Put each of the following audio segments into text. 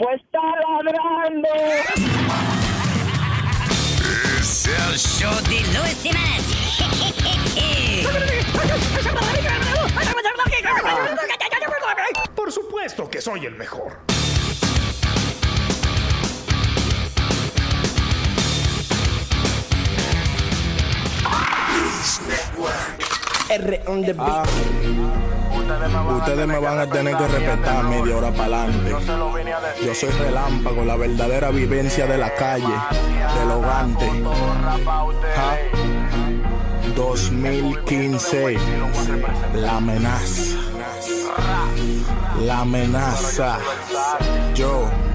Pues está ladrando. Es el show de Luis Semanas. Por supuesto que soy el mejor. R on the beat. Ustedes me van a tener que respetar media hora para adelante. Yo soy relámpago, la verdadera vivencia de la calle, del hogante. Ja. 2015, la amenaza. La amenaza. Yo.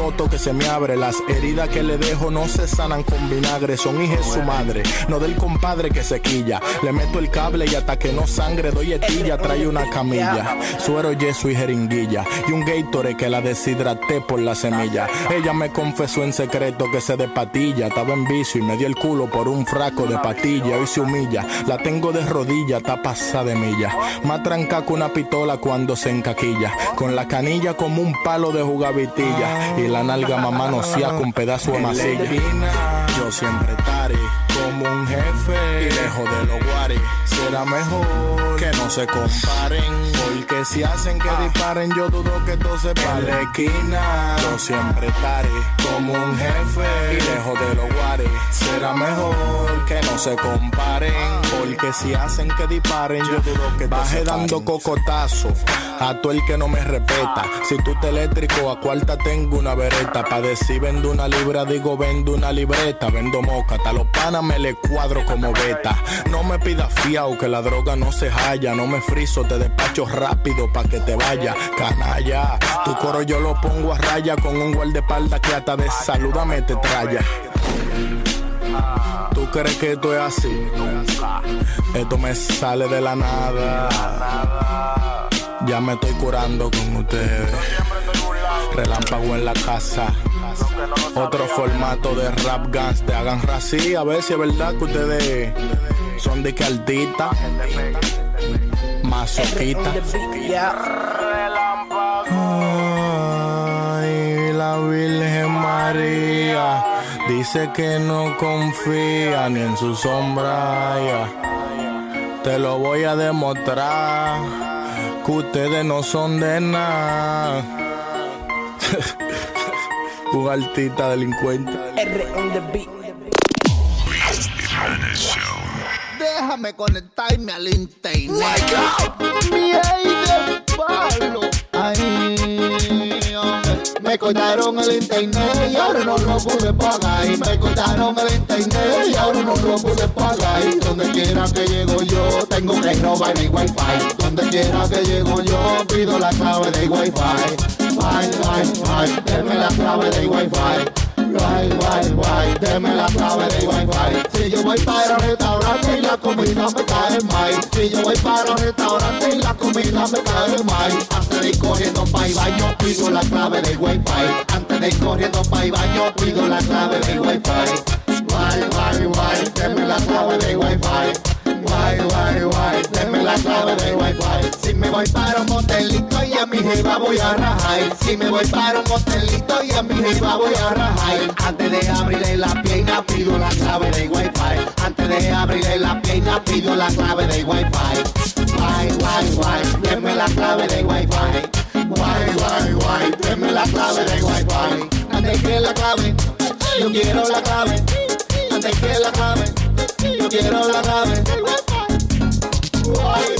toto que se me abre. Las heridas que le dejo no se sanan con vinagre, son hijas su madre. No del compadre que se quilla. Le meto el cable y hasta que no sangre doy etilla, trae una camilla. Suero, yeso y jeringuilla. Y un Gatorade que la deshidraté por la semilla. Ella me confesó en secreto que se de patilla. Estaba en vicio y me dio el culo por un fraco de patilla. Hoy se humilla. La tengo de rodilla, está pasada de milla. Más tranca que una pistola cuando se encaquilla. Con la canilla como un palo de jugavitilla. Y la nalga mamá no sea con pedazo de. Yo siempre estaré como un jefe. Lejos de los guares. Será mejor que no se comparen. Porque si hacen que disparen, yo dudo que todo se pare. la esquina. Yo siempre estaré como un jefe. Y lejos de los guares. Será mejor que no se comparen. Porque si hacen que disparen, yo dudo que Baje dando cocotazo a todo el que no me respeta. Si tú te eléctrico, a cuarta tengo una vereta. Pa' decir vendo una libra, digo vendo una libreta. Vendo moca, hasta los panas me le cuadro como beta. No me pidas fiao que la droga no se halla. No me friso, te despacho rápido pa' que te vaya. Canalla, tu coro yo lo pongo a raya con un guardaespaldas que hasta de saludame te traya. ¿Tú crees que esto es así? Esto me sale de la nada. Ya me estoy curando con ustedes. Relámpago en la casa. Otro formato de rap guns. Te hagan rací. A ver si es verdad que ustedes son de que altita. Masoquita. Ay, la Virgen María dice que no confía ni en su sombra. ya. Te lo voy a demostrar que ustedes no son de nada. Un altita delincuente. R on the beat. Déjame conectarme al internet. Miel de palo. Ay. Me cortaron el internet y ahora no lo pude pagar. Me cortaron el internet y ahora no lo pude pagar. Donde quiera que llego yo, tengo que robar mi wifi. Donde quiera que llego yo, pido la clave de wifi. Ay, ay, ay, deme la clave de wifi. Guay, guay, guay, deme la clave de wifi. Yo voy para el restaurante y la comida me cae mal. Si yo voy para un restaurante y la comida me cae mal. Antes de ir corriendo pa' el baño, pido la clave del wifi. Antes de ir corriendo pa' el baño, pido la clave del wifi. Guay, guay, guay, deme la clave del wifi. Guay, guay, guay, la clave del wifi. Si me voy para un motelito y a mi jeva voy a rajar. Si me voy para un motelito y a mi jeva voy a rajar. Antes de abrirle la pierna pido la clave del wifi. Antes de abrirle la pierna pido la clave del wifi. Guay, guay, guay, deme la clave del wifi. Deme la clave del wifi. Antes que la clave, yo quiero la clave. Antes que la clave, yo quiero la clave. Why?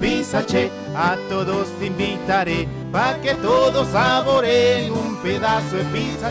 Pizza Che, a todos invitaré pa' que todos saboreen un pedazo de Pizza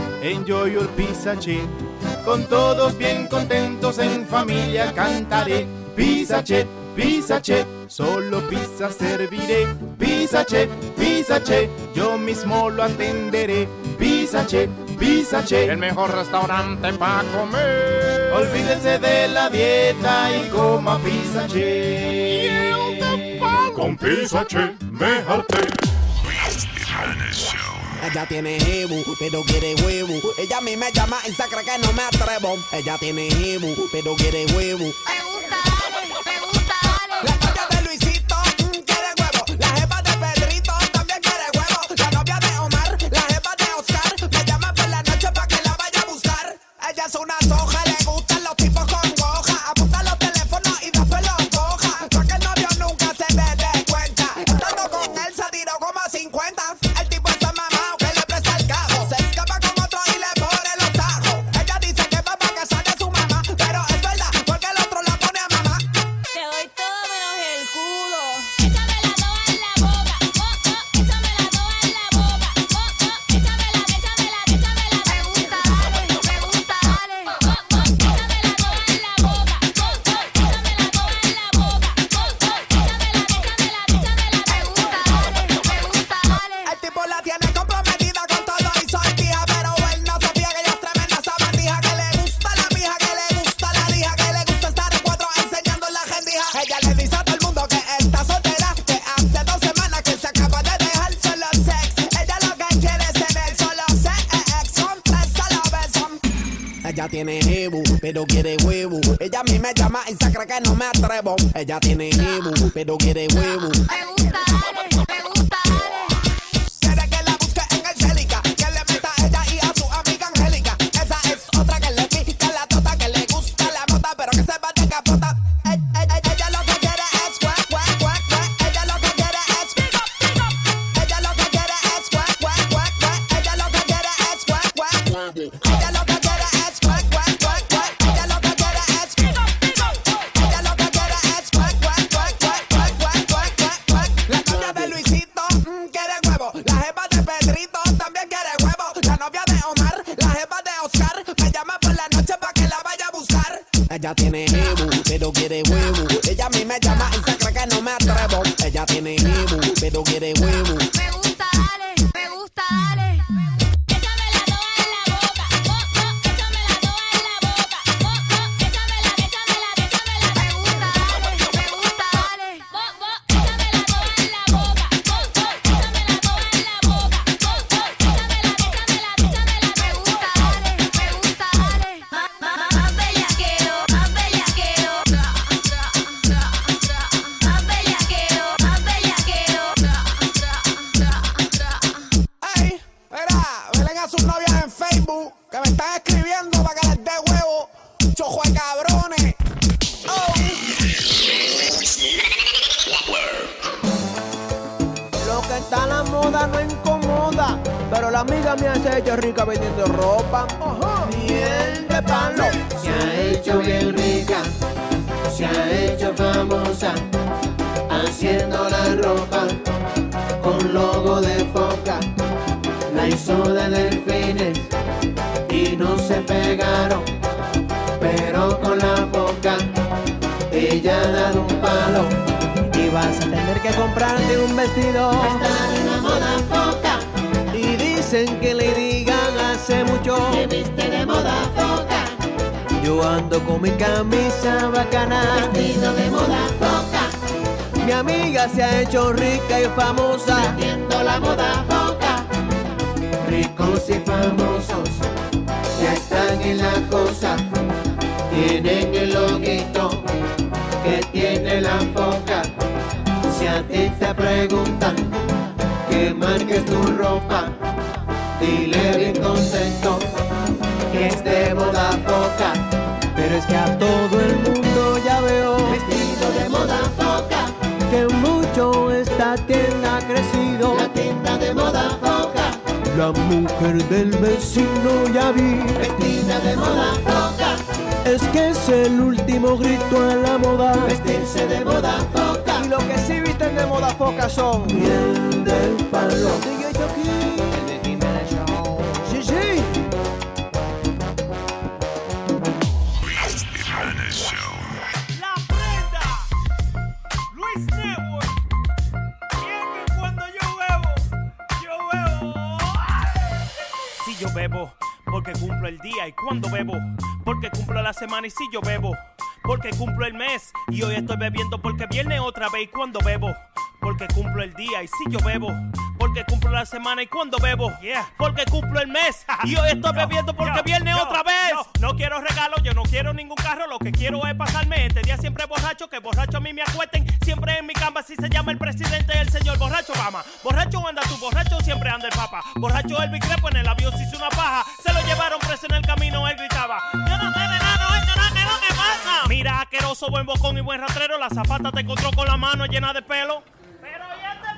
Enjoy your pizza che. Con todos bien contentos en familia cantaré. Pizza che, pizza che. Solo pizza serviré. Pizza che, pizza che. Yo mismo lo atenderé. Pizza che, pizza che. El mejor restaurante para comer. Olvídese de la dieta y coma pizza che. Con Pizza Che, me harté. Ella tiene jebu, pero quiere huevo. Ella a mí me llama y se cree que no me atrevo. Ella tiene jebu, pero quiere huevo. Spit don't get it es de moda foca, Pero es que a todo el mundo ya veo vestido de moda foca, que mucho esta tienda ha crecido. la tienda de moda foca, La mujer del vecino ya vi. vestida de moda foca, Es que es el último grito a la moda. vestirse de moda foca. Y lo que sí visten de moda foca son miel del palo. Cuando bebo, porque cumplo la semana. Y si yo bebo, porque cumplo el mes. Y hoy estoy bebiendo porque viene otra vez. Cuando bebo, porque cumplo el día. Y si yo bebo, porque cumplo la semana. Y cuando bebo, porque cumplo el mes. Y hoy estoy bebiendo porque viene otra vez. No quiero regalos, yo no quiero ningún carro. Lo que quiero es pasarme este día siempre borracho. Que borracho a mí me acuesten. Siempre en mi cama, si se llama el presidente, el señor borracho Obama. Borracho anda tú, borracho siempre anda el papa. Borracho el Crepo en el avión se hizo una paja. Se lo llevaron preso en el camino, él gritaba. Yo no sé de nada, esto no es lo que pasa. Mira, asqueroso, buen bocón y buen rastrero. La zapata te encontró con la mano llena de pelo. Pero ya este pajero, ya.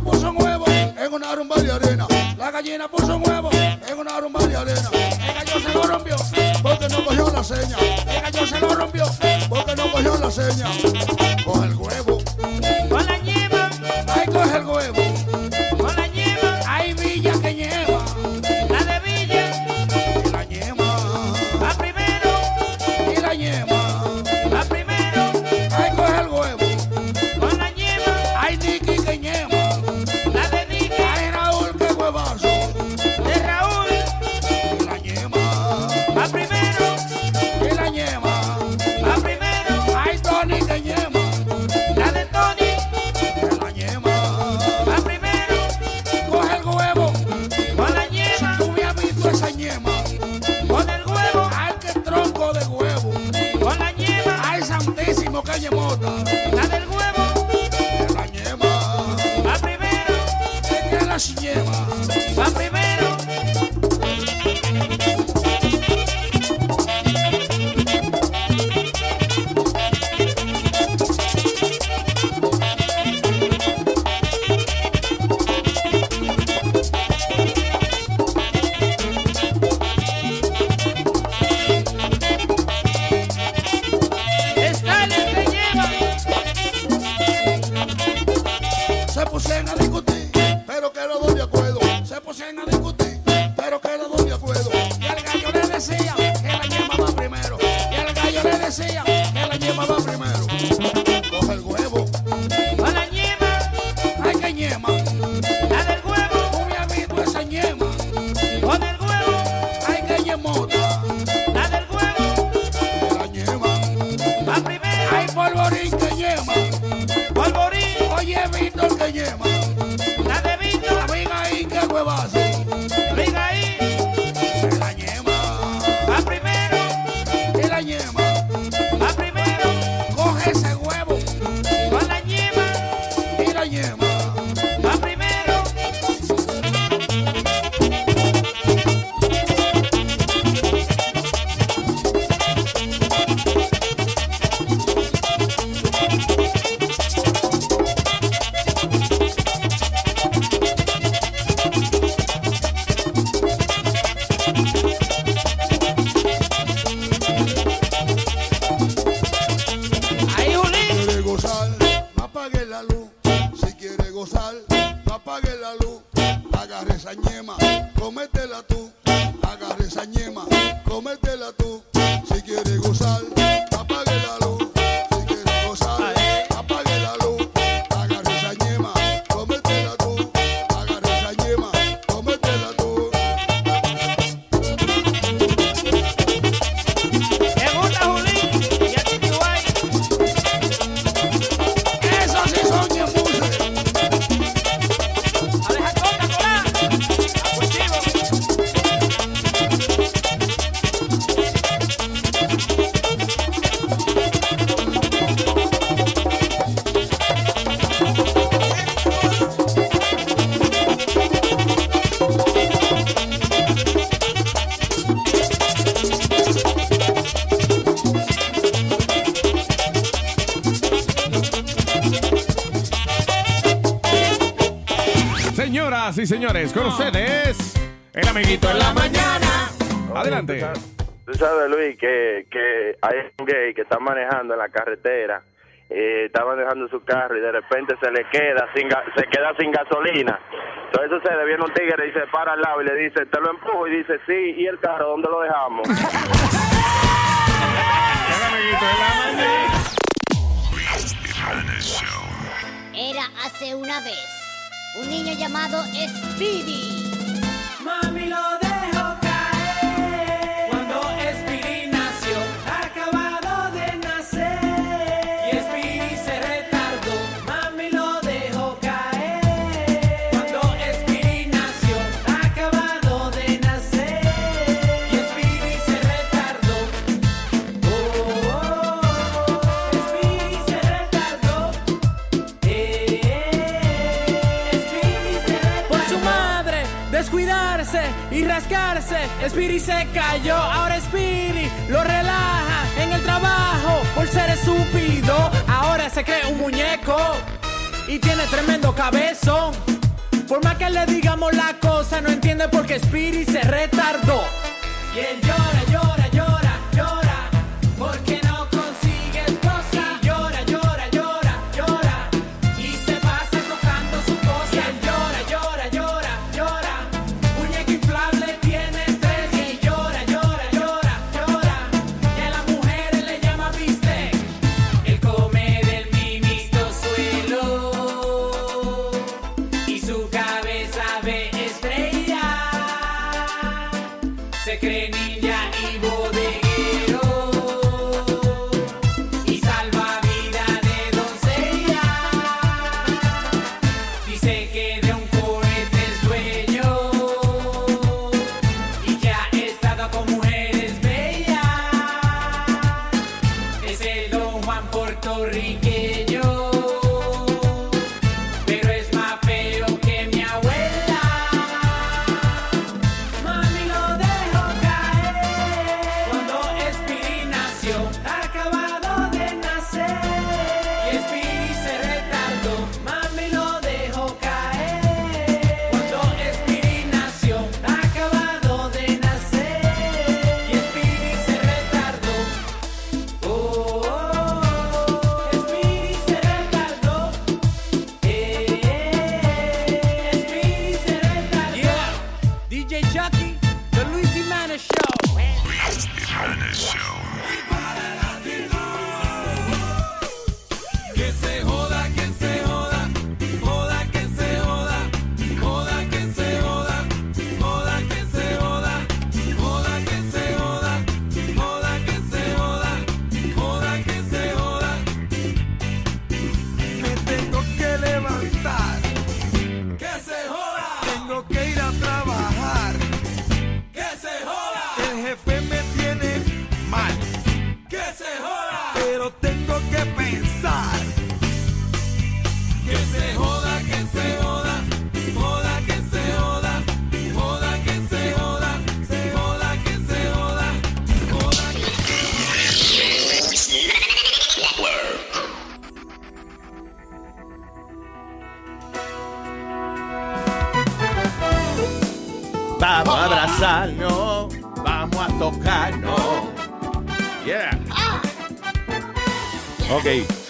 puso huevo en una rumba de arena. La gallina puso huevo en una rumba de arena. La seña. El gallo se lo rompió porque no cogió la seña. El Luis, con ustedes, el amiguito en la mañana. Adelante. Tú sabes, Luis, que, que hay un gay que está manejando en la carretera, eh, está manejando su carro y de repente se le queda sin ga- se queda sin gasolina. Entonces eso se viene un tigre y se para al lado y le dice, te lo empujo y dice, sí, ¿y el carro dónde lo dejamos? Era hace una vez niño llamado Speedy. y tiene tremendo cabezón. Por más que le digamos la cosa, no entiende por qué Spirit se retardó. Y él llora.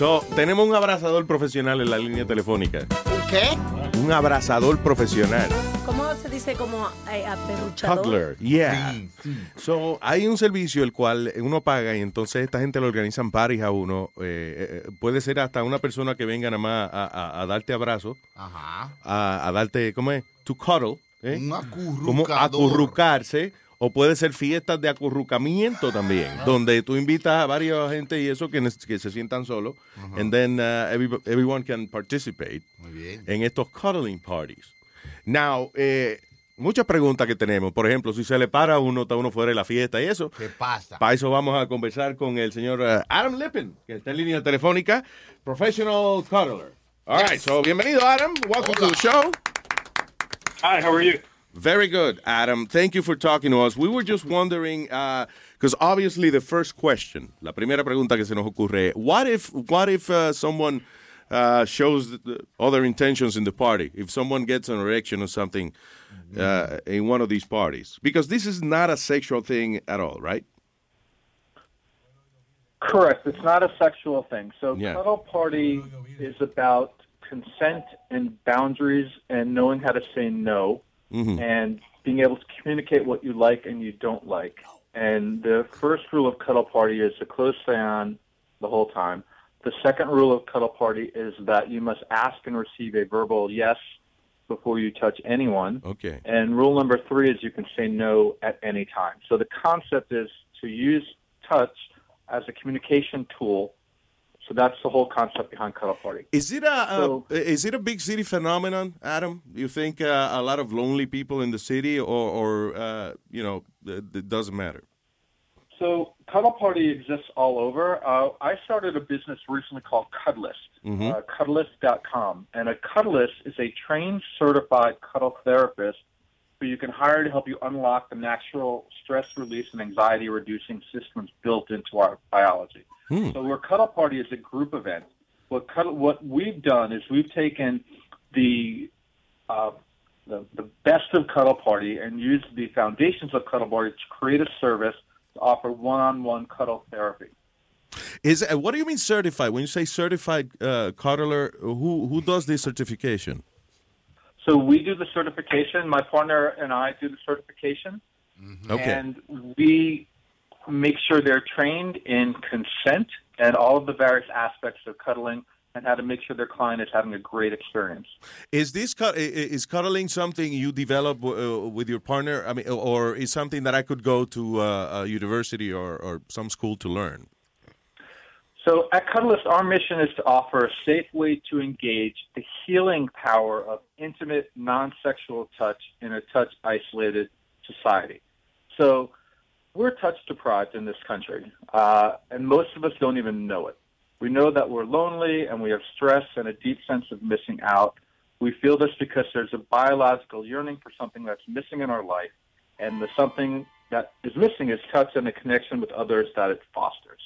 So, tenemos un abrazador profesional en la línea telefónica. ¿Un qué? Un abrazador profesional. ¿Cómo se dice como eh, aperruchador? Cuddler, yeah. So, hay un servicio el cual uno paga y entonces esta gente le organizan parties a uno. eh, eh, puede ser hasta una persona que venga nada más a, a- a darte abrazo, Ajá. a, a darte, ¿cómo es? To cuddle. ¿eh? Un Como acurrucador. acurrucarse. O puede ser fiestas de acurrucamiento también, donde tú invitas a varias gente y eso que, se sientan solos, and then uh, every- everyone can participate en estos cuddling parties. Now, eh, muchas preguntas que tenemos. Por ejemplo, si se le para a uno, está uno fuera de la fiesta y eso. ¿Qué pasa? Para eso vamos a conversar con el señor uh, Adam Lippin, que está en línea telefónica, professional cuddler. All right, so bienvenido, Adam. Welcome to the show. Hi, how are you? Very good, Adam. Thank you for talking to us. We were just wondering, because obviously the first question, la primera pregunta que se nos ocurre, what if, what if uh, someone uh, shows the, the other intentions in the party? If someone gets an erection or something uh, in one of these parties, because this is not a sexual thing at all, right? Correct. It's not a sexual thing. So Yeah. cuddle party is about consent and boundaries and knowing how to say no Mhm. and being able to communicate what you like and you don't like. And the first rule of cuddle party is to close on the whole time. The second rule of cuddle party is that you must ask and receive a verbal yes before you touch anyone. Okay. And rule number three is you can say no at any time. So the concept is to use touch as a communication tool. So that's the whole concept behind Cuddle Party. Is it a, So- a is it a big city phenomenon, Adam? You think uh, a lot of lonely people in the city, or, or uh, you know, it, it doesn't matter? So Cuddle Party exists all over. Uh, I started a business recently called Cuddlist, Mhm. uh, cuddlist.com. And a cuddlist is a trained, certified cuddle therapist who you can hire to help you unlock the natural stress release and anxiety reducing systems built into our biology. Hmm. So where Cuddle Party is a group event, what cuddle, what we've done is we've taken the uh, the, the best of Cuddle Party and used the foundations of Cuddle Party to create a service to offer one-on-one cuddle therapy. Is uh, what do you mean certified? When you say certified uh, cuddler, who who does this certification? So we do the certification. My partner and I do the certification, Okay. and we make sure they're trained in consent and all of the various aspects of cuddling and how to make sure their client is having a great experience. Is this cu- i- i- is cuddling something you develop uh, with your partner? I mean, or is something that I could go to uh, a university or, or some school to learn? So at Cuddlist, our mission is to offer a safe way to engage the healing power of intimate, non-sexual touch in a touch isolated society. So we're touch deprived in this country, uh, and most of us don't even know it. We know that we're lonely and we have stress and a deep sense of missing out. We feel this because there's a biological yearning for something that's missing in our life, and the something that is missing is touch and the connection with others that it fosters.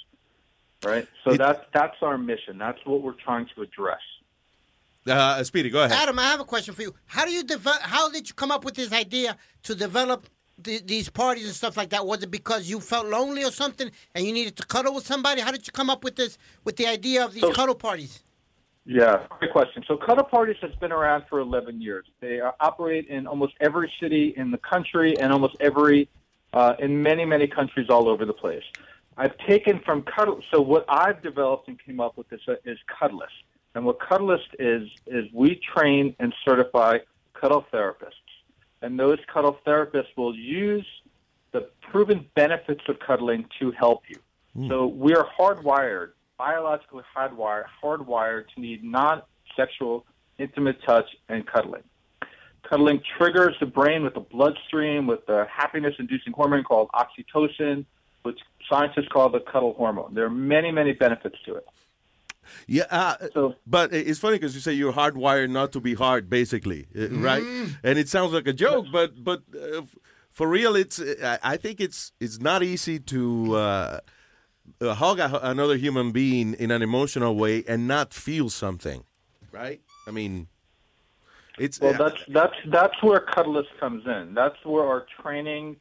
Right? So that's that's our mission. That's what we're trying to address. Uh, Speedy, go ahead. Adam, I have a question for you. How do you develop? How did you come up with this idea to develop the, these parties and stuff like that? Was it because you felt lonely or something, and you needed to cuddle with somebody? How did you come up with this with the idea of these cuddle parties? Yeah, great question. So Cuddle Parties has been around for 11 years. They uh, operate in almost every city in the country and almost every, uh, in many, many countries all over the place. I've taken from Cuddle, so what I've developed and came up with is, uh, is. And what Cuddlist is, is we train and certify cuddle therapists. And those cuddle therapists will use the proven benefits of cuddling to help you. So we are hardwired, biologically hardwired, hardwired to need non-sexual, intimate touch and cuddling. Cuddling triggers the brain with a bloodstream with a happiness-inducing hormone called oxytocin, which scientists call the cuddle hormone. There are many, many benefits to it. Yeah, uh, but it's funny because you say you're hardwired not to be hard, basically, uh, right? And it sounds like a joke, but but uh, for real, it's I I think it's it's not easy to uh, uh, hug a, another human being in an emotional way and not feel something, right? I mean, It's Well, that's that's that's where Cuddlist comes in. That's where our training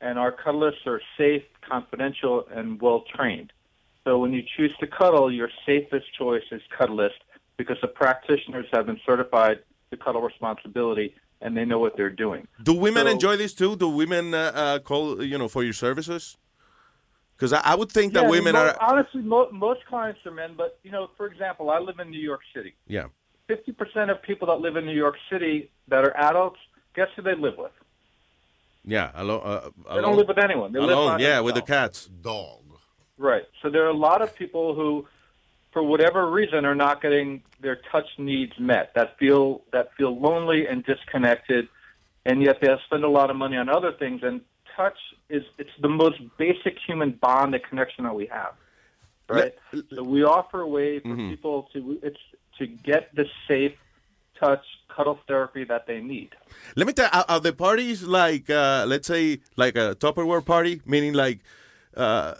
and our Cuddlists are safe, confidential, and well trained. So when you choose to cuddle, your safest choice is Cuddlist because the practitioners have been certified to cuddle responsibility and they know what they're doing. Do women So- enjoy this too? Do women uh, uh, call you know for your services? Because I, I would think that women mo- are. honestly mo- most clients are men, but you know, for example, I live in New York City. Yeah. Fifty percent of people that live in New York City that are adults, guess who they live with? Yeah, alone. Uh, They don't live with anyone. They alone. by yeah, with the cats. Dog. Right. So there are a lot of people who, for whatever reason, are not getting their touch needs met. That feel that feel lonely and disconnected, and yet they spend a lot of money on other things. And touch is it's the most basic human bond and connection that we have. Right. So we offer a way for Mm-hmm. people to it's to get the safe touch cuddle therapy that they need. Let me tell you, are, are the parties like, uh, let's say, like a Tupperware party, meaning like, uh,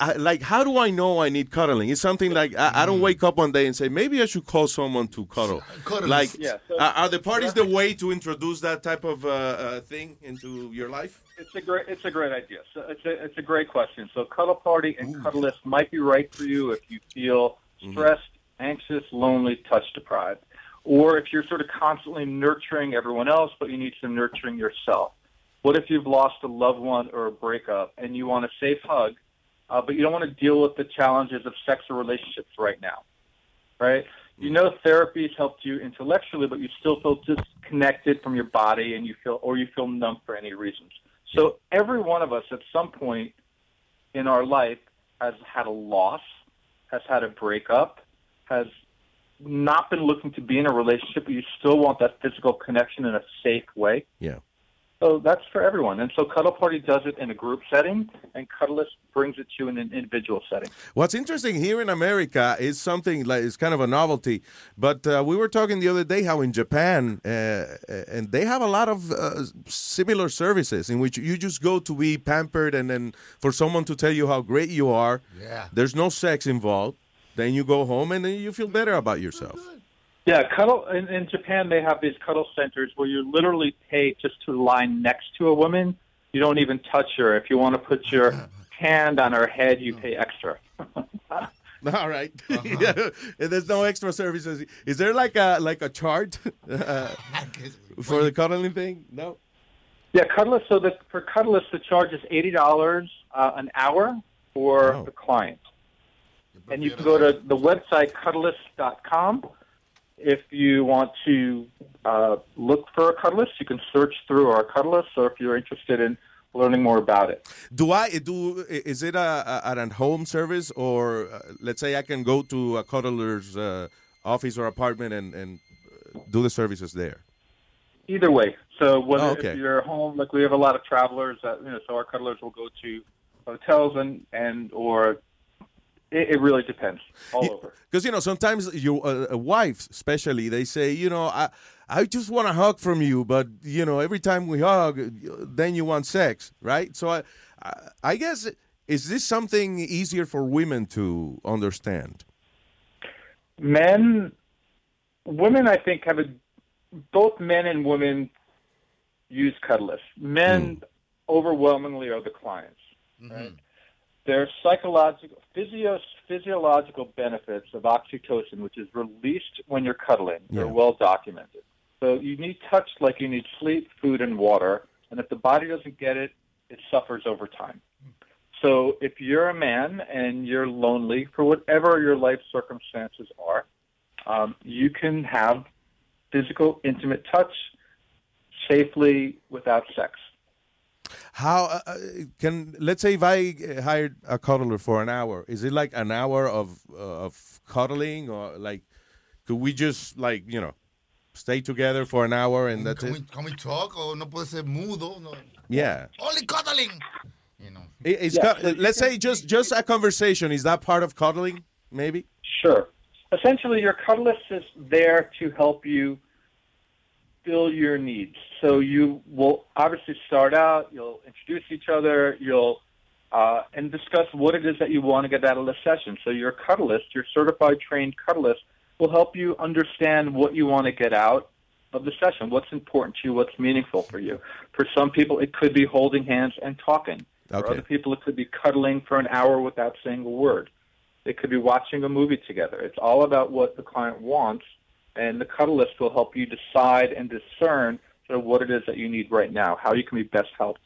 I, like, how do I know I need cuddling? It's something like I, I don't wake up one day and say maybe I should call someone to cuddle. Cuddling. Like, Yeah, so- are, are the parties the way to introduce that type of uh, uh, thing into your life? It's a great it's a great idea. So it's a it's a great question. So cuddle party and cuddlist might be right for you if you feel stressed, anxious, lonely, touch deprived, or if you're sort of constantly nurturing everyone else, but you need some nurturing yourself. What if you've lost a loved one or a breakup and you want a safe hug, uh, but you don't want to deal with the challenges of sex or relationships right now? right? You know therapy's helped you intellectually, but you still feel disconnected from your body and you feel or you feel numb for any reasons. So every one of us at some point in our life has had a loss, has had a breakup, has not been looking to be in a relationship, but you still want that physical connection in a safe way. Yeah. So that's for everyone. And so Cuddle Party does it in a group setting, and Cuddlist brings it to you in an individual setting. What's interesting here in America is something like it's kind of a novelty. But uh, we were talking the other day how in Japan, uh, and they have a lot of uh, similar services in which you just go to be pampered, and then for someone to tell you how great you are. Yeah. There's no sex involved. Then you go home and then you feel better about yourself. Yeah, cuddle in, in Japan they have these cuddle centers where you literally pay just to lie next to a woman. You don't even touch her. If you want to put your hand on her head, you pay extra. All right. yeah. There's no extra services. Is there like a like a chart uh, for the cuddling thing? No. Yeah, Cuddlist. So the, for Cuddlist, the charge is eighty dollars uh, an hour for the client, and you can go to the website cuddlist.com. If you want to uh, look for a Cuddlist, you can search through our Cuddlist. Or if you're interested in learning more about it, Do I do? Is it a, a an at home service, or uh, let's say I can go to a cuddler's uh, office or apartment and and uh, do the services there? either way. So whether Oh, okay. if you're home, like we have a lot of travelers that you know, so our cuddlers will go to hotels and and or it, it really depends all over. Because you know sometimes your uh, uh, wives, especially, they say, you know, I I just want a hug from you, but you know, every time we hug, then you want sex, right? So I I, I guess is this something easier for women to understand? Men, women, I think have a both men and women use Cuddlist. Men overwhelmingly are the clients. Right? There are psychological, physio, physiological benefits of oxytocin, which is released when you're cuddling. They're Yeah. well documented. So you need touch like you need sleep, food, and water. And if the body doesn't get it, it suffers over time. So if you're a man and you're lonely for whatever your life circumstances are, um, you can have physical, intimate touch safely without sex. How uh, uh, can let's say if I uh, hired a cuddler for an hour, is it like an hour of uh, of cuddling, or like could we just like you know stay together for an hour and that's Can it? we, can we talk or no puede ser mudo? No. Yeah. Only cuddling. It- It's Yeah, cu- let's say just just a conversation. Is that part of cuddling? Maybe. Sure. Essentially, your cuddlist is there to help you fill your needs. So you will obviously start out, you'll introduce each other, you'll uh, and discuss what it is that you want to get out of the session. So your cuddlist, your certified trained cuddlist, will help you understand what you want to get out of the session. What's important to you? What's meaningful for you? For some people, it could be holding hands and talking. For other people, it could be cuddling for an hour without saying a word. It could be watching a movie together. It's all about what the client wants, and the cuddleist will help you decide and discern sort of what it is that you need right now, how you can be best helped.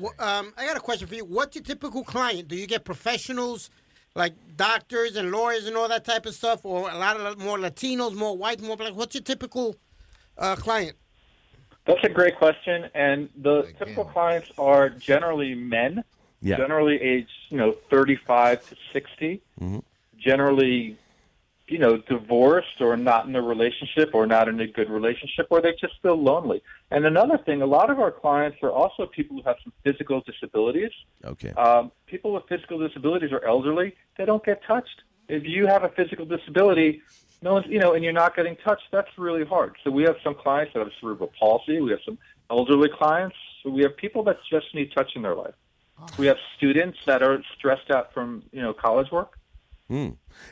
Wh- Um, I got a question for you. What's your typical client? Do you get professionals like doctors and lawyers and all that type of stuff, or a lot of more Latinos, more white, more black? What's your typical uh, client? That's a great question, and the typical clients are generally men, Yeah. generally aged you know 35 to 60, Mhm. generally you know divorced or not in a relationship or not in a good relationship, or they just feel lonely. And another thing, a lot of our clients are also people who have some physical disabilities. Okay. Um, people with physical disabilities or elderly, they don't get touched. If you have a physical disability, no one's, you know, and you're not getting touched, that's really hard. So we have some clients that have cerebral palsy. We have some elderly clients. So we have people that just need touch in their life. We have students that are stressed out from, you know, college work.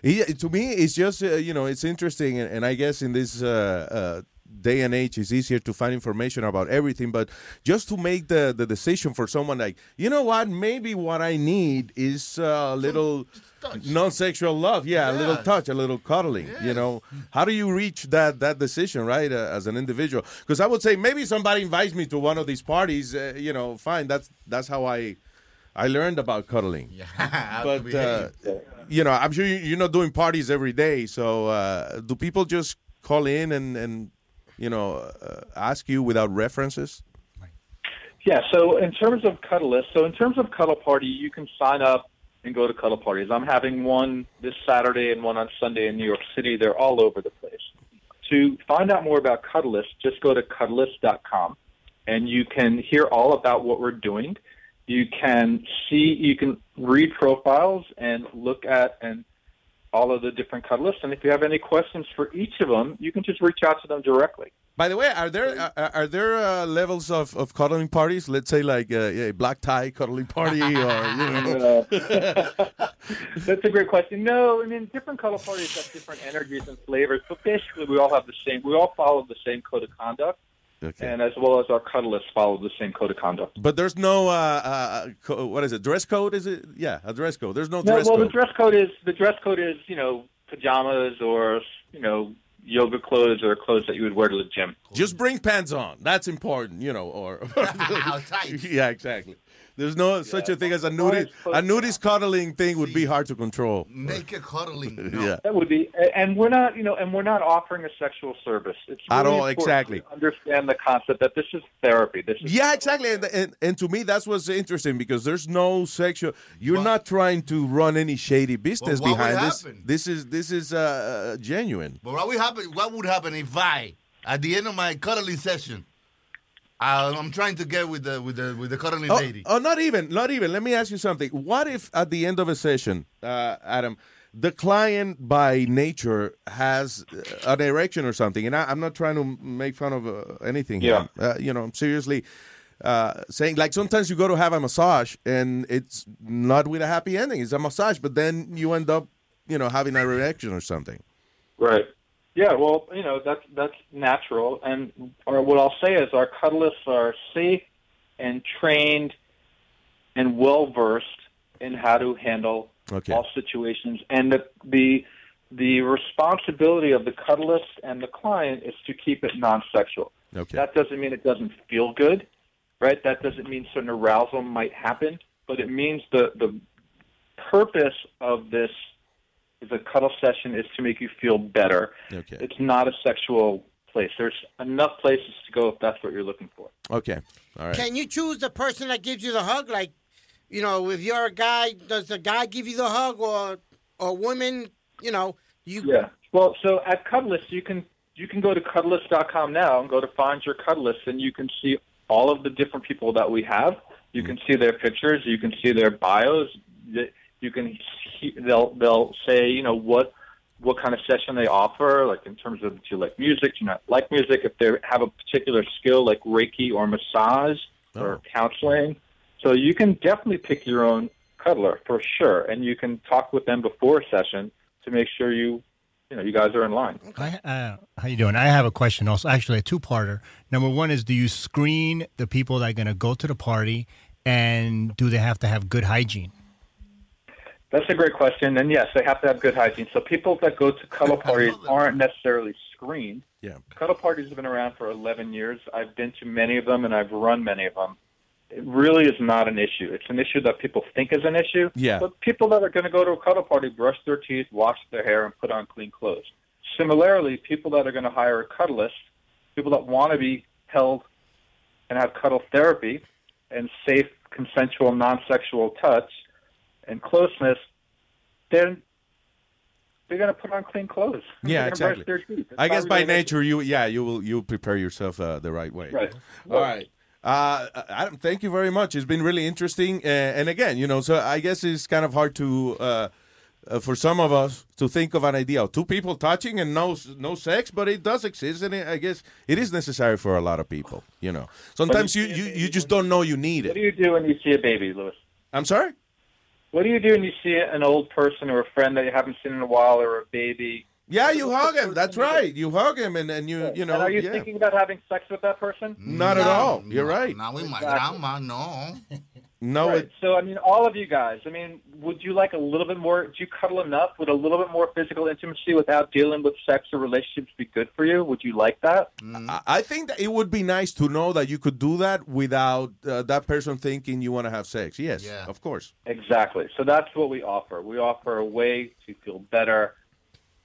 Yeah, to me, it's just uh, you know, it's interesting, and, and I guess in this uh, uh, day and age, it's easier to find information about everything. But just to make the the decision for someone like, you know what, maybe what I need is a little non-sexual love, yeah, a little touch, a little cuddling. You know, how do you reach that that decision, right, uh, as an individual? Because I would say maybe somebody invites me to one of these parties, uh, you know, fine, that's that's how I. I learned about cuddling. but uh, you know, I'm sure you- you're not doing parties every day. So, uh, do people just call in and and you know uh, ask you without references? Yeah, so in terms of Cuddle List, so in terms of Cuddle Party, you can sign up and go to Cuddle Parties. I'm having one this Saturday and one on Sunday in New York City. They're all over the place. To find out more about Cuddle List, just go to cuddlist.com and you can hear all about what we're doing. You can see, you can read profiles and look at and all of the different cuddlists. And if you have any questions for each of them, you can just reach out to them directly. By the way, are there are, are there uh, levels of, of cuddling parties? Let's say like uh, a black tie cuddling party, or you know. That's a great question. No, I mean different color parties have different energies and flavors, but basically we all have the same. We all follow the same code of conduct, Okay. and as well as our cuddlists follow the same code of conduct. But there's no uh, uh, co- what is it? Dress code? Is it? Yeah, a dress code. There's no No, dress well, code. the dress code is the dress code is you know pajamas or you know yoga clothes or clothes that you would wear to the gym. Just bring pants on. That's important, you know. Or yeah, exactly. There's no such a thing as a nudist. A nudist cuddling thing would be hard to control. Naked cuddling. Yeah. That would be, and we're not, you know, and we're not offering a sexual service. It's At really all, exactly. to Understand the concept that this is therapy. This is Yeah, exactly. And, and and to me, that's what's interesting because there's no sexual. You're not trying to run any shady business what behind this. happen? This is this is uh, uh, genuine. But what would happen? What would happen if I, at the end of my cuddling session, I, I'm trying to get with the with the with the cuddling Oh, lady? oh, not even, not even. Let me ask you something. What if at the end of a session, uh, Adam, the client by nature has uh, an erection or something, and I, I'm not trying to make fun of uh, anything. here. Uh, you know, I'm seriously uh, saying like sometimes you go to have a massage and it's not with a happy ending. It's a massage, but then you end up, you know, having an erection or something. Right. Yeah, well, you know, that's that's natural. And or what I'll say is our cuddlists are safe and trained and well versed in how to handle Okay. all situations. And the the the responsibility of the cuddlist and the client is to keep it non sexual. Okay. That doesn't mean it doesn't feel good, right? That doesn't mean certain arousal might happen, but it means the the purpose of this is a cuddle session is to make you feel better. Okay. It's not a sexual place. There's enough places to go if that's what you're looking for. Okay. All right. Can you choose the person that gives you the hug? Like, you know, if you're a guy, does the guy give you the hug, or or woman? You know, you. Yeah. Well, so at Cuddlist, you can you can go to cuddlist.com now and go to find your cuddlist, and you can see all of the different people that we have. You mm-hmm. can see their pictures. You can see their bios. You- You can see, they'll they'll say you know what what kind of session they offer, like in terms of do you like music, do you not like music, if they have a particular skill like Reiki or massage or counseling. So you can definitely pick your own cuddler for sure, and you can talk with them before a session to make sure you you know, you guys are in line. I, uh, how you doing? I have a question also. Actually, a two-parter. Number one is, do you screen the people that are going to go to the party, and do they have to have good hygiene? That's a great question. And yes, they have to have good hygiene. So people that go to cuddle parties aren't necessarily screened. Yeah. Cuddle parties have been around for 11 years. I've been to many of them and I've run many of them. It really is not an issue. It's an issue that people think is an issue. Yeah. But people that are going to go to a cuddle party brush their teeth, wash their hair, and put on clean clothes. Similarly, people that are going to hire a cuddlist, people that want to be held and have cuddle therapy and safe, consensual, non-sexual touch and closeness, then they're going to put on clean clothes. Yeah, exactly. brush their teeth. I guess by really an issue. nature, you yeah, you will you prepare yourself uh, the right way. Right. All right. Uh, Adam, thank you very much. It's been really interesting. Uh, and again, you know, so I guess it's kind of hard to uh, uh, for some of us to think of an idea of two people touching and no no sex, but it does exist, and it, I guess it is necessary for a lot of people. You know, sometimes you, you, you just don't know you need it. What do you do when you see a baby, Louis? I'm sorry. What do you do when you see an old person or a friend that you haven't seen in a while or a baby? Yeah, you hug him. That's right. You hug him, and, and you you know. and are you yeah. thinking about having sex with that person? Not at all. You're right. Not with my Exactly. grandma, no. No, Right. it, So, I mean, all of you guys, I mean, would you like a little bit more? Do you cuddle enough? Would a little bit more physical intimacy without dealing with sex or relationships be good for you? Would you like that? I- I think that it would be nice to know that you could do that without uh, that person thinking you want to have sex. Yes, Yeah. of course. Exactly. So that's what we offer. We offer a way to feel better,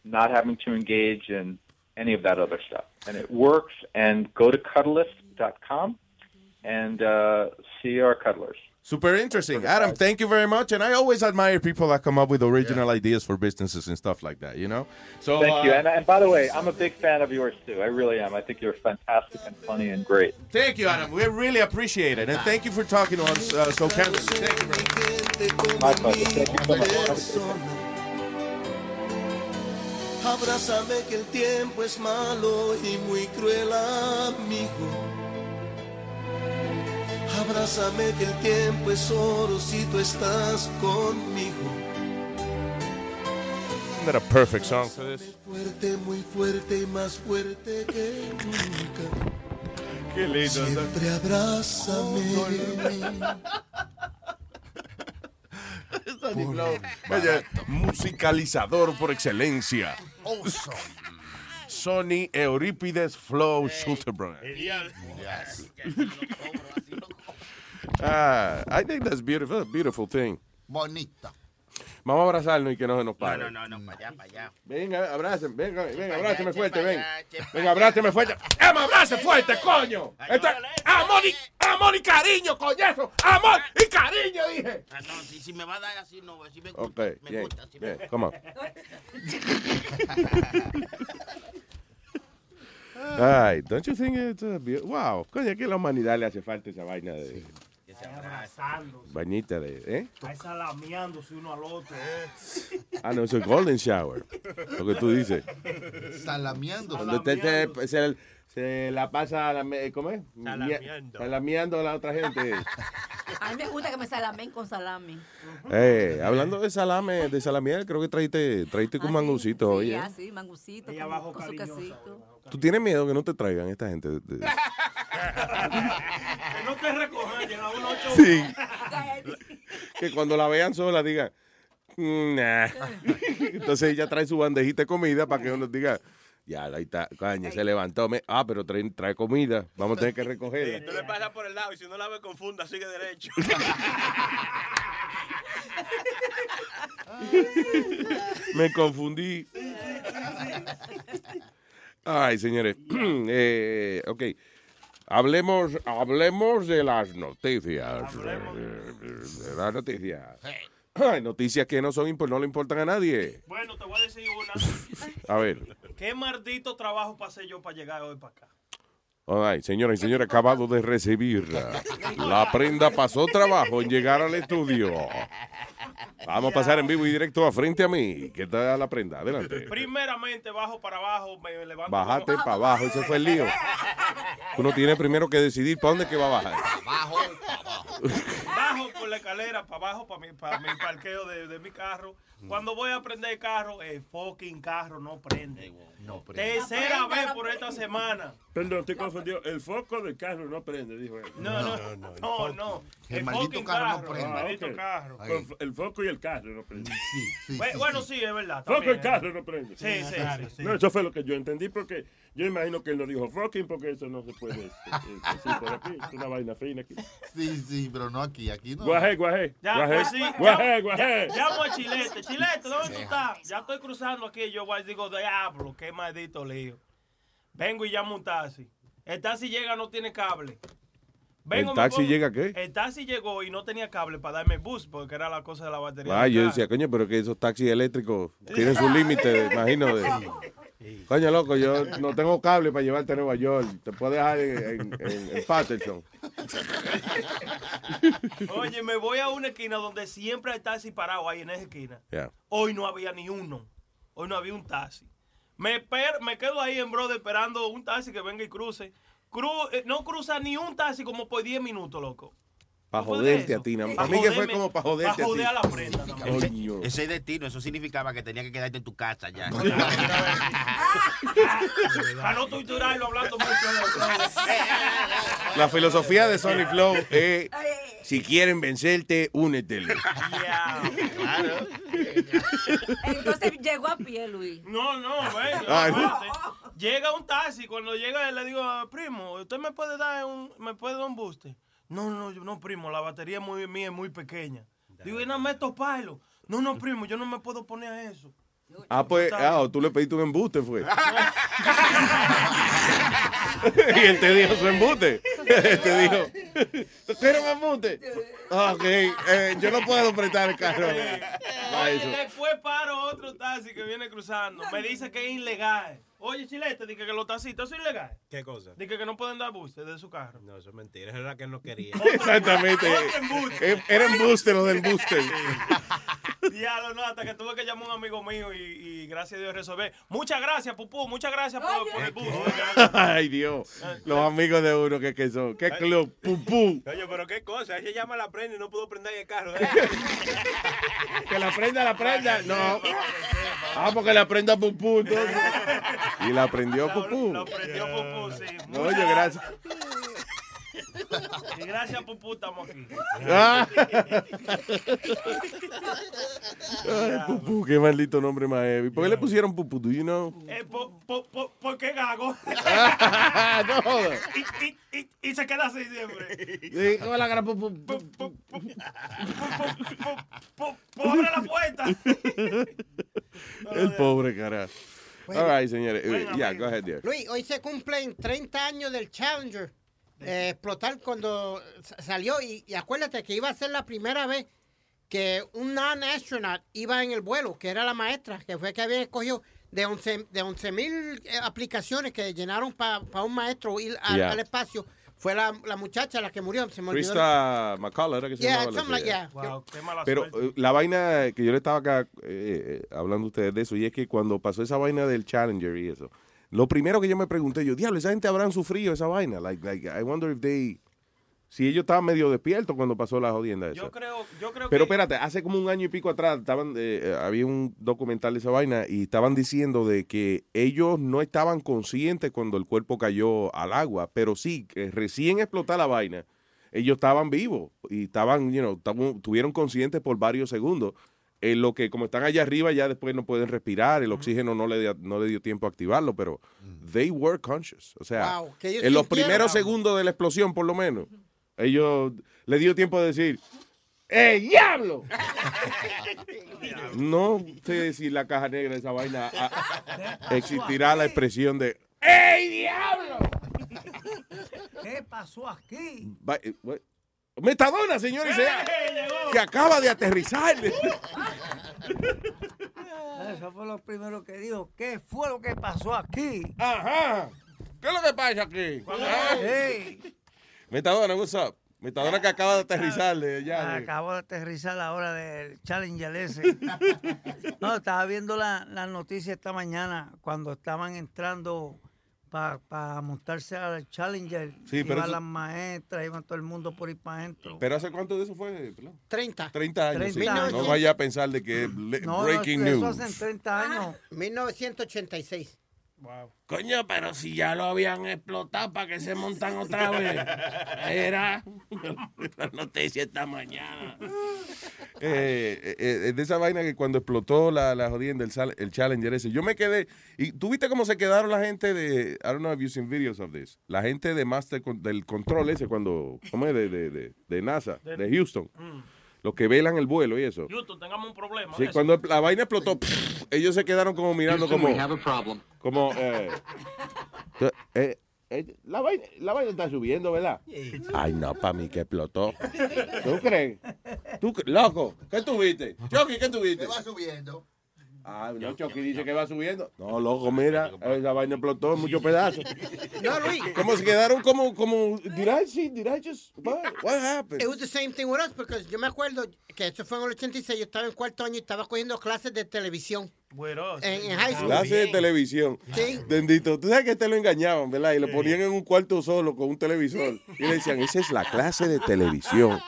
not having to engage in any of that other stuff. And it works. And go to cuddlist.com and uh, see our cuddlers. Super interesting. Adam, thank you very much. And I always admire people that come up with original ideas for businesses and stuff like that, you know? So Thank you. uh, And, and by the way, I'm a big fan of yours too. I really am. I think you're fantastic and funny and great. Thank you, Adam. We really appreciate it. And thank you for talking to us uh, so candidly. Thank you very much. My pleasure. Thank you so much. Abrázame que el tiempo es oro si tú estás conmigo. Isn't that a perfect song for this? Fuerte, muy fuerte más fuerte que nunca. Qué lindo. Siempre abrázame. Vaya, musicalizador por excelencia. Sonny Eurípides Flow Schulterbrunner. Ah, I think that's beautiful, a beautiful thing. Bonita. Vamos a abrazarnos y que no se nos No, pare. no, no, no, para allá, para allá. Venga, abrácenme, venga, venga, abráceme fuerte, ven. Venga, abráceme fuerte. ¡Emma, abrace fuerte, coño! Esto es amor y, amor y cariño, coñazo. Amor y cariño, dije. Ah, no, si, si me va a dar así, no, si me Ok, gusta, me bien, gusta. Si bien, me... come on. Ay, don't you think it's a Wow, coño, que a la humanidad le hace falta esa vaina de Abrazándose. vainita de, ¿eh? Ahí salameándose uno al otro. Ah, no, eso es golden shower. Lo que tú dices. Salameando. Cuando usted se, se- se la pasa, lame- ¿cómo es? Salameando. Salameando a la otra gente. A mí me gusta que me salamen con salami. Eh, hablando de salame, de salamiel, creo que traíste, traíste con mangucito hoy. Sí, ¿eh? ah, sí, mangucito, con, con su quesito. ¿Tú tienes miedo que no te traigan esta gente? de- de- Que no te recojan, llega uno ocho. Sí. que cuando la vean sola digan, "Mm, nah". Entonces ella trae su bandejita de comida para que uno diga, ya, ahí está, caña, se levantó. me- ah, pero trae, trae comida, vamos a tener que recogerla. Tú le pasas por el lado y si no la ve confunda, sigue derecho. Me confundí. Ay, señores. Eh, ok. Hablemos, hablemos de las noticias. De las noticias. Ay, noticias que no son impor- no le importan a nadie. Bueno, te voy a decir una. A ver. ¿Qué maldito trabajo pasé yo para llegar hoy para acá? Right, señoras y señores, acabado de recibir. La prenda pasó trabajo en llegar al estudio. Vamos a pasar en vivo y directo a frente a mí. ¿Qué tal la prenda? Adelante. Primeramente, bajo para abajo, me levanto. Bájate para abajo, ese fue el lío. Uno tiene primero que decidir para dónde que va a bajar. Bajo por por la escalera para abajo, para mi, para mi parqueo de, de mi carro. Cuando voy a prender el carro, el fucking carro no prende. No Tercera vez por esta semana. Perdón, te confundió. El foco del carro no prende, dijo él. No, no, no, no. El, maldito carro no prende. Ah, El maldito ok. carro. Con El foco y el carro no prenden. Bu- bueno, sí, es verdad. Foco y el carro eh. no prenden. Sí, sí, sí, sí. No, eso fue lo que yo entendí porque yo imagino que él no dijo fucking porque eso no se puede eh, eh, decir por aquí. Es una vaina fina aquí. Sí, sí, pero no aquí. Aquí no. Guajé, guajé. Ya, guajé, pues sí, guajé, guajé. Llamo a Chilete. Chilete, ¿dónde tú estás? Ya estoy cruzando aquí. Yo voy, digo, diablo, qué maldito lío. Vengo y llamo un taxi. El taxi llega, no tiene cable. Vengo, ¿El taxi pongo- llega qué? El taxi llegó y no tenía cable para darme boost porque era la cosa de la batería. Ah, yo decía, coño, pero que esos taxis eléctricos tienen su límite, imagino. De... Coño, loco, yo no tengo cable para llevarte a Nueva York. Te puedo dejar en, en, en- en Patterson. Oye, me voy a una esquina donde siempre hay taxi parado ahí en esa esquina. Hoy no había ni uno. Hoy no había un taxi. Me, esper- me quedo ahí en brother esperando un taxi que venga y cruce. Cru- eh, no cruza ni un taxi como por 10 minutos, loco. Para ¿Tú puedes joderte a ti. nada más. Pa' Para mí que fue como para joderte pa' a ti. joder a la prenda. Coño. Ese destino, eso significaba que tenía que quedarte en tu casa ya. Para no torturarlo hablando mucho de. La filosofía de Sony Flow es, si quieren vencerte, únetele. Claro. Entonces llegó a pie, Luis. No, no, ven, Ay. aguante. Llega un taxi, cuando llega le digo, primo, ¿usted me puede dar un, me puede dar un booster? No, no, yo- no, primo, la batería muy, mía es muy pequeña. Digo, y no me toparlo. No, no, primo, yo no me puedo poner a eso. Ah, pues, ah, tú le pediste un embuste, fue. y él te dijo su embuste. Él te dijo, ¿tú quieres un embuste? Ah, Ok, eh, yo no puedo prestar el carro. Oye, después paro otro taxi que viene cruzando. Me dice que es ilegal. Oye, Chilete, dije que los taxistas son ilegales. ¿Qué cosa? Dije que no pueden dar booster de su carro. No, eso es mentira. Eso era que él no quería. Exactamente. Eh, Era embuste lo del booster. Diablo, no, hasta que tuve que llamar a un amigo mío y, y gracias a Dios resolver. Muchas gracias, Pupú, muchas gracias por, por el booster. Ay, Dios. Los amigos de uno que, que son. ¿Qué club? Pupú. Oye, pero qué cosa. Ella llama a la prenda y no pudo prender el carro. Que la prenda, la prenda. No. Ah, porque la prenda Pupú. entonces. Y la prendió Pupú. Lo prendió Pupú, sí. No, oye, gracias. Y gracias, Pupú, estamos aquí. Ah. Ay, Pupú, qué maldito nombre más heavy. ¿Por qué le pusieron Pupú? Do you know? Eh, po- po- po- ¿Por qué gago? no jodas. y, y, y, y se queda así siempre. Sí, ¿cómo la gran Pupú? ¡Pobre la puerta! El pobre carajo. Bueno. All right, señores. Eh, Bueno, Yeah, go ahead, dear. Luis, hoy se cumplen 30 años del Challenger. eh, explotar cuando sa- salió y, y acuérdate que iba a ser la primera vez que un non-astronaut iba en el vuelo, que era la maestra, que fue que había escogido de 11 de 11 mil aplicaciones que llenaron para un maestro ir al, Yeah. al espacio. Fue la, la muchacha la que murió, se me olvidó. Krista era que se Yeah, llamaba. like- señora. yeah. Wow, qué mala Pero suerte. eh, la vaina que yo le estaba acá eh, eh, hablando a ustedes de eso, y es que cuando pasó esa vaina del Challenger y eso, lo primero que yo me pregunté, yo, diablo, esa gente habrán sufrido esa vaina. Like, like, I wonder if they. Si ellos estaban medio despiertos cuando pasó la jodienda esa. Yo creo, yo creo Pero que... espérate, hace como un año y pico atrás estaban, eh, eh, había un documental de esa vaina y estaban diciendo de que ellos no estaban conscientes cuando el cuerpo cayó al agua, pero sí, que recién explotó la vaina, ellos estaban vivos y estaban, you know, estaban- tuvieron conscientes por varios segundos. En lo que como están allá arriba ya después no pueden respirar, el oxígeno no le, dio- no le dio tiempo a activarlo, pero they were conscious. O sea, Wow, en los primeros segundos de la explosión por lo menos, ellos le dio tiempo de decir, ¡Eh, diablo! No sé si la caja negra de esa vaina ah, existirá la expresión de ¡Ey, diablo! ¿Qué pasó aquí? Va- eh, we- Metadona, señores, sea- que acaba de aterrizar. Eso fue lo primero que dijo. ¿Qué fue lo que pasó aquí? Ajá. ¿Qué es lo que pasa aquí? Hey, Metadona, what's up? Metadona que acaba de aterrizar de allá. de- acabo de aterrizar la hora del Challenger ese. No, estaba viendo la, la noticia esta mañana cuando estaban entrando para montarse al Challenger. Sí, pero iban eso- las maestras, iban todo el mundo por ahí para adentro. ¿Pero hace cuánto de eso fue? pelón? 30. 30 años. sí. 30 No vaya a pensar de que No, no, breaking eso news. hacen 30 años. 1986. Coño, pero si ya lo habían explotado para que se montan otra vez. Era la noticia esta mañana. Eh, eh, eh, de esa vaina que cuando explotó la, la jodienda, el, sal- el Challenger ese, yo me quedé. ¿Y tú viste cómo se quedaron la gente de. I don't know if you've seen videos of this. La gente de Master con- del control ese, cuando. ¿Cómo es? De, de, de, de NASA, de Houston. Mm. Los que velan el vuelo y eso. Houston, tengamos un problema. Sí, cuando la vaina explotó, pff, ellos se quedaron como mirando Houston, como. we have a Como. Eh, eh, eh, la, vaina, la vaina está subiendo, ¿verdad? Ay, no, para mí que explotó. ¿Tú crees? ¿Tú, loco, ¿qué tuviste? Chucky, ¿qué tuviste? va subiendo. Ah, no, Chucky dice que va subiendo. No, loco, mira, esa vaina explotó en muchos pedazos. No, Luis. Como se quedaron como, como, did I see, did I just, what, what happened? It was the same thing with us, porque yo me acuerdo que eso fue en el 86, yo estaba en cuarto año y estaba cogiendo clases de televisión. En, en high school. Clase de televisión. Sí. Bendito. Tú sabes que te lo engañaban, ¿verdad? Y lo ponían en un cuarto solo con un televisor. Y le decían, esa es la clase de televisión.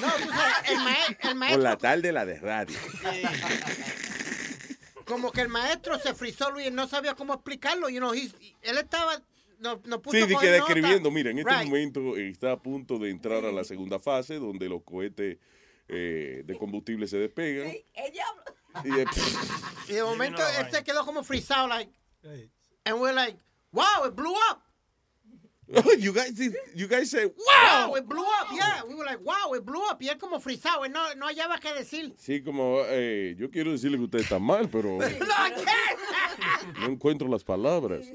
No, tú sabes, el, mae- el Con maestro, la tarde la de radio. Como que el maestro se frizó, Luis, y no sabía cómo explicarlo. You know, él estaba, no, no puso Sí, que describiendo, mira, en este Right. momento está a punto de entrar a la segunda fase donde los cohetes eh, de combustible se despegan. Ella Y de- Y de momento él se quedó como frizado, like, and we're like, wow, it blew up. you guys, you guys say, Wow, it blew up, yeah. We were like, wow, it blew up. Y él como frizado, él no, no hallaba qué decir. sí, como, eh, yo quiero decirle que usted está mal, pero No, encuentro las palabras.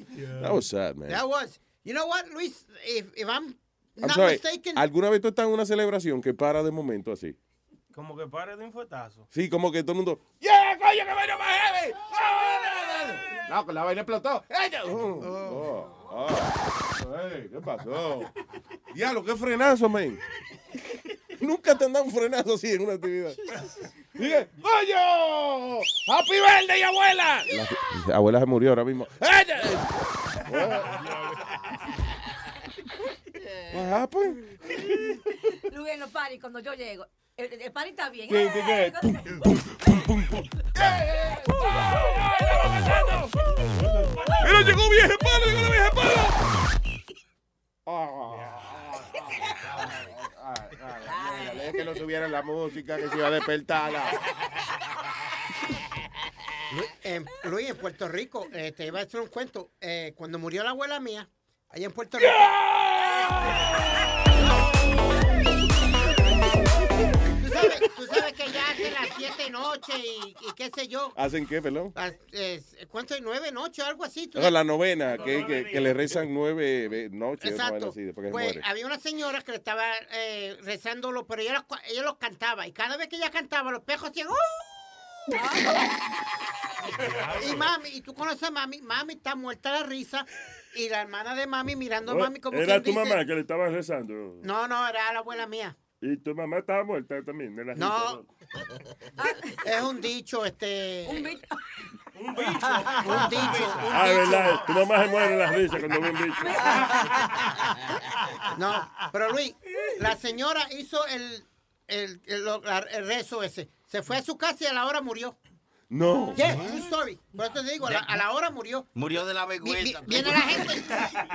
That was sad, man. That was. You know what, Luis? If, if I'm I'm not sorry, mistaken, ¿alguna vez tú estás en una celebración que para de momento así? Como que pare de un fuetazo. Sí, como que todo el mundo, ¡Yeah, coño, que vaina más heavy! No, que la vaina explotó. ¡Ella! Oh, oh, oh. Ey, ¿Qué pasó? Diablo, qué frenazo, man. Nunca te han dado un frenazo así en una actividad. Dije, ¡Coño! ¡Happy birthday, abuela! La abuela se murió ahora mismo. ¡Ella! What happened? Luis en los paris, cuando yo llego, el, el party está bien. ¿Qué, qué, qué? ¡Eh! Pum, pum, pum, pum, pum. ¡Mira, llegó vieja palo, llegó la vieja palo! Es que no subieran la música, que se iba a despertarla. Luis, en, Luis, en Puerto Rico, eh, te iba a hacer un cuento. Eh, cuando murió la abuela mía, allá en Puerto Rico. Sabes, tú sabes que ya hace las siete noche y, y qué sé yo. ¿Hacen qué, eh, ¿Cuánto es? ¿Nueve noches o algo así? ¿Tú No, la novena, que, que, que le rezan nueve noches, Exacto. así, después que Pues muere. había una señora que le estaba eh, rezándolo, pero ella los, ella los cantaba. Y cada vez que ella cantaba, los pejos hacían. ¡Uh! y mami, y tú conoces a mami, mami está muerta de la risa. Y la hermana de mami mirando a mami como Era quien tu dice, mamá que le estaba rezando. No, no, era la abuela mía. Y tu mamá estaba muerta también. De la No. Es un dicho, este. Un bicho. Un bicho. Un dicho. un Ah, verdad. Tu mamá se muere de la risa cuando ve un bicho. No, pero Luis, la señora hizo el, el, el, el rezo ese. Se fue a su casa y a la hora murió. No. Yeah, true story. Por eso te digo, a la, a la hora murió. Murió de la Vi- vi- vergüenza. viene la gente.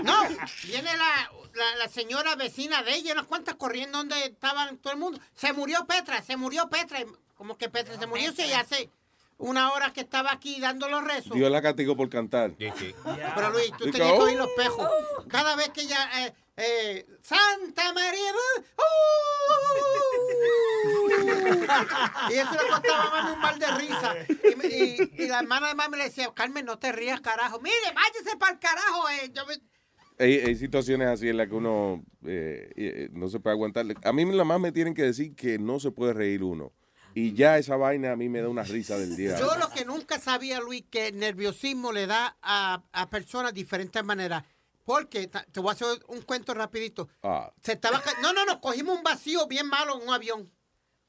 No, viene la, la, la señora vecina de ella, unas cuantas corriendo donde estaban todo el mundo. Se murió Petra, se murió Petra. Como que Petra se murió, sí, hace una hora que estaba aquí dando los rezos. Dios la castigó por cantar. Pero Luis, tú tenías que "Oh". oír los pejos. Cada vez que ella. eh, eh, Santa María. uh, y eso le costaba a mami un mal de risa. Y, me- y- y la hermana de mami le decía, Carmen, no te rías, carajo. Mire, váyase para el carajo. eh. Yo me- Hay, hay situaciones así en las que uno eh, eh, no se puede aguantar. A mí la más me tienen que decir que no se puede reír uno. Y ya esa vaina a mí me da una risa del día. Yo lo que nunca sabía, Luis, que el nerviosismo le da a, a personas diferentes maneras. Porque, te voy a hacer un cuento rapidito. Ah, Se estaba no, no, no, cogimos un vacío bien malo en un avión.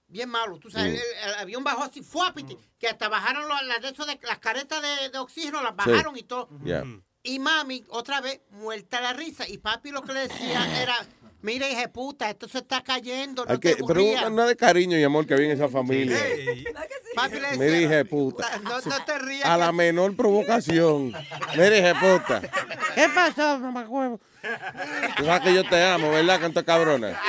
Bien malo. Tú sabes, Mm. el, el avión bajó así, fuapiti, que hasta bajaron los- las, de de- las caretas de, de oxígeno, las bajaron y todo. Yeah. Y mami, otra vez, muerta la risa. Y papi lo que le decía era, mira, hija puta, esto se está cayendo, no Hay te que, pero aburría". una de cariño y amor que había en esa familia. Papi le Me decía, dije puta. no, no te rías. A que- la menor provocación. Me dije puta. ¿Qué pasó, mamacuevo? Tú sabes que yo te amo, ¿verdad, canto cabrona?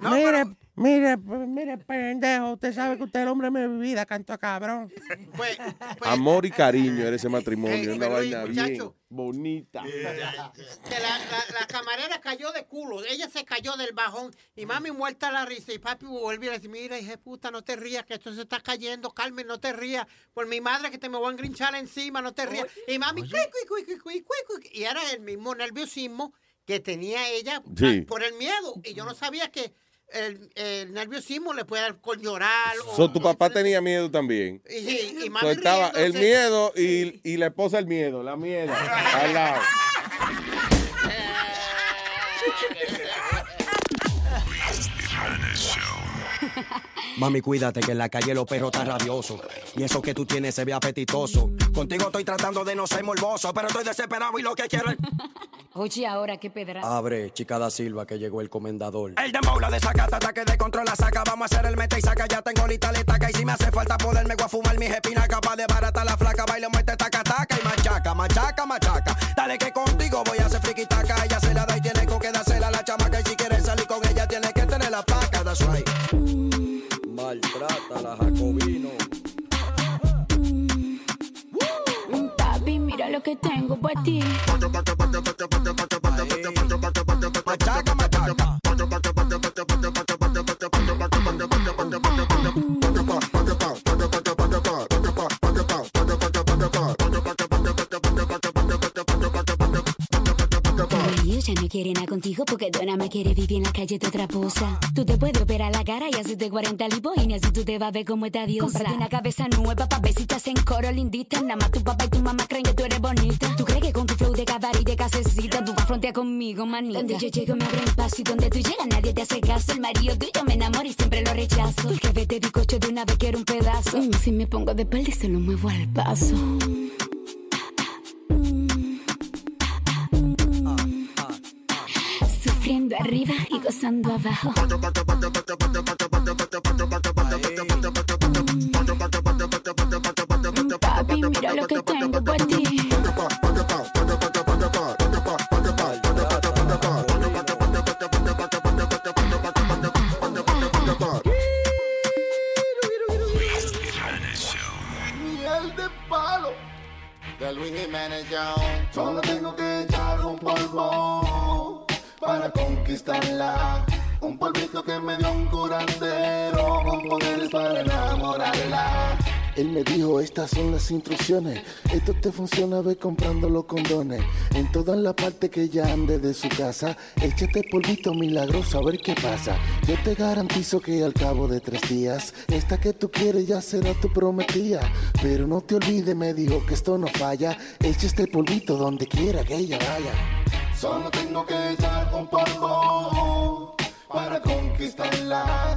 mire, mire, pues, mire, pendejo. Usted sabe que usted es el hombre de mi vida, canto cabrón. Pues, Amor y cariño era ese matrimonio, Ey, una vaina bien bonita. que la, la- la camarera cayó de culo, ella se cayó del bajón y mami muerta la risa y papi volvió y le dice, mira hija de puta, no te rías, que esto se está cayendo, Carmen, no te rías, por mi madre que te me voy a engrinchar encima, no te rías. Y mami, cui, cui, cui, cui, cui, cui, cui, y era el mismo nerviosismo que tenía ella Sí. por el miedo y yo no sabía que el, el nerviosismo le puede dar con llorar o, So, tu papá tenía miedo también. y, y- y So, mami estaba el miedo y, y la esposa el miedo, la mierda, al lado. Mami, cuídate que en la calle los perros están rabiosos. Y eso que tú tienes se ve apetitoso. Contigo estoy tratando de no ser morboso, pero estoy desesperado y lo que quiero es. Oye, ahora qué pedra. Abre, chica da Silva, que llegó el comendador. El dembow la desacata, ataque de control la saca. Vamos a hacer el mete y saca. Ya tengo lista la estaca. Y si me hace falta poderme voy a fumar mi jepina. Capaz de barata la flaca. Baila, muerte, taca, taca. Y machaca, machaca, machaca. Dale que contigo voy a hacer friki taca. Ella se la da y tiene con que dársela a la chamaca. Y si quieres salir con ella, tiene que tener la paca. That's right. Maltrata la Jacobino. Papi, mira lo que tengo para ti. Machaca, No quiere nada contigo porque Donna me quiere vivir en la calle de otra posa. Tú te puedes operar la cara y hacerte 40 libos y así tú te vas a ver como esta diosa. Cómprate una cabeza nueva pa' ver si estás en coro lindita. Nada más tu papá y tu mamá creen que tú eres bonita. ¿Tú crees que con tu flow de cabaret y de casecita tú vas a frontear conmigo, manita? Donde yo llego me abren paso y donde tú llegas nadie te hace caso. El marido tuyo me enamora y siempre lo rechazo. Porque vete bizcocho de una vez quiero un pedazo. Mm, si me pongo de espalda y se lo muevo al paso. Arriba y gozando abajo. Papi, mira lo que tengo para ti. Solo tengo que echar un polvo para conquistarla. Un polvito que me dio un curandero con poderes para enamorarla. Él me dijo, estas son las instrucciones. Esto te funciona, ve comprando los condones. En todas las partes que ella ande de su casa, échate polvito milagroso a ver qué pasa. Yo te garantizo que al cabo de tres días, esta que tú quieres ya será tu prometida. Pero no te olvides, me dijo que esto no falla. Echa este polvito donde quiera que ella vaya. Solo tengo que echar un polvo para conquistarla.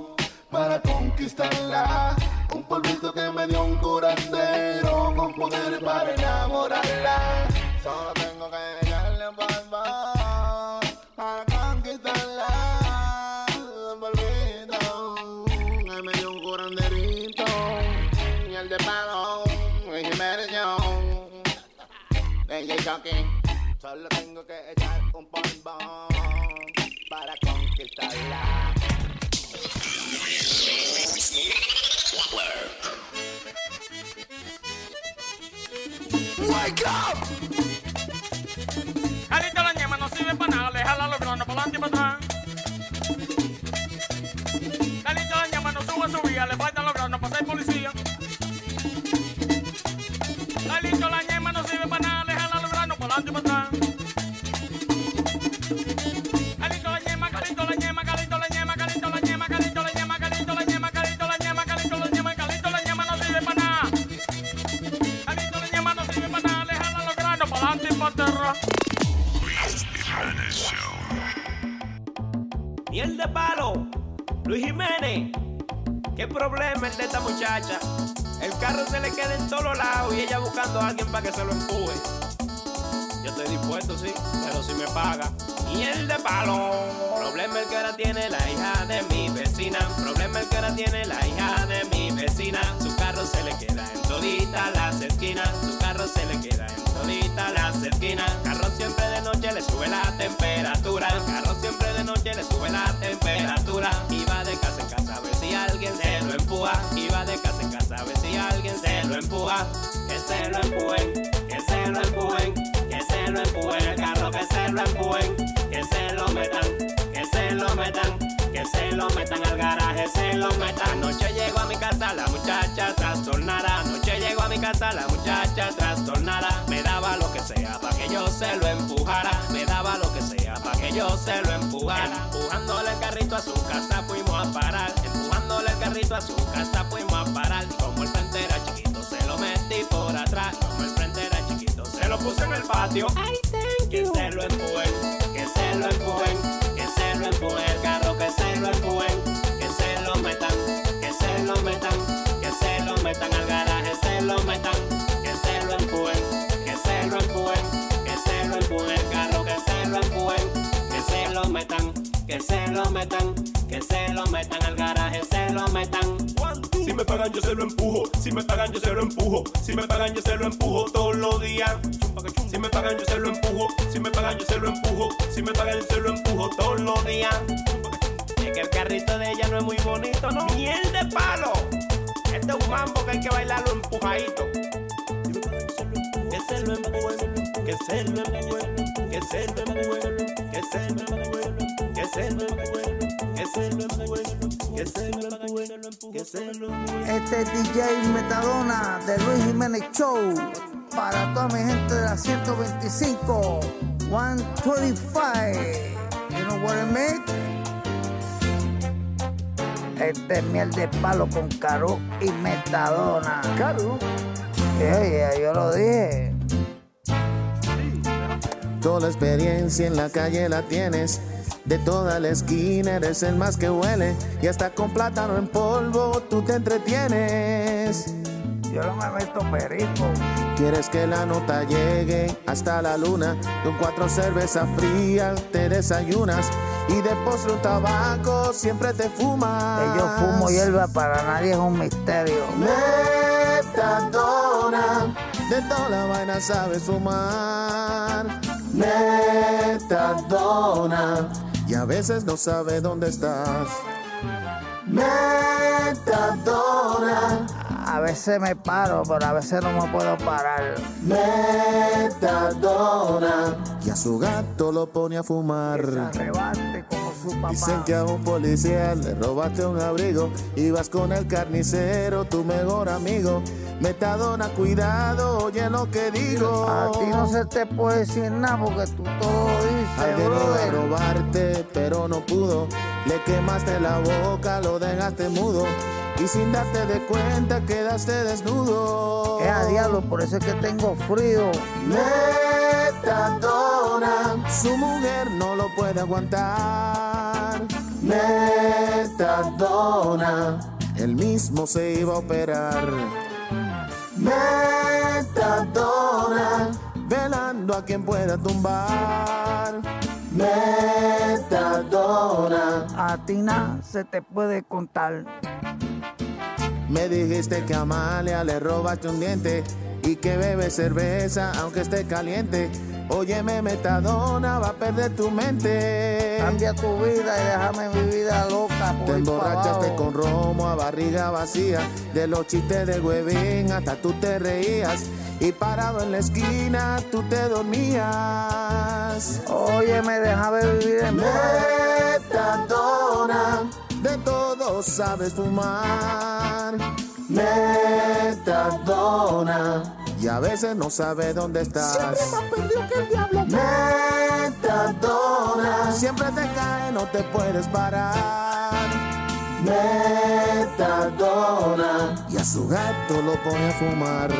conquistarla. Un polvito que me dio un curandero con poder para enamorarla. Solo tengo que echarle un polvo para conquistarla. Un polvito que me dio un curanderito. Y el de palo, y Young. DJ Chucky. Solo tengo que echar un polvo para conquistarla. Wake up! Carita la ñema no sirve para nada, le jala los granos para adelante y para la ñema no sube su le faltan los granos para ser policía. La ñema Miel de palo, Luis Jiménez. ¿Qué problema el de esta muchacha? El carro se le queda en todos lados y ella buscando a alguien para que se lo empuje. Yo estoy dispuesto, sí, pero si me paga. Miel de palo. Problema el que ahora tiene la hija de mi vecina. Problema el que ahora tiene la hija de mi vecina. Su carro se le queda en todita las esquinas. Su carro se le queda en todita las esquinas. Carro siempre de noche le sube la temperatura. Que se lo empujen, que se lo empujen, que se lo empujen. El carro que se lo empujen, que se lo metan, que se lo metan. Que se lo metan al garaje, se lo metan. Anoche llego a mi casa la muchacha trastornada. Anoche llego a mi casa la muchacha trastornada. Me daba lo que sea para que yo se lo empujara. Me daba lo que sea para que yo se lo empujara. Empujándole el carrito a su casa fuimos a parar. Empujándole el carrito a su casa fuimos a parar. Atrás. Como el frente era chiquito, se lo puse en el patio. que se lo empujen, que se lo empujen, que se lo empujen. El carro que se lo empujen, que se lo metan, que se lo metan, que se lo metan al garaje, se lo metan, que se lo empujen, que se lo empujen, que se lo empujen. El carro que se lo empujen, que se lo metan, que se lo metan, que se lo metan al garaje, se lo metan. Si me pagan yo se lo empujo, si me pagan yo se lo empujo, si me pagan yo se lo empujo todos los días. Si me pagan yo se lo empujo, si me pagan yo se lo empujo, si me pagan yo se lo empujo todos los días. Es que el carrito de ella no es muy bonito, ¿no? Miel de palo. Este es un mambo que hay que bailarlo empujadito. Que se lo empujen, que se lo empujen, que se lo empujen, que se lo empujen, que se lo empujen, que se lo empujen, que se lo empujen, que se lo empujen. Este es DJ Metadona de Luis Jiménez Show. Para toda mi gente de la 125, 125. You know what I mean? Este es miel de palo con Caro y Metadona. ¿Caro? Yeah, yo lo dije. Toda la experiencia en la calle la tienes. De toda la esquina eres el más que huele. Y hasta con plátano en polvo tú te entretienes. Yo no me meto perico. Quieres que la nota llegue hasta la luna. Con cuatro cervezas frías te desayunas. Y de postre un tabaco siempre te fumas. Que yo fumo hierba para nadie es un misterio. Metadona, de toda la vaina sabes fumar. Metadona, y a veces no sabe dónde estás. Metadona, A veces me paro, pero a veces no me puedo parar. Metadona, y a su gato lo pone a fumar. Arrebate como su papá. Dicen que a un policía le robaste un abrigo. Ibas con el carnicero, tu mejor amigo. Metadona, cuidado, oye lo que digo. A ti no se te puede decir nada porque tú todo dices, Alguien iba a brother. robarte, pero no pudo. Le quemaste la boca, lo dejaste mudo. Y sin darte de cuenta, quedaste desnudo. Es a diablo, por eso es que tengo frío. Metadona, su mujer no lo puede aguantar. Metadona, él mismo se iba a operar. Metadona, velando a quien pueda tumbar. Metadona, A ti nada se te puede contar. Me dijiste que a Amalia le robaste un diente y que bebe cerveza aunque esté caliente. Óyeme, metadona, va a perder tu mente. Cambia tu vida y déjame mi vida loca. Te emborrachaste con romo a barriga vacía. De los chistes de huevín hasta tú te reías. Y parado en la esquina tú te dormías. Óyeme, déjame vivir en. Metadona, de todo sabes fumar. Metadona, y a veces no sabes dónde estás. Siempre más perdido que el diablo. Metadona. Siempre te cae, no te puedes parar. Metadona. Y a su gato lo pone a fumar.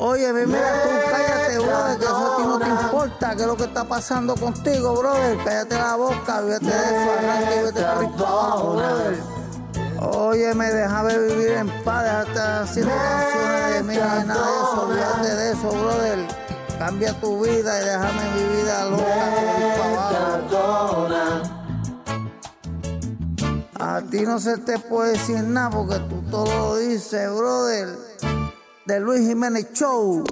Oye, mira, tú cállate, brother, que eso a ti no te importa, qué es lo que está pasando contigo, brother. Cállate la boca, vete de eso, arranca y vete para arriba abajo, brother. Oye, me déjame vivir en paz, déjate haciendo canciones de mí, ni nada de eso, olvídate de eso, brother. Cambia tu vida y déjame mi vida loca, por para. A ti no se te puede decir nada porque tú todo lo dices, brother. De Luis Jiménez Show.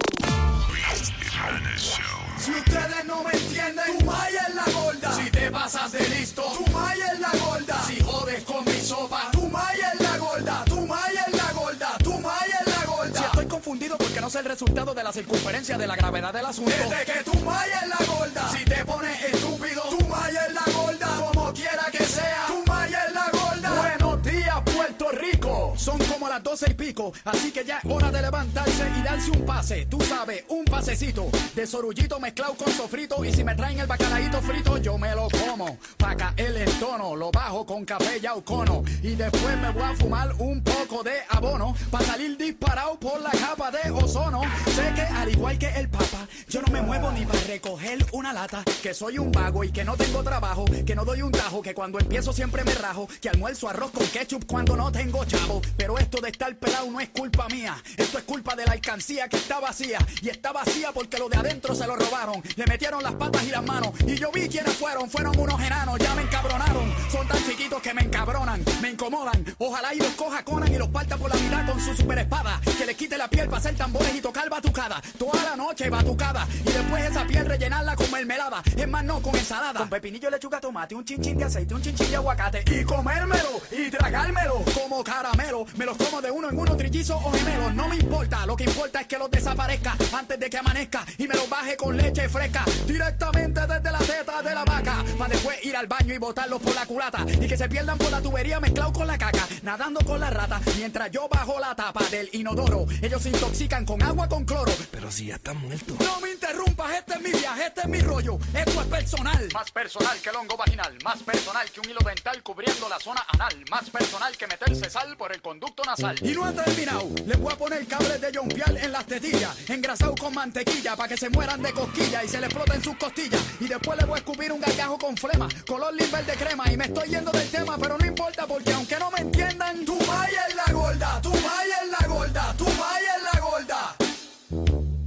Si ustedes no me entienden, tu maya es la gorda. Si te pasas de listo, tu maya es la gorda. Si jodes con mi sopa, tu maya es la gorda. Tu maya es la gorda. Tu maya es la gorda. Si estoy confundido porque no sé el resultado de la circunferencia de la gravedad del asunto. Desde que tu maya es la gorda. Si te pones estúpido, tu maya es la gorda. Como quiera que sea, tu maya es la gorda. Buenos días, Puerto Rico. Son como las doce y pico, así que ya es hora de levantarse y darse un pase. Tú sabes, un pasecito de sorullito mezclado con sofrito. Y si me traen el bacalaíto frito, yo me lo como. Pa' caer el tono, lo bajo con café y cono. Y después me voy a fumar un poco de abono. Pa' salir disparado por la capa de ozono. Sé que al igual que el papa, yo no me muevo ni para recoger una lata. Que soy un vago y que no tengo trabajo. Que no doy un tajo, que cuando empiezo siempre me rajo. Que almuerzo arroz con ketchup cuando no tengo chavo. Pero esto de estar pelado no es culpa mía. Esto es culpa de la alcancía que está vacía. Y está vacía porque lo de adentro se lo robaron. Le metieron las patas y las manos. Y yo vi quiénes fueron. Fueron unos enanos. Ya me encabronaron. Son tan chiquitos que me encabronan. Me incomodan. Ojalá y los coja Conan y los parta por la mitad con su super espada. Que les quite la piel para hacer tambores y tocar batucada. Toda la noche batucada. Y después esa piel rellenarla con mermelada. Es más, no con ensalada. Con pepinillo, lechuga, tomate, un chinchín de aceite, un chinchín de aguacate. Y comérmelo y tragármelo como caramelo. Me los como de uno en uno, trillizos o gemelos. No me importa. Lo que importa es que los desaparezca antes de que amanezca. Y me los baje con leche fresca. Directamente desde la teta de la vaca. Para después ir al baño y botarlos por la culata. Y que se pierdan por la tubería mezclado con la caca. Nadando con la rata. Mientras yo bajo la tapa del inodoro. Ellos se intoxican con agua con cloro. Pero si ya están muertos. No me interrumpas, este es mi viaje, este es mi rollo. Esto es personal. Más personal que el hongo vaginal. Más personal que un hilo dental cubriendo la zona anal. Más personal que meterse sal por el conducto nasal. Y no ha terminado. Les voy a poner cables de jompial en las tetillas. Engrasado con mantequilla para que se mueran de cosquilla y se les exploten sus costillas. Y después les voy a escupir un gargajo con flema. Color limber de crema. Y me estoy yendo del tema, pero no importa porque aunque no me entiendan, tu maya es la gorda. Tu maya es la gorda. Tu maya es la gorda.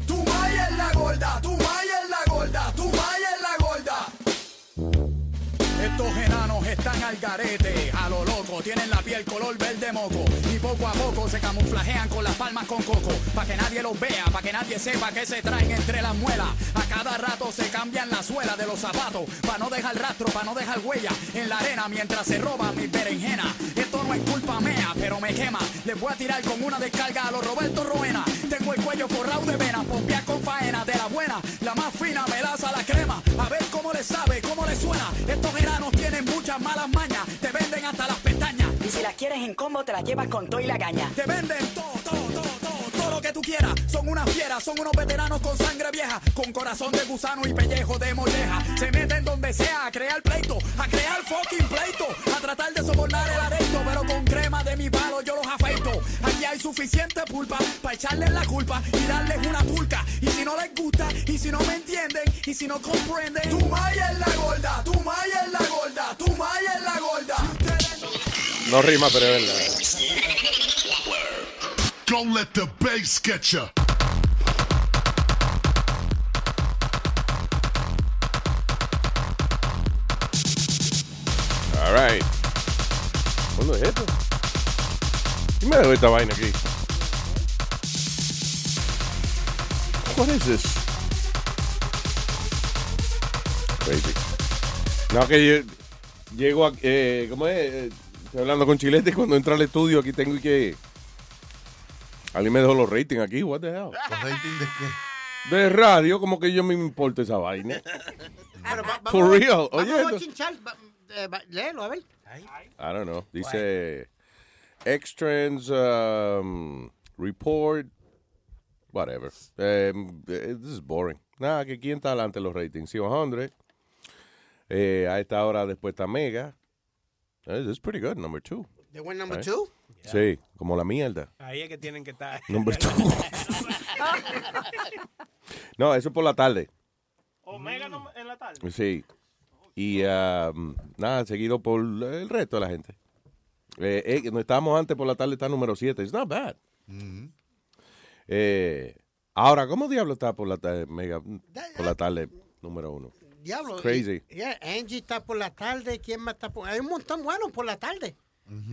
Tu maya es la gorda. Tu maya es la gorda. Están al garete, a lo loco, tienen la piel color verde moco y poco a poco se camuflajean con las palmas con coco, pa' que nadie los vea, pa' que nadie sepa que se traen entre las muelas. A cada rato se cambian la suela de los zapatos, pa' no dejar rastro, pa' no dejar huella en la arena mientras se roban mis berenjenas. Esto no es culpa mía, pero me quema. Les voy a tirar con una descarga a los Roberto Roena. Tengo el cuello forrado de venas, pompear con faena de la buena, A ver cómo les sabe, cómo les suena. Estos enanos tienen muchas malas mañas, te venden hasta las pestañas. Y si las quieres en combo, te las llevas con todo y la caña. Te venden todo, todo, tú quieras. Son unas fieras, son unos veteranos con sangre vieja, con corazón de gusano y pellejo de molleja. Se meten donde sea a crear pleito, a crear fucking pleito, a tratar de sobornar el aresto, pero con crema de mi palo yo los afeito. Aquí hay suficiente pulpa para echarles la culpa y darles una pulca. Y si no les gusta, y si no me entienden, y si no comprenden, tu maya es la gorda, tu maya es la gorda, tu maya es la gorda. No rima, pero es verdad. Don't let the bass get ya. All right. ¿Cuándo es esto? ¿Quién me dejó esta vaina aquí? What is this? Crazy. No, que yo llego a... Eh, ¿Cómo es? Eh, Estoy hablando con Chilete cuando entra al estudio aquí tengo que... Alguien me dejó los ratings aquí, what the hell? ¿Los ratings de qué? De radio, como que yo me importa esa vaina. Pero va- For vamos a- real, vamos oye, a esto- chinchar, va- eh, va- léelo, a ver. I don't know. Dice X-Trends um, Report whatever. Eh, eh, this is boring. Nada, que quién está adelante los ratings. 100. Eh, a esta hora después está Mega. Eh, This is pretty good, number two. ¿De buen number Right. two? Sí, como la mierda. Ahí es que tienen que estar. Number two. No, eso es por la tarde. Omega no- en la tarde. Sí. Y ah, nada, seguido por el resto de la gente. Eh, eh, donde estábamos antes por la tarde está número 7. It's not bad. Eh, ahora, ¿cómo diablo está por la tarde, Mega, por la tarde número uno? Diablo. Crazy. y- yeah, Angie está por la tarde. ¿Quién más está por Hay un montón buenos por la tarde.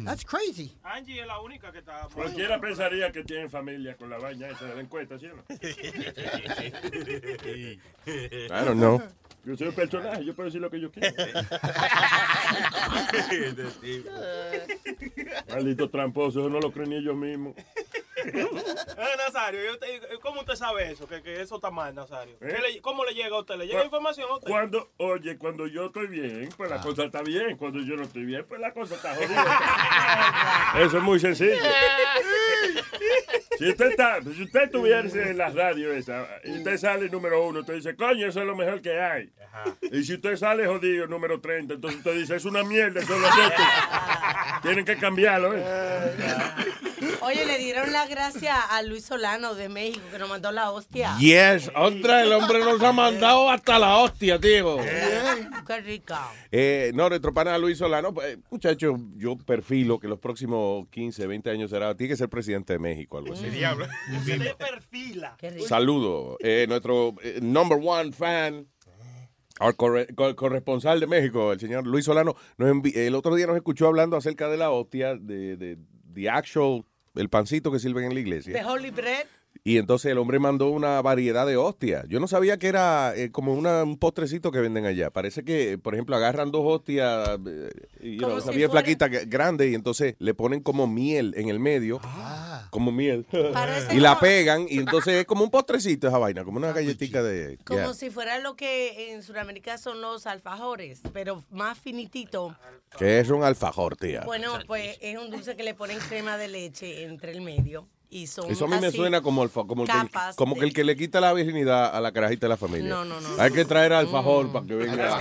That's crazy. Angie es la única que está. Cualquiera pensaría que tienen familia con la vaina esa de la encuesta, ¿sí o no? I don't know. Yo soy un personaje, yo puedo decir lo que yo quiero. Maldito tramposo, eso no lo creen ni ellos mismos. Eh, Nazario, yo te- ¿cómo usted sabe eso? Que, que eso está mal, Nazario. ¿Eh? ¿Qué le- ¿Cómo le llega a usted? ¿Le llega información a usted? Cuando, oye, cuando yo estoy bien, pues Ah. la cosa está bien. Cuando yo no estoy bien, pues la cosa está jodida. Eso es muy sencillo. Si usted, está, si usted estuviese en la radio esa, y usted sale número uno, usted dice, coño, eso es lo mejor que hay. Y si usted sale jodido número 30, entonces usted dice, es una mierda, eso es lo. Tienen que cambiarlo, ¿eh? Oye, le dieron la gracia a Luis Solano de México que nos mandó la hostia. Yes, otra, el hombre nos ha mandado hasta la hostia, tío. Qué rica. Eh, no, nuestro pana Luis Solano, pues, muchacho, yo perfilo que los próximos 15, 20 años será, tiene que ser presidente de México, algo así. diablo. Usted perfila. Saludo, eh, nuestro eh, number one fan, our corre- co- corresponsal de México, el señor Luis Solano, nos el otro día nos escuchó hablando acerca de la hostia, de, de the actual, el pancito que sirven en la iglesia. De Holy Bread. Y entonces el hombre mandó una variedad de hostias. Yo no sabía que era eh, como una- un postrecito que venden allá. Parece que, por ejemplo, agarran dos hostias, eh, y, you know, si bien fuera- flaquita, grande, y entonces le ponen como miel en el medio. Como miel. Parece y la como- pegan, y entonces es como un postrecito esa vaina, como una galletita de... Como yeah. si fuera lo que en Sudamérica son los alfajores, pero más finitito. Que es un alfajor, tía. Bueno, pues es un dulce que le ponen crema de leche entre el medio. Y son Eso a mí me así, suena como, alfa- como, el que, como que el que le quita la virginidad a la carajita de la familia. No, no, no. Hay que traer alfajor para que venga.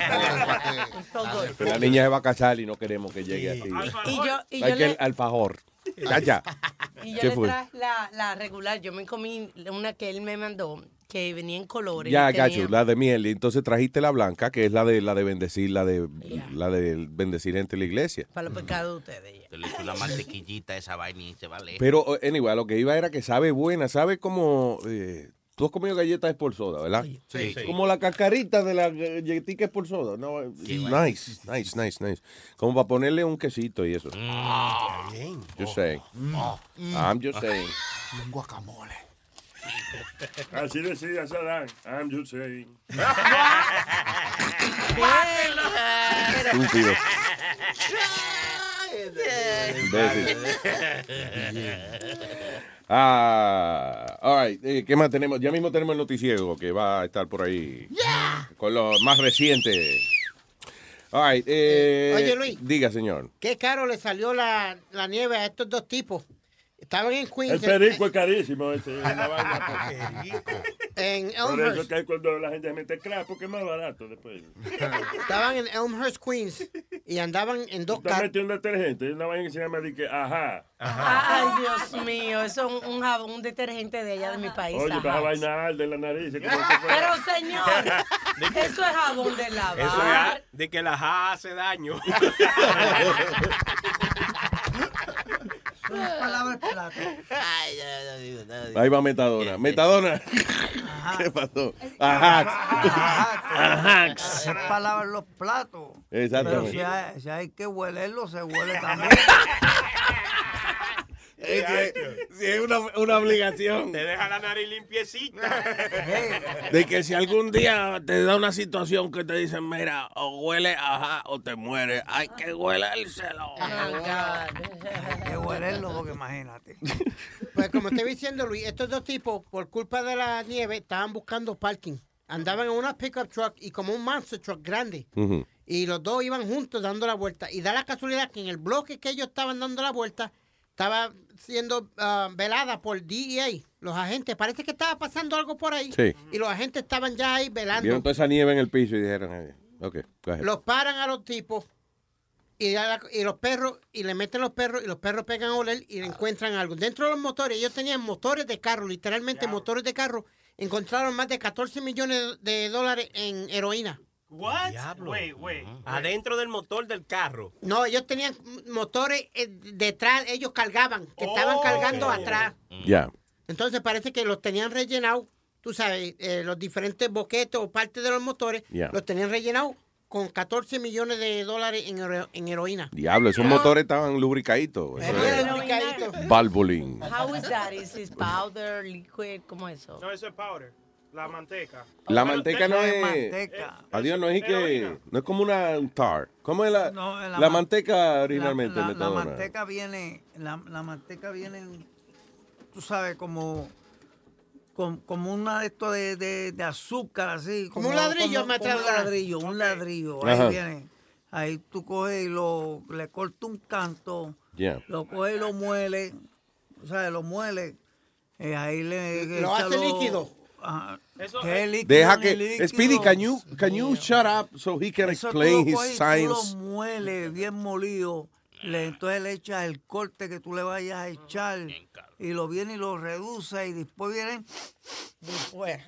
La niña se va a casar y no queremos que llegue así. Y yo, y Hay yo que le, el alfajor. Ya, ya. y yo ¿Qué le fue? traje la, la regular. Yo me comí una que él me mandó, que venía en colores. Ya, gacho, la de miel. Y entonces trajiste la blanca, que es la de la de bendecir, la de la de bendecir gente en la iglesia. Para los pecados de ustedes. ya. Se le una mantequillita esa vaina y se vale. Pero, eh, anyway, lo que iba era que sabe buena, sabe como... eh, Tú has comido galletas por soda, ¿verdad? Sí, sí. Como la cascarita de la galletita por soda. No, eh, nice, nice, nice, nice. Como para ponerle un quesito y eso. Just saying. I'm just saying. Un guacamole. Así decía Saddam. I'm just saying. Estúpido. Imbécil. Ah, all right. eh, ¿Qué más tenemos? Ya mismo tenemos el noticiero que va a estar por ahí. Con lo más reciente. All right. eh, Oye, Luis. Diga, señor. Qué caro le salió la, la nieve a estos dos tipos. Estaban en El Queens. perico es carísimo. Ese, es una vaina. En Por eso Elmhurst. que cuando la gente mete crack, porque es más barato después. Estaban en Elmhurst, Queens. Y andaban en dos carros. metió un detergente, una vaina que se llama de que, ajá. Ay, Dios mío, eso es un, jabón, un detergente de allá de mi país. Oye, ajá. vaina arde en la nariz. Pero señor, eso es jabón de Eso lavar. es de que la ja hace daño. Palabra plato. Ahí va Metadona. Metadona. ¿Qué pasó? Ajax. Ajax. Es para lavar los platos. Exactamente. Pero si hay, si hay que huelerlo, se huele también. Si es una, una obligación. Te deja la nariz limpiecita. De que si algún día te da una situación que te dicen, mira, o huele ajá o te mueres, hay que huelérselo. Hay que huelerlo porque imagínate. Pues como te diciendo, Luis, estos dos tipos, por culpa de la nieve, estaban buscando parking. Andaban en una pickup truck y como un monster truck grande. Y los dos iban juntos dando la vuelta. Y da la casualidad que en el bloque que ellos estaban dando la vuelta, estaba siendo ah, velada por DEA, los agentes. Parece que estaba pasando algo por ahí. Sí. Y los agentes estaban ya ahí velando. Vieron toda esa nieve en el piso y dijeron, eh, ok, go ahead. Los paran a los tipos y, a la- y los perros, y le meten los perros, y los perros pegan a oler y le encuentran algo. Dentro de los motores, ellos tenían motores de carro, literalmente motores de carro. Encontraron más de 14 millones de dólares en heroína. What? Wait, wait. Adentro del motor del carro. No, ellos tenían motores eh, detrás, ellos cargaban, que estaban Oh. cargando atrás. Ya. Entonces parece que los tenían rellenados, tú sabes, eh, los diferentes boquetes o partes de los motores, Ya. los tenían rellenados con 14 millones de dólares en, hero- en heroína. Diablo, esos motores estaban lubricaditos. Eso es. How is that? Is it powder, liquid? ¿Cómo es eso? No, eso es powder. La manteca. La manteca no es. manteca. Adiós, no es que. No es como una un tar. ¿Cómo es la, No, la, la man- manteca originalmente? La, la- manteca viene, la, la manteca viene, tú sabes, como, como, como una de esto de, de, de azúcar, así. Como un ladrillo, como, como un ladrillo, un ladrillo. Ajá. Ahí viene. Ahí tú coges y lo, le cortas un canto, Ya. lo coges y lo mueles, o sea, lo mueles. eh, ahí le Lo hace líquido. Deja que. Speedy, can you, can you shut up so he can Eso tú explain lo his science? Tú lo mueles bien molido. Le, entonces le echas el corte que tú le vayas a echar. Y lo viene y lo reduce. Y después viene. Después,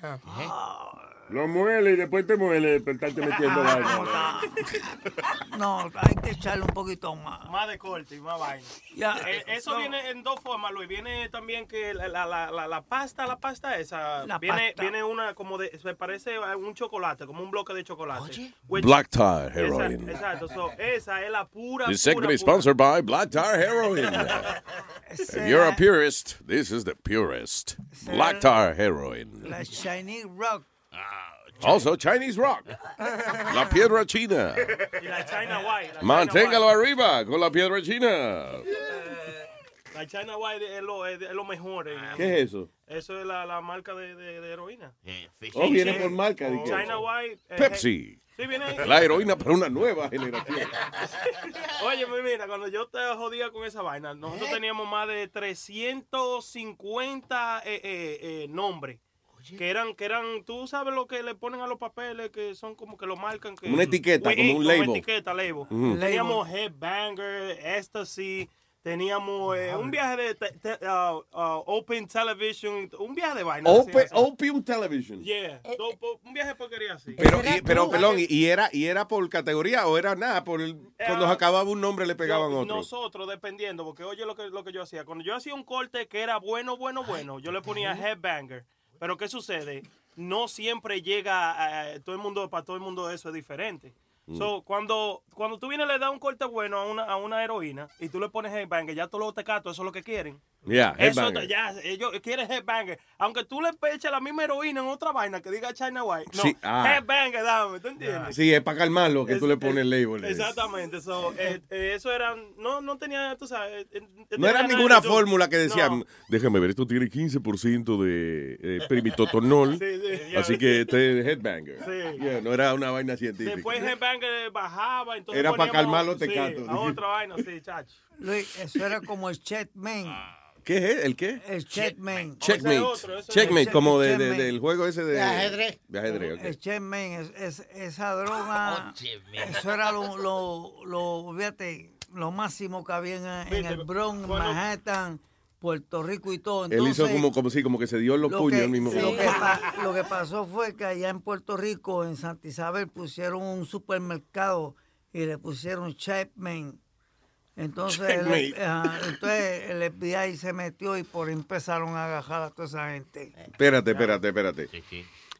Lo muele y después te muele por estarte metiendo Ah, vaina. No, hay que echarle un poquito más. Más de corte y más vaina. Ya. Eh, eso No. viene en dos formas, Luis. Viene también que la, la, la, la- la pasta, la pasta esa, La viene, pasta. viene una como de, se parece a un chocolate, como un bloque de chocolate. Which- Black Tar Esa- Heroin. Exacto, so, esa es la pura, This pura, segment is pura. sponsored by Black Tar Heroin. If you're a purist, this is the purest. Black Tar Heroin. La Chinese Rock. Also Chinese Rock. La piedra china. Y la China White. la Manténgalo China White. arriba con la piedra china. La China White es lo, es, lo mejor. en- ¿Qué es eso? Eso es la, la marca de, de, de heroína. Oh, viene por marca. China White. eh, Pepsi. Sí, viene La heroína para una nueva generación. Oye, pues mira, cuando yo te jodía con esa vaina, nosotros teníamos más de 350 eh, eh, eh, nombres. Que eran, que eran, tú sabes lo que le ponen a los papeles, que son como que lo marcan. Que, una etiqueta, como un label. etiqueta, label. Ujú. Teníamos Headbanger, Ecstasy, teníamos eh, un viaje de te- te- uh, uh, Open Television, un viaje de vaina. así, Ope- así. Opium Television. Yeah, do- po- un viaje de porquería así. Pero, y- pero perdón, ¿y- ¿y era, ¿y era por categoría o era nada? Por el, cuando se Ah, acababa un nombre le pegaban Yo- otro. Nosotros, dependiendo, porque oye lo que, lo que yo hacía. Cuando yo hacía un corte que era bueno, bueno, bueno, yo le ponía headbanger. Pero ¿qué sucede? No siempre llega a, todo el mundo, para todo el mundo eso es diferente. Mm. So, cuando, cuando tú vienes le das un corte bueno a una, a una heroína y tú le pones headbanger, ya todos los tecatos, eso es lo que quieren. Yeah, Eso headbanger. ya, ellos quieren headbanger. Aunque tú le eches la misma heroína en otra vaina que diga China White. No, Sí, ah. headbanger, dame, ¿tú entiendes? Sí, es para calmarlo que tú le pones el label. Exactamente, so, eh, eh, eso era, no, no tenía, tú sabes, eh, eh, No era ninguna de- fórmula que decía, No. déjame ver, esto tiene 15% de eh, primitotonol, Sí, sí, así que este es headbanger. Sí. Yeah, no era una vaina científica. Después Headbanger bajaba, entonces Era pa' poníamos- calmar los sí, tecatos. a otra vaina, sí, chacho. Luis, eso era como el Checkmate. ¿Qué es? ¿El qué? El Checkmate. Checkmate. Checkmate, como de, de- del juego ese de, De ajedrez. De ajedrez, ok. El Checkmate, es, es- esa droga, eso era lo, lo, lo, fíjate, lo máximo que había en, en el Bronx, Manhattan, Puerto Rico y todo. Él hizo como, como, sí, como que se dio los lo puños que, el mismo. lo, que, pa- lo que pasó fue que allá en Puerto Rico, en Santa Isabel, pusieron un supermercado y le pusieron Checkmate. Entonces, el, entonces el FBI se metió y por ahí empezaron a agarrar a toda esa gente. Espérate, espérate, espérate.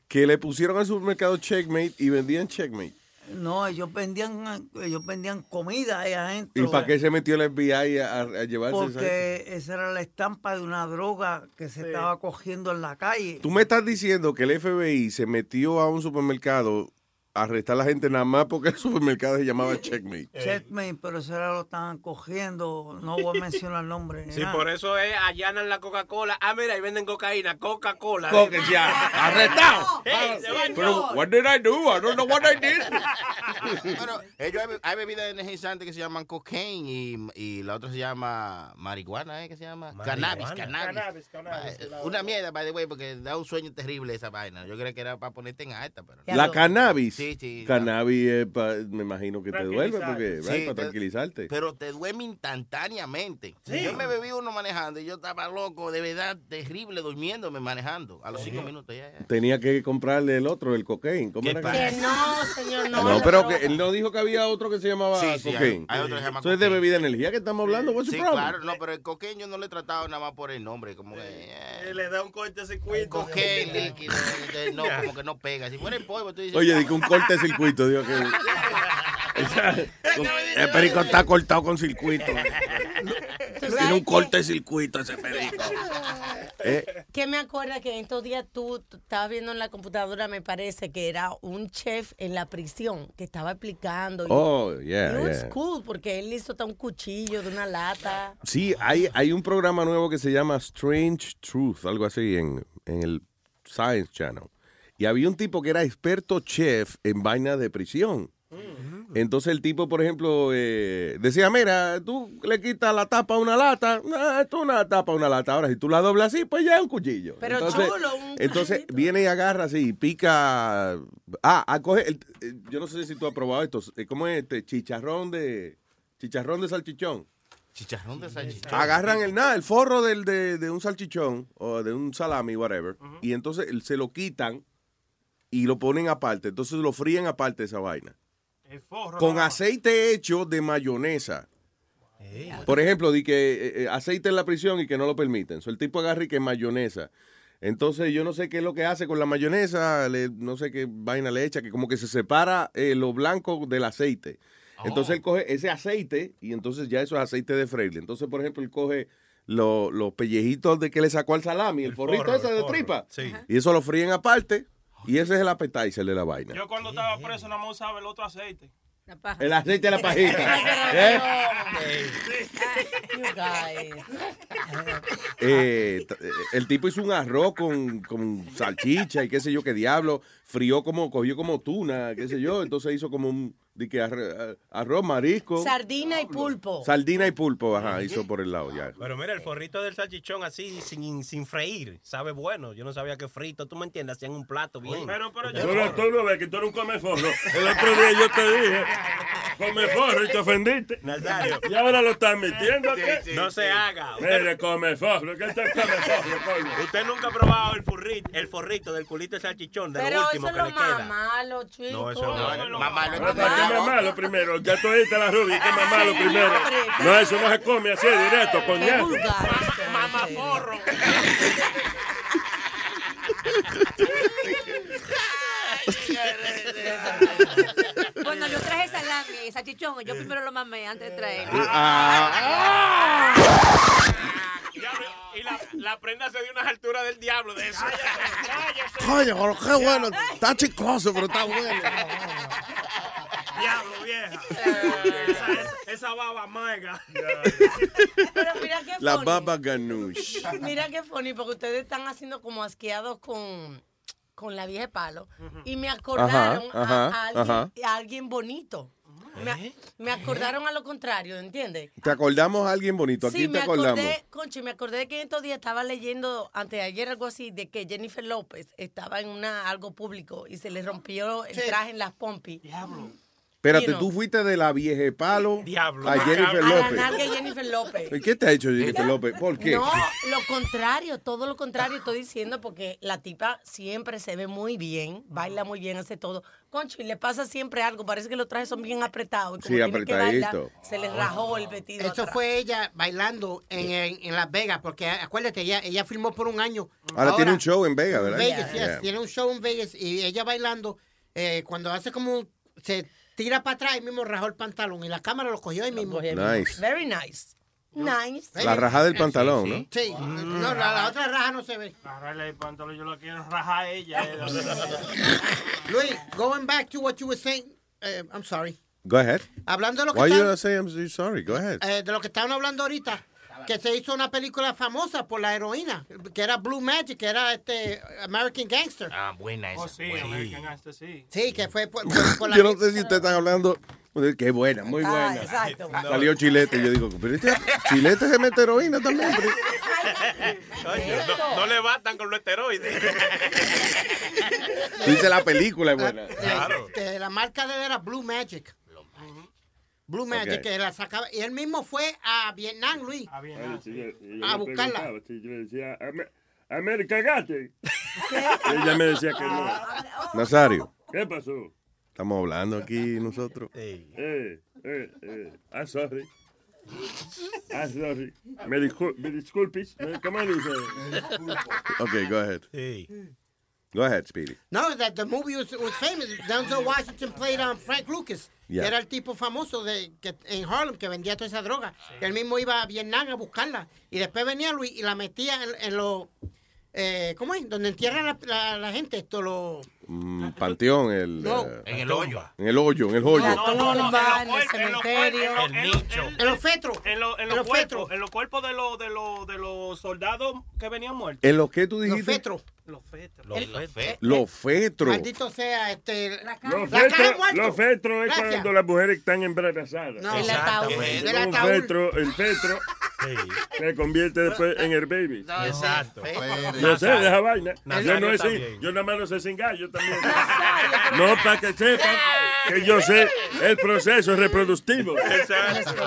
Que le pusieron al supermercado Checkmate y vendían Checkmate. No, ellos vendían, ellos vendían comida ahí adentro. ¿Y para qué se metió el FBI a, a llevarse? Porque esa era la estampa de una droga que se estaba cogiendo en la calle. Tú me estás diciendo que el FBI se metió a un supermercado arrestar a la gente nada más porque el supermercado se llamaba Checkmate. Checkmate, pero ese ahora lo están cogiendo. No voy a mencionar el nombre. Sí, nada. por eso es, allanan la Coca-Cola. Ah, mira, ahí venden cocaína, Coca-Cola. Coca, sí, arrestado. Hey, Pero, what did I do? I don't know what I did. Bueno, ellos hay, hay bebidas energizantes que se llaman cocaine y, y la otra se llama marihuana, ¿eh? ¿Qué se llama? Cannabis, cannabis. Cannabis, cannabis, Eh, Una mierda, by the way, porque da un sueño terrible esa vaina. Yo creía que era para ponerte en alta, pero... La cannabis. Sí, sí. Cannabis, es pa- me imagino que te duerme porque, Sí, right, para te- tranquilizarte. Pero te duerme instantáneamente. Sí. Yo me bebí uno manejando y yo estaba loco, de verdad, terrible, durmiéndome manejando. A los cinco minutos ya, ya. Tenía que comprarle el otro, el cocaine. ¿Cómo era Que no, señor, no. No, pero que él no dijo que había otro que se llamaba Sí, sí, hay- cocaine. hay otro que se llama Eso es de bebida de energía que estamos hablando. What's Sí, claro, no, pero el cocaine yo no le he tratado nada más por el nombre, como que... eh, Le da un corte circuito. cocaine líquido, eh, no, como que no pega. Si fuera el polvo, tú dices... Oye, di que un corte de circuito, digo que. el perico está cortado con circuito. Tiene un corte de circuito ese perico. Eh, Que me acuerda que en estos días tú, tú estabas viendo en la computadora, me parece que era un chef en la prisión que estaba explicando. y- Oh, yeah, was yeah. cool porque él hizo hasta un cuchillo de una lata. Sí, hay, hay un programa nuevo que se llama Strange Truth, algo así, en, en el Science Channel. Y había un tipo que era experto chef en vaina de prisión. Entonces el tipo, por ejemplo, eh, decía, mira, tú le quitas la tapa a una lata, no, esto es una tapa a una lata. Ahora, si tú la doblas así, pues ya es un cuchillo. Pero entonces, chulo, un Entonces viene y agarra así, pica... Ah, coge el- eh, yo no sé si tú has probado esto, eh, ¿cómo es este? Chicharrón de... Chicharrón de salchichón. Chicharrón de salchichón. Agarran el nada, el forro del, de, de un salchichón o de un salami, whatever, y entonces se lo quitan y lo ponen aparte. Entonces lo fríen aparte esa vaina. El forro. Con no. aceite hecho de mayonesa. Por ejemplo, di que eh, eh, aceite en la prisión y que no lo permiten. So, el tipo agarra y que mayonesa. Entonces yo no sé qué es lo que hace con la mayonesa, le- no sé qué vaina le echa, que como que se separa eh, lo blanco del aceite. Entonces él coge ese aceite y entonces ya eso es aceite de freír. Entonces, por ejemplo, él coge lo- los pellejitos de que le sacó al salami, el, forrito forro, ese el de forro. tripa. Sí. Y eso lo fríen aparte y ese es el appetizer de la vaina. Yo cuando estaba preso nada más usaba el otro aceite. El aceite de la pajita. ¿Eh? Eh, t- eh, el tipo hizo un arroz con, con salchicha y qué sé yo qué diablo, frió como, cogió como tuna, qué sé yo, entonces hizo como un di que arroz, marisco, Sardina y pulpo. saldina y pulpo, ajá, hizo por el lado ya. Pero mira, el forrito del salchichón así, sin, sin freír, sabe bueno. Yo no sabía que frito, tú me entiendes, hacían un plato bien. Pero, pero Tú no, tú no ves que tú eres un comeforro. El otro día yo te dije, comeforro, y te ofendiste. Nazario. Y ahora lo estás metiendo. ¿qué? no se haga. Mire, comeforro, ¿qué te comeforro, coño? Usted nunca ha probado el forrito, el forrito del culito de salchichón, de Pero lo último es que lo le más queda. malo, chico. No, eso no es lo Más malo Ah, ¿para ¿Qué más malo primero? Ya tú dijiste la rubia, ¿qué más malo primero? No, eso no se come así directo, coñazo. Mamá forro. Cuando yo traje salami y salchichón, yo primero lo mamé antes de traerlo. Ah, Y la, la prenda se dio unas alturas del diablo de eso. Coño, pero qué bueno, está chicloso, pero está bueno. Diablo, vieja. Esa, esa, esa baba maiga. Pero mira qué La baba ganoush. Mira qué funny, porque ustedes están haciendo como asqueados con, con la vieja de palo. Y me acordaron a- ajá, a, alguien, a alguien bonito. Me, me acordaron a lo contrario, ¿entiendes? Te acordamos a alguien bonito, aquí Sí, te me acordamos. acordé, conchi, me acordé que en estos días estaba leyendo, antes de ayer algo así, de que Jennifer López estaba en una algo público y se le rompió el traje en las pompis. Diablo. Espérate, You know. tú fuiste de la vieja palo Diablo. a Jennifer A la López. nalga de Jennifer López. ¿Y qué te ha hecho Jennifer López? ¿Por qué? No, lo contrario, todo lo contrario estoy diciendo porque la tipa siempre se ve muy bien, baila muy bien, hace todo. Concho, y le pasa siempre algo, parece que los trajes son bien apretados. Y como Sí, tiene que bailar, apretadito. se le rajó el vestido. Eso atrás. fue ella bailando en, en- en Las Vegas, porque acuérdate, ella, ella filmó por un año. Ahora, tiene un show en Vegas, ¿verdad? Vegas, Yeah. yes, tiene un show en Vegas y ella bailando, eh, cuando hace como, se tira para atrás y mismo rajó el pantalón y la cámara lo cogió ahí mismo. Nice. Very nice. Nice. La rajada del pantalón, ¿no? Sí, no, la, la otra raja no se ve. Agarrarle el pantalón, yo lo quiero rajar a ella. eh. Luis, going back to what you were saying, eh, I'm sorry. Go ahead. Hablando de lo que Why you están- gonna say I'm so sorry? Go ahead. Eh, de lo que estaban hablando ahorita, que se hizo una película famosa por la heroína, que era Blue Magic, que era este American Gangster. Ah, buena esa. Oh, sí, American Gangster, sí. Sí, que fue por, por- por la... Yo no sé si ustedes están hablando. de- Qué buena, muy Ah, buena. exacto. Salió Chilete y yo digo, pero este Chilete se mete heroína también. pero- Oye, no, no le bastan con los esteroides. Dice la película es buena. de- de la marca de él era Blue Magic. Blue Magic, que la sacaba. Y él mismo fue a Vietnam, Luis. Sí, yo- yo A buscarla. sí, yo le decía, "Ame- América Gate. Ella me decía que no. Nazario, ¿Qué pasó? estamos hablando aquí nosotros. Eh, eh, eh. Ah, sorry. Ah, sorry. Me, discul- me disculpes. Me- ¿Cómo dice? Ok, go ahead. Go ahead, Speedy. No, that the movie was, was famous. Denzel Washington played on Frank Lucas. Yeah. que Era el tipo famoso de, que, en Harlem que vendía toda esa droga. Que él mismo iba a Vietnam a buscarla. Y después venía Luis y la metía en, en los... Eh, ¿Cómo es? Donde entierran la, la, la gente. Esto lo... Mm, panteón, el, No. eh, En el hoyo. en el hoyo, en el hoyo. No, no, no, tumba, en los el cuerpos, en los cementerio. en los- nicho. en- los fetros. En, lo- en En los los cuerpos, fetros. en los cuerpos de los de los de los soldados que venían muertos. ¿En lo que tú Los dijiste? fetros. Los fetos. Los fe- Los fetros. Maldito sea, este... Los La cara de fetros, los fetros es Gracias. cuando las mujeres están embarazadas. No, El ataúd. Fetro, el fetro se convierte después en el baby. No, Exacto. Yo sé de esa vaina. Yo no yo nada más lo sé sin gallo también. No, para que sepan que yo sé el proceso reproductivo. Exacto.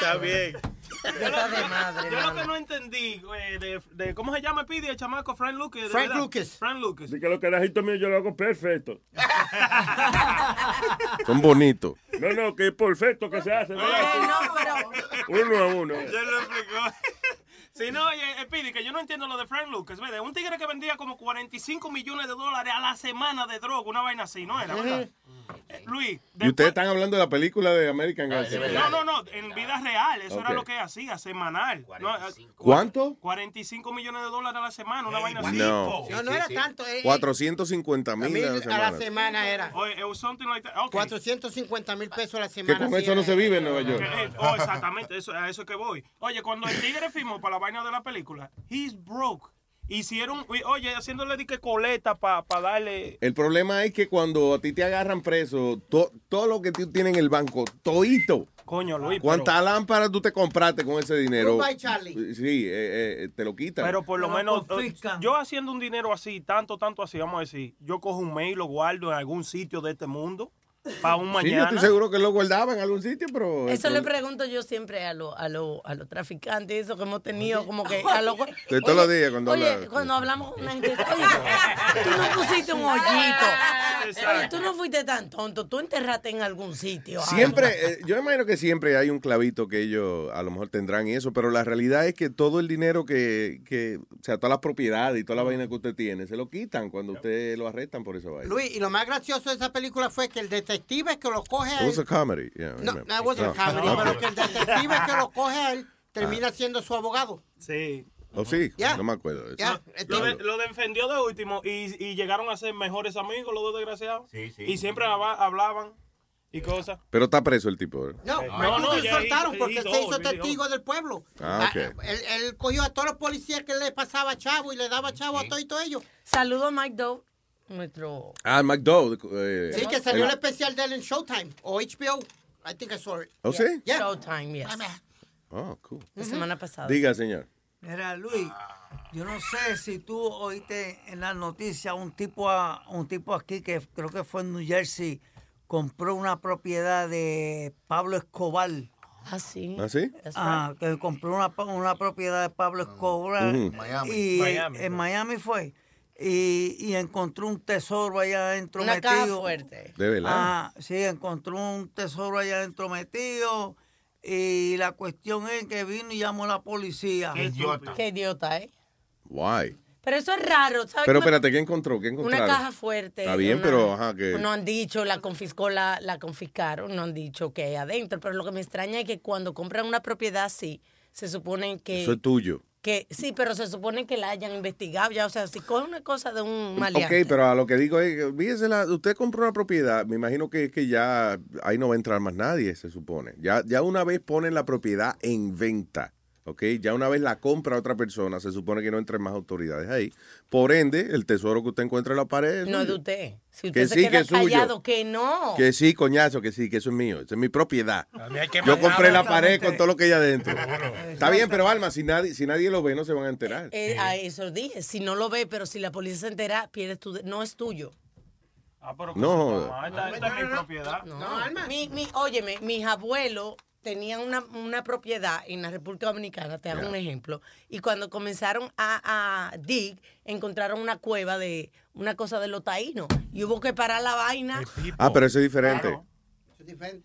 Está bien. Yo está de madre, Yo lo que no entendí eh, de, de cómo se llama Pidi el chamaco Frank Lucas. de Frank verdad. Lucas. Frank Lucas. Así que los carajitos míos yo lo hago perfecto. Son bonitos. No, no, que es perfecto que se hace. ¿verdad? Eh, no, pero Uno a uno. Ya lo explicó. Sí, no, oye, eh, Pidi, que yo no entiendo lo de Frank Lucas. ¿verdad? Un tigre que vendía como 45 millones de dólares a la semana de droga, una vaina así, ¿no era? ¿verdad? Eh, Luis, Y ustedes están hablando de la película de American Gangster. No, no, no, en vida real, eso era lo que hacía, semanal. No, eh, ¿Cuánto? 45 millones de dólares a la semana, una vaina así. No. No, no era tanto. eh, 450 a mil a la a la semana. era. Oye, it was something like that. Okay. 450 mil pesos a la Que semana. con sí eso no se vive en Nueva Que, York. eh, oh, exactamente, eso, a eso es que voy. Oye, cuando el tigre firmó para la vaina de la película, he's broke. Hicieron, oye, haciéndole dique coleta para darle. El problema es que cuando a ti te agarran preso, to- todo lo que tú tienes en el banco, toito. Coño, Luis. ¿Cuántas lámparas tú te compraste con ese dinero? Goodbye, Charlie. Sí, eh, eh, te lo quitan. Pero por lo menos, confiscan. eh, yo haciendo un dinero así, tanto, tanto así, vamos a decir, yo cojo un mail, lo guardo en algún sitio de este mundo, para un sí, yo mañana. estoy seguro que lo guardaba en algún sitio, pero... Eso le pregunto yo siempre a los a lo, a los traficantes, eso que hemos tenido, como que a los... De todos los días cuando Oye, cuando hablamos con una gente, oye, tú no pusiste un hoyito. Oye, tú no fuiste tan tonto, tú enterraste en algún sitio. Siempre, eh, yo imagino que siempre hay un clavito que ellos a lo mejor tendrán y eso, pero la realidad es que todo el dinero que, que o sea, todas las propiedades y toda la vaina que usted tiene, se lo quitan cuando usted lo arrestan por esa vaina. Luis, y lo más gracioso de esa película fue que el detective que lo coge a It was él. a comedy. Yeah, No, no, it wasn't a Oh, comedy, okay. pero que el detective que lo coge a él termina siendo su abogado. Sí. Oh, sí, Ya. no me acuerdo de eso. Ya, Lo, de- lo defendió de último y, y llegaron a ser mejores amigos los dos desgraciados. Y siempre hablaban y cosas. Pero está preso el tipo. ¿eh? No, No, no, no, lo soltaron he- porque he se hizo testigo del pueblo. Ah, ok. él, él cogió a todos los policías que le pasaba chavo y le daba chavo a todos ellos. Saludo a Mike Doe, nuestro... Ah, McDowell. eh, Sí, que salió el especial de él en Showtime o HBO. I think I saw it. ¿Oh, sí? Yeah. Showtime, yes. Oh, cool. La semana pasada. Diga, señor. Mira, Luis, yo no sé si tú oíste en las noticias un tipo, a, un tipo aquí que creo que fue en New Jersey, compró una propiedad de Pablo Escobar. Ah, sí. ¿Ah, sí? Ah, que compró una, una propiedad de Pablo Escobar. Miami. Y Miami, en fue. Miami fue. Y, y encontró un tesoro allá adentro Una caja metido. fuerte. De verdad. Ah, sí, encontró un tesoro allá adentro metido. Y la cuestión es que vino y llamó a la policía. Qué idiota. Qué idiota, ¿eh? Why? Pero eso es raro, ¿sabes? Pero espérate, ¿qué encontró? ¿Qué Una encontraron? caja fuerte. Está bien, una- pero ajá, que... No han dicho, la confiscó, la, la confiscaron, no han dicho que hay adentro. Pero lo que me extraña es que cuando compran una propiedad así, se supone que... Eso es tuyo. Que Sí, pero se supone que la hayan investigado ya. O sea, si coge una cosa de un Ok, maleante. pero a lo que digo es, fíjese, la- usted compró una propiedad, me imagino que, que ya ahí no va a entrar más nadie, se supone. Ya, ya una vez ponen la propiedad en venta, ok, ya una vez la compra otra persona, se supone que no entren más autoridades ahí. Por ende, el tesoro que usted encuentra en la pared es No es de suyo. usted. Si Que usted se sí, que queda es suyo. callado, que no. Que sí, coñazo, que sí, que eso es mío, esa es mi propiedad. que Yo compré la pared con todo lo que hay adentro. Está bien, pero Alma, si nadie, si nadie lo ve, no se van a enterar. Eh, a eso dije. Si no lo ve, pero si la policía se entera, pierdes tu... de- No es tuyo. No, Ah, esta, esta es mi propiedad. No, Mi, mi, óyeme, mis abuelos tenían una, una propiedad en la República Dominicana, te hago un ejemplo, y cuando comenzaron a, a dig, encontraron una cueva de una cosa de los taínos, y hubo que parar la vaina ah, pero eso es diferente. Claro.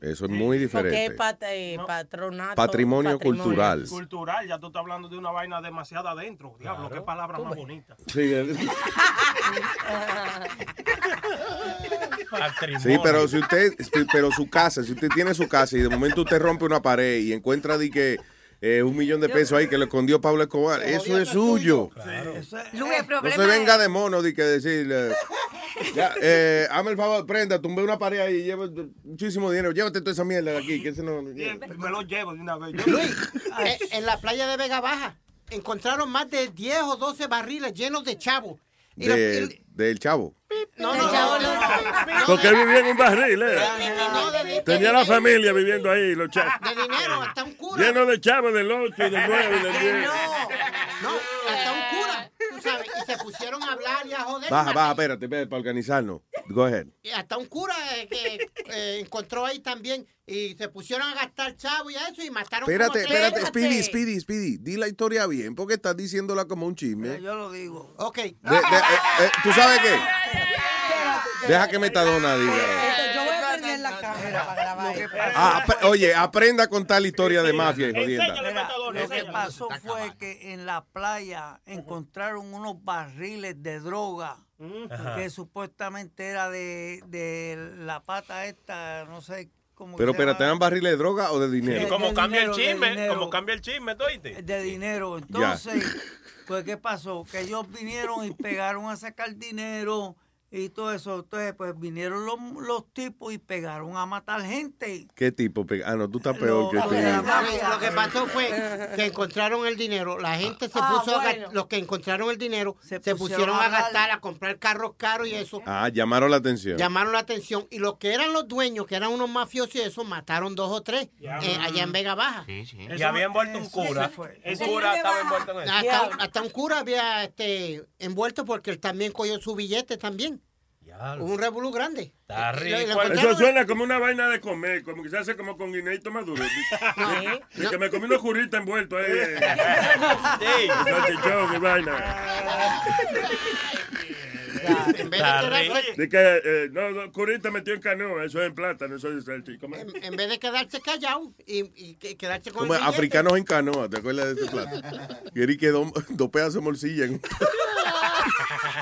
Eso es muy porque diferente. es pat- eh, patronato. Patrimonio cultural. Cultural, ya tú estás hablando de una vaina demasiado adentro. Diablo, qué palabra más bonita. Sí, Sí, pero si usted, pero su casa, si usted tiene su casa y de momento usted rompe una pared y encuentra de que eh, un millón de pesos ahí que le escondió Pablo Escobar, eso es suyo. Luis, el No se venga de mono de que decirle, ya, eh, hazme el favor, prenda, tumbe una pared ahí y lleva muchísimo dinero, llévate toda esa mierda de aquí, que ese no... Me lo llevo de una vez. Eh, en la playa de Vega Baja encontraron más de 10 o 12 barriles llenos de chavo. De- el- del chavo. no, no, no, no. Porque él vivía en un barril, ¿eh? No, Tenía la familia viviendo ahí, los chavos. De dinero, hasta un cura. Lleno de chavos del 8, del 9, del 10. No, hasta un cura, sabes, y se pusieron a hablar y a joder. Baja, baja, espérate, espérate, para organizarnos. Go ahead. Y hasta un cura eh, que eh, encontró ahí también y se pusieron a gastar chavo y a eso y mataron Espérate, como tres. espérate, Speedy, Speedy, Speedy, di la historia bien, porque estás diciéndola como un chisme. Yo lo digo. Ok. De- de- eh, eh, ¿Tú sabes qué? Deja que Metadona diga. Yo voy a prender la cámara para grabar. Ah, oye, aprenda a contar la historia de mafia y jodienda. Mira, lo que pasó fue que en la playa encontraron unos barriles de droga Ajá. que supuestamente era de, de la pata esta, no sé cómo Pero llama. espérate, ¿eran barriles de droga o de Y dinero? como de cambia el dinero, chisme, como cambia el chisme, ¿tú oíste? de dinero. Entonces, pues, ¿qué pasó? Que ellos vinieron y pegaron a sacar dinero y todo eso. Entonces, pues, vinieron los, los tipos y pegaron a matar gente. ¿Qué tipo? Ah, no, tú estás peor que Lo, este. lo que pasó fue que encontraron el dinero. La gente se Ah, puso a bueno. ga- los que encontraron el dinero se, pusieron, pusieron a a gastar, a comprar carros caros y eso. Ah, llamaron la atención. Llamaron la atención y los que eran los dueños, que eran unos mafiosos y eso, mataron dos o tres eh, allá en Vega Baja. Y había envuelto un cura. El cura estaba envuelto en eso. Hasta, hasta un cura había este, envuelto porque él también cogió su billete también. Un revolú grande. Está y rico. lo Eso suena como una vaina de comer, como que se hace como con guineito maduro. De, de que me comí unos curitas envueltos ahí. eh. Sí. Salchichón y vaina. En vez de quedarse, De que, eh, no, no, curita metió en canoa, eso es en plátano, eso es salchichón. en, en vez de quedarse callado y, y que- quedarse con Como el africanos en canoa, ¿te acuerdas de ese plato? Querí que dos, dos pedazos de morcilla en un...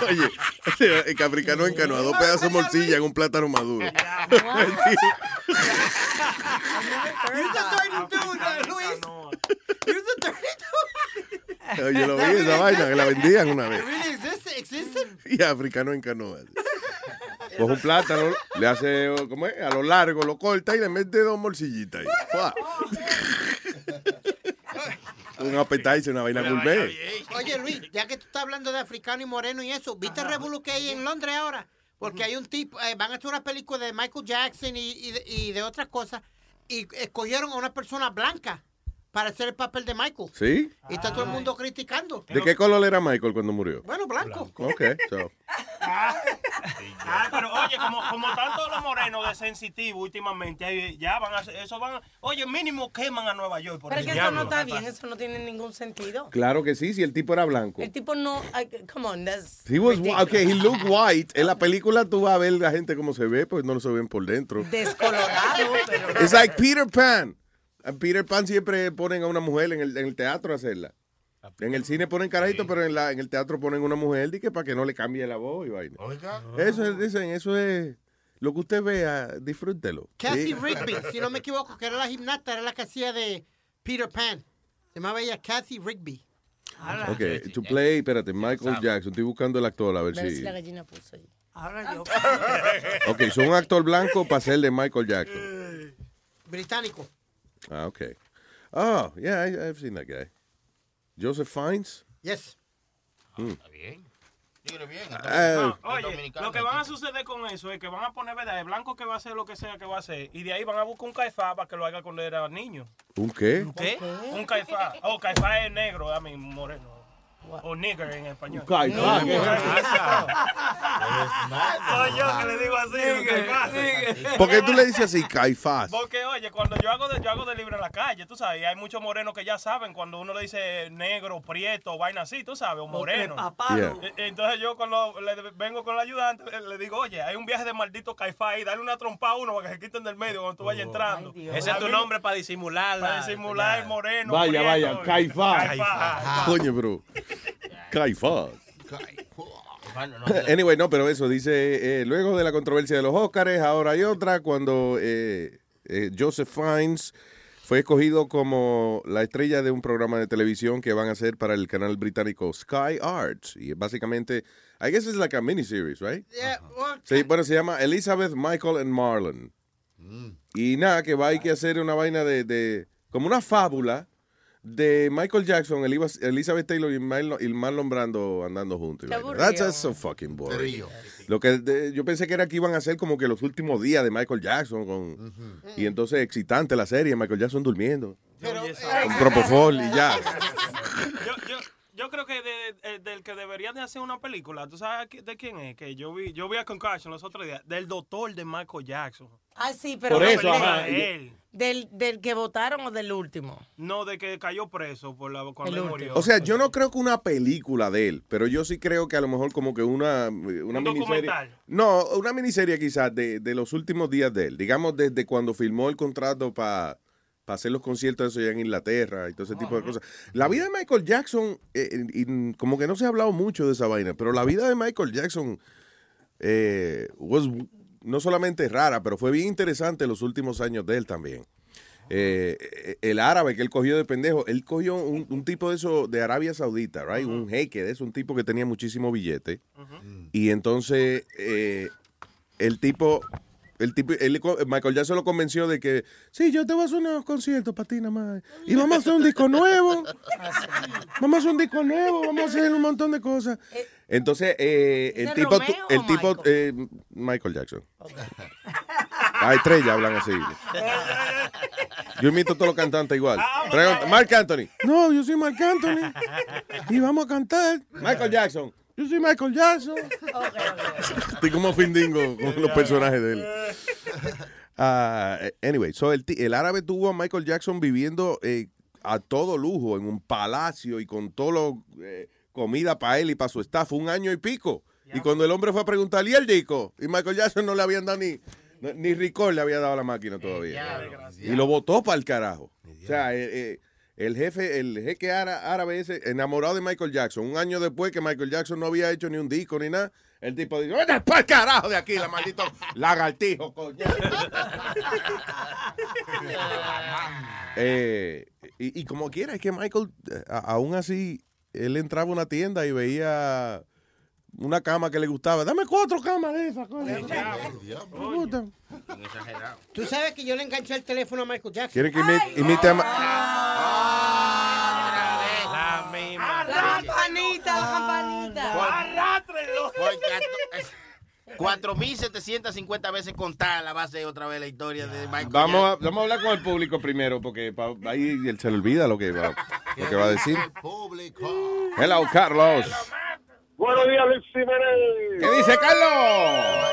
Oye, el que africano en canoa, dos pedazos de morcilla en un plátano maduro. Oye, lo vi esa vaina, que la vendían una vez. Really existe- existe? Y africano en canoa. Coge un plátano, le hace, ¿cómo es? A lo largo, lo corta y le mete dos morcillitas ahí. ¡Fua! Un appetizer, una vaina gourmet. Oye, Luis, ya que tú estás hablando de africano y moreno y eso, ¿viste el revolú que hay en Londres ahora? Porque hay un tipo, eh, van a hacer una película de Michael Jackson y, y de, y de otras cosas, y escogieron a una persona blanca para hacer el papel de Michael. ¿Sí? Y está todo el mundo criticando. ¿De qué color era Michael cuando murió? Bueno, blanco. Ok, so. Ah, pero oye, como, como están todos los morenos de sensitivo últimamente, ahí ya van a hacer- eso van a- oye, mínimo queman a Nueva York por Pero que eso no está bien, eso no tiene ningún sentido. Claro que sí, si el tipo era blanco. El tipo no, come on, that's He was ridiculous. okay, he looked white. En la película tú vas a ver la gente cómo se ve, pues no lo se ven por dentro. descolorado, pero Es like Peter Pan. A Peter Pan siempre ponen a una mujer en el, en el teatro a hacerla. En el cine ponen carajito, pero en, la, en el teatro ponen una mujer que para que no le cambie la voz y vaina. Eso es, dicen, eso es lo que usted vea, disfrútelo. Cassie Sí. Rigby, si no me equivoco, que era la gimnasta, era la que hacía de Peter Pan. Se llamaba ella Kathy Rigby. Okay, to play, espérate, Michael Jackson. Estoy buscando el actor a ver A ver si si. la gallina puso ahí. Ahora yo. Ok, son un actor blanco para ser de Michael Jackson. Británico. Ah, ok. Oh, yeah, I, I've seen that guy. Joseph Fiennes. Yes. Hmm. bien. Dígale bien. Ah, Oye, lo que van a suceder con eso es que van a poner, ¿verdad? El blanco que va a hacer lo que sea que va a hacer. Y de ahí van a buscar un caifá para que lo haga cuando era niño. ¿Un qué? ¿Qué? Un caifá. Oh, caifá es negro, a mí, moreno. O nigger en español. Un caifá, No, ¿qué? Soy yo que le digo así, caifá. ¿Por qué tú le dices así, Caifás? Porque, oye, cuando yo hago, de, yo hago delivery en la calle, tú sabes, y hay muchos morenos que ya saben cuando uno le dice negro, prieto, vaina así, tú sabes, o moreno. prepapado. E- Entonces yo cuando le vengo con la ayudante, le- digo, oye, hay un viaje de maldito caifá ahí, dale una trompa a uno para que se quiten del medio cuando tú vayas entrando. Ese es tu nombre para disimular. la- Para disimular el moreno. Vaya, prieto, vaya. Caifás. Caifás. Coño, bro. Caifás. Bueno, no, Anyway, no, pero eso dice, eh, luego de la controversia de los Óscares, ahora hay otra, cuando eh, eh, Joseph Fiennes fue escogido como la estrella de un programa de televisión que van a hacer para el canal británico Sky Arts. Y básicamente, I guess it's like a miniseries, right? Yeah, Sí, bueno, se llama Elizabeth, Michael and Marlon. Y nada, que va hay que hacer una vaina de, de como una fábula de Michael Jackson, Elizabeth Taylor y Marlon, Brando andando juntos. That's just so fucking boring. Lo que de- yo pensé que era que iban a hacer como que los últimos días de Michael Jackson con y entonces excitante la serie, Michael Jackson durmiendo. Un propofol y ya. Yo, yo, creo que de- de- del que deberían de hacer una película, ¿tú sabes de quién es? Que yo vi, yo vi a Concussion los otros días, del doctor de Michael Jackson. Ah, sí, pero Por no, eso, ajá, él. Del, del que votaron o del último. No, de que cayó preso por la, cuando él murió. O sea, yo no creo que una película de él, pero yo sí creo que a lo mejor como que una, una Un miniserie. documental. No, una miniserie quizás de, de los últimos días de él. Digamos desde cuando firmó el contrato para hacer los conciertos eso allá en Inglaterra y todo ese tipo de cosas. La vida de Michael Jackson, eh, y como que no se ha hablado mucho de esa vaina, pero la vida de Michael Jackson eh, was no solamente rara, pero fue bien interesante los últimos años de él también. Eh, eh, el árabe que él cogió de pendejo, él cogió un, un tipo de eso de Arabia Saudita, right? Un jeque de eso, un tipo que tenía muchísimo billete. Y entonces eh, el tipo, el tipo, él- Michael Jackson lo convenció de que, sí, yo te voy a hacer unos conciertos para ti nada más. Y vamos a hacer un disco nuevo. Vamos a hacer un disco nuevo, vamos a hacer un montón de cosas. Entonces, eh, el ¿Ese tipo, Romeo el o tipo, Michael? eh, Michael Jackson. Hay tres ya hablan así. Yo imito a todos los cantantes igual. Pregunta, Mark Anthony. No, yo soy Mark Anthony. Y vamos a cantar. Michael Jackson. Yo soy Michael Jackson. Estoy como Findingo con los personajes de él. Ah, anyway, so el, el árabe tuvo a Michael Jackson viviendo eh, a todo lujo en un palacio y con todo lo eh, comida para él y para su staff un año y pico. Y cuando el hombre fue a preguntar, ¿y el disco? Y Michael Jackson no le habían dado ni, no- ni Ricor le había dado a la máquina todavía. y lo votó para el carajo. O sea, eh, eh, el jefe, el jeque ára- árabe ese, enamorado de Michael Jackson, un año después que Michael Jackson no había hecho ni un disco ni nada, el tipo dice, ¡vete para el carajo de aquí, la maldito lagartijo, coño! Eh, y, y como quiera, es que Michael, eh, aún así, él entraba a una tienda y veía una cama que le gustaba. Dame cuatro camas de esas, coño. Me gustan. Tú sabes que yo le enganché el teléfono a Michael Jackson. ¿Quieren que imite, imite a Ma- La misma. La campanita, la campanita. Arrátrenlo. 4.750 veces contar la base otra vez la historia de Michael Vamos a, vamos a hablar con el público primero, porque pa- ahí él se le olvida lo que va, lo que va a decir. Hello, Carlos. Buenos días, Luis Jiménez. ¿Qué dice Carlos?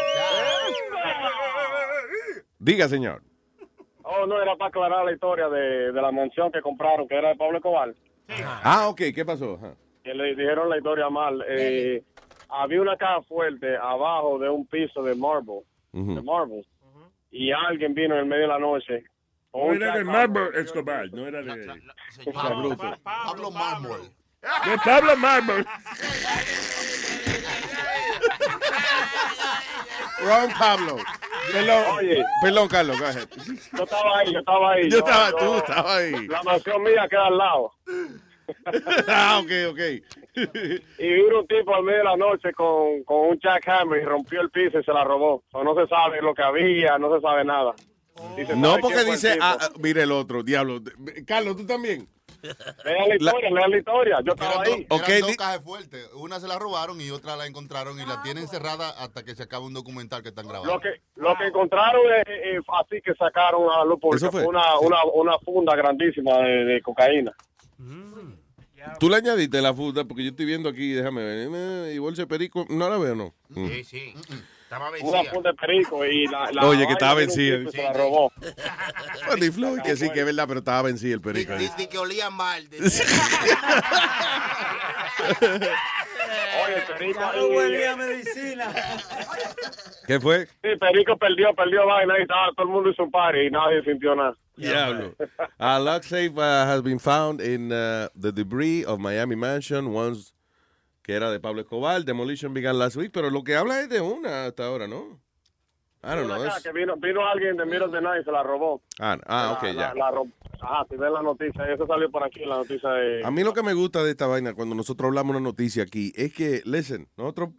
Diga, señor. Oh, no, era para aclarar la historia de, de la mansión que compraron, que era de Pablo Escobar. Ah, ok, ¿qué pasó? Que le dijeron la historia mal. Eh, había una caja fuerte abajo de un piso de marble, Ujú. de marble. Y alguien vino en el medio de la noche. con No un era de chacal. Marble Escobar, no era de Pablo, Pablo Mármol. De Pablo Marble. Wrong Pablo. Perdón, Oye. perdón, Carlos, go ahead. Yo estaba ahí, yo estaba ahí. Yo estaba- tú estabas ahí. La mansión mía queda al lado. ah, ok, ok. Y vino un tipo al medio de la noche con, con un jackhammer y rompió el piso y se la robó. O no se sabe lo que había, no se sabe nada. Se No, porque dice, ah, ah, mire el otro, diablo. Carlos, tú también. Lean la historia, lean la historia. Yo estaba ahí. Eran dos cajas fuertes. Una se la robaron y otra la encontraron y la tienen cerrada hasta que se acabe un documental que están grabando. Lo que, lo que encontraron es, es así que sacaron a. Eso fue. Una, una, una funda grandísima de, de cocaína. Tú le añadiste la fruta porque yo estoy viendo aquí, déjame ver. eh, Y bolsa de perico, no la veo, ¿no? Mm. Sí, sí. Estaba Una funda de perico y la, la Oye, que estaba vencida. Se la robó. Bueno, Floyd, que sí, que es verdad, pero estaba vencido el perico. Dice que olía mal. Oye, Perico Ya no huelía a medicina. ¿Qué fue? Sí, Perico perdió, perdió vaina y estaba, todo el mundo hizo un party y nadie sintió nada. Diablo. A lock safe uh, has been found in uh, the debris of Miami Mansion once que era de Pablo Escobar. Demolition began last week, pero lo que habla es de una hasta ahora, ¿no? I don't know. acá, es- que vino, vino alguien de of the Night y se la robó. Ah, ah, ok, La- ya. la- la ro- Ajá, si ven la noticia, eso salió por aquí, la noticia de... A mí lo que me gusta de esta vaina cuando nosotros hablamos una noticia aquí es que, listen, nosotros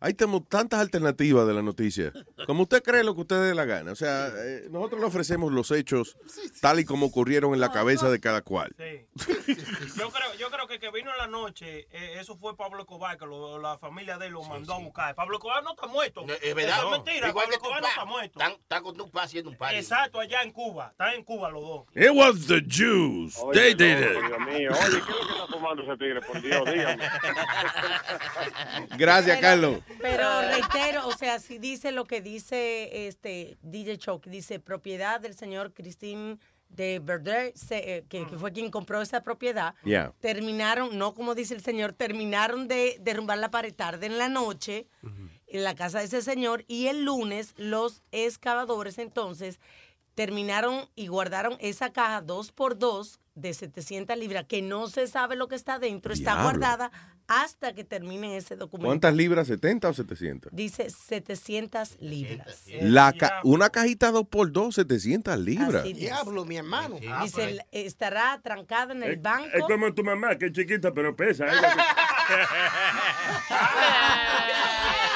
ahí tenemos tantas alternativas de la noticia. Como usted cree lo que usted dé la gana. O sea, eh, nosotros le ofrecemos los hechos tal y como ocurrieron en la cabeza de cada cual. Yo creo, yo creo que que vino en la noche, eh, eso fue Pablo Escobar, que lo- la familia de él lo mandó a buscar. Pablo Escobar no está muerto. Es verdad. Eso es mentira. Igual Pablo que Escobar no está muerto. Están, están con tu pa haciendo un party. Exacto, allá en Cuba. Están en Cuba los dos. It was the Jews. Oye, They did no, it. Dios mío, oye, ¿qué es lo que está fumando ese tigre? Por Dios, dígame. Gracias, Carlos. Pero reitero, o sea, si dice lo que dice este DJ Choke, dice propiedad del señor Christine de Verder, se- eh, que, que fue quien compró esa propiedad. Yeah. Terminaron, no como dice el señor, terminaron de derrumbar la pared tarde en la noche en la casa de ese señor y el lunes los excavadores entonces terminaron y guardaron esa caja dos por dos de 700 libras que no se sabe lo que está dentro, está guardada hasta que terminen ese documento. ¿Cuántas libras? ¿70 o 700? Dice 700 libras. La ca- una cajita 2 por 2 700 libras. Así dice. Diablo, mi hermano. Dice, el- estará trancada en el Es, banco. es como tu mamá, que es chiquita, pero pesa. ¿eh?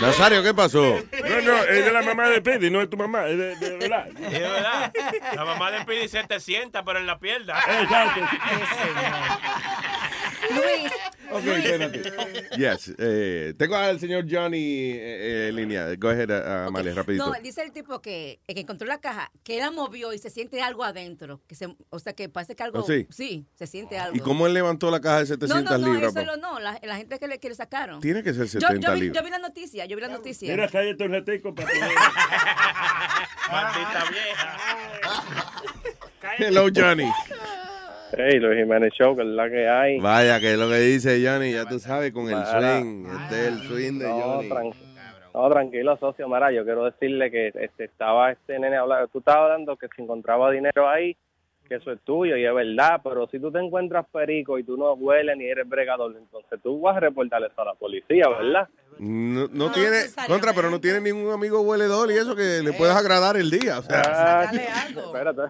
Nazario, ¿qué pasó? No, no, es de la mamá de Pidi, no es tu mamá, es de, de verdad. Es verdad. La mamá de Pidi se te sienta, pero en la pierna. Exacto. Luis. Ok, espérate. Yes. eh, tengo al señor Johnny eh, eh, en línea. Go ahead, uh, Amalia, rapidito. No, dice el tipo que, el que encontró la caja, que la movió y se siente algo adentro. Que se, o sea, que parece que algo. ¿Oh, sí? se siente algo. ¿Y cómo él levantó la caja de No, 700 no, no, libras? eso lo, no, la, la gente que le, que le sacaron. Tiene que ser Yo- 70 yo, vi, libras. yo vi la noticia, yo vi la noticia. Mira, cállate un ratico para poder... Maldita vieja. Hello, Johnny. Hey, Luis Jiménez Show, que es la que hay. Vaya, que es lo que dice Johnny, ya tú sabes, con el swing. Este es el swing de No, Johnny. no, tranquilo, socio Mara. Yo quiero decirle que este, estaba este nene hablando. Tú estabas hablando que se encontraba dinero ahí, que eso es tuyo y es verdad. Pero si tú te encuentras perico y tú no hueles ni eres bregador, entonces tú vas a reportar eso a la policía, ¿verdad? No, no tiene, contra, pero no tiene ningún amigo hueledor y eso que le puedas agradar el día. O sea, Ah, espérate.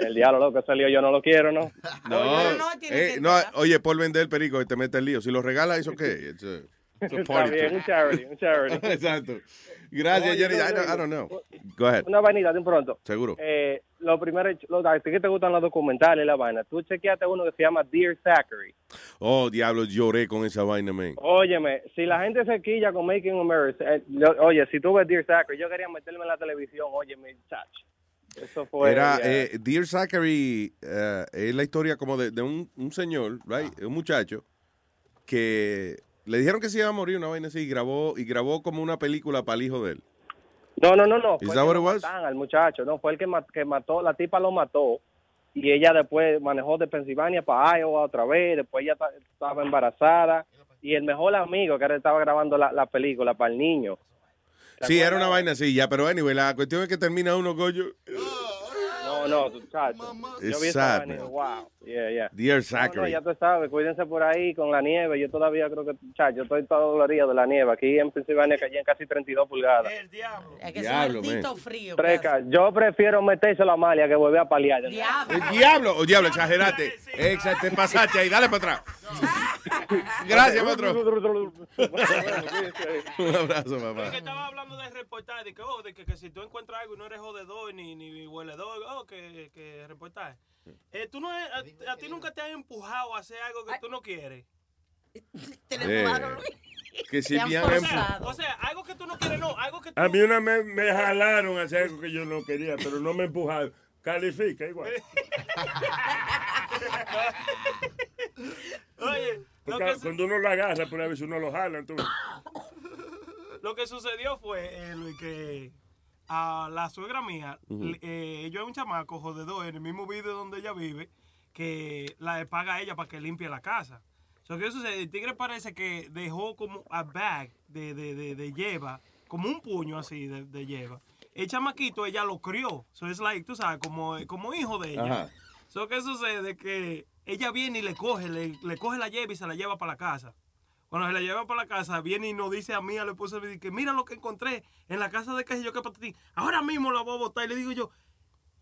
El diablo, lo que salió yo no lo quiero, ¿no? no, no, tiene eh, que no, oye, por vender el perico y te mete el lío. Si lo regalas, ¿eso qué? Está bien, un charity, un charity. Exacto. Gracias, no, I don't, I don't know. Go ahead. Una vainita de un pronto. Seguro. Eh, lo primero, lo, a ti que te gustan los documentales, la vaina. Tú chequeaste uno que se llama Dear Zachary. Oh, diablo, lloré con esa vaina, man. Óyeme, si la gente se quilla con Making America, eh, oye, si tú ves Dear Zachary, yo quería meterme en la televisión, óyeme, chach. Eso fue... Era, eh, Dear Zachary, eh, es la historia como de, de un, un señor, right? un muchacho, que le dijeron que se iba a morir una vaina así y grabó, y grabó como una película para el hijo de él. No, no, no, no. Is Fue that que what lo it was? mataron al muchacho, no, fue el que, ma- que mató, la tipa lo mató y ella después manejó de Pensilvania para Iowa otra vez, después ella ta- estaba embarazada y el mejor amigo que ahora estaba grabando la, la película para el niño. Sí, era una vaina así, ya, pero anyway, la cuestión es que termina uno, coño. No, No, no, chacho. It's Yo vi esa wow. Yeah, yeah. Dear No, no, Zachary. ya tú sabes, cuídense por ahí con la nieve. Yo todavía creo que, chacho, yo estoy todo dolorido de la nieve. Aquí en Pensilvania caían casi 32 pulgadas. Es que es Diablo, un maldito man. frío. Treca, yo prefiero meterse la malia que volver a paliar. Diablo. El diablo, o diablo, exageraste. Exa, te pasaste ahí, dale para atrás. Gracias, otro. Un abrazo, Es que papá. estaba hablando de reportar, de que, oh, de que, que si tú encuentras algo y no eres jodedor ni, ni hueledor, oh, que, que reportar. Eh, tú no, a, a ti nunca te han empujado a hacer algo que tú no quieres. Te Eh, que si bien o, em- sea, o sea, algo que tú no quieres, no, algo que tú... A mí una vez me jalaron a hacer algo que yo no quería, pero no me empujaron. Califica igual. Oye, lo que, cuando uno lo agarra, por a veces uno lo jala. Entonces, lo que sucedió fue eh, lo que a la suegra mía, eh, yo es un chamaco jodedor en el mismo video donde ella vive, que la paga a ella para que limpie la casa. So, ¿Qué sucede? El tigre parece que dejó como a bag de, de, de, de lleva, como un puño así de, de lleva. El chamaquito ella lo crió. So es like, tú sabes, como, como hijo de ella. Ajá. So, ¿Qué sucede? Que ella viene y le coge, le, le coge la lleva y se la lleva para la casa. Cuando se la lleva para la casa, viene y nos dice a mí, a la esposa, que mira lo que encontré en la casa de que yo que patatín. Ahora mismo la voy a botar. Y le digo yo,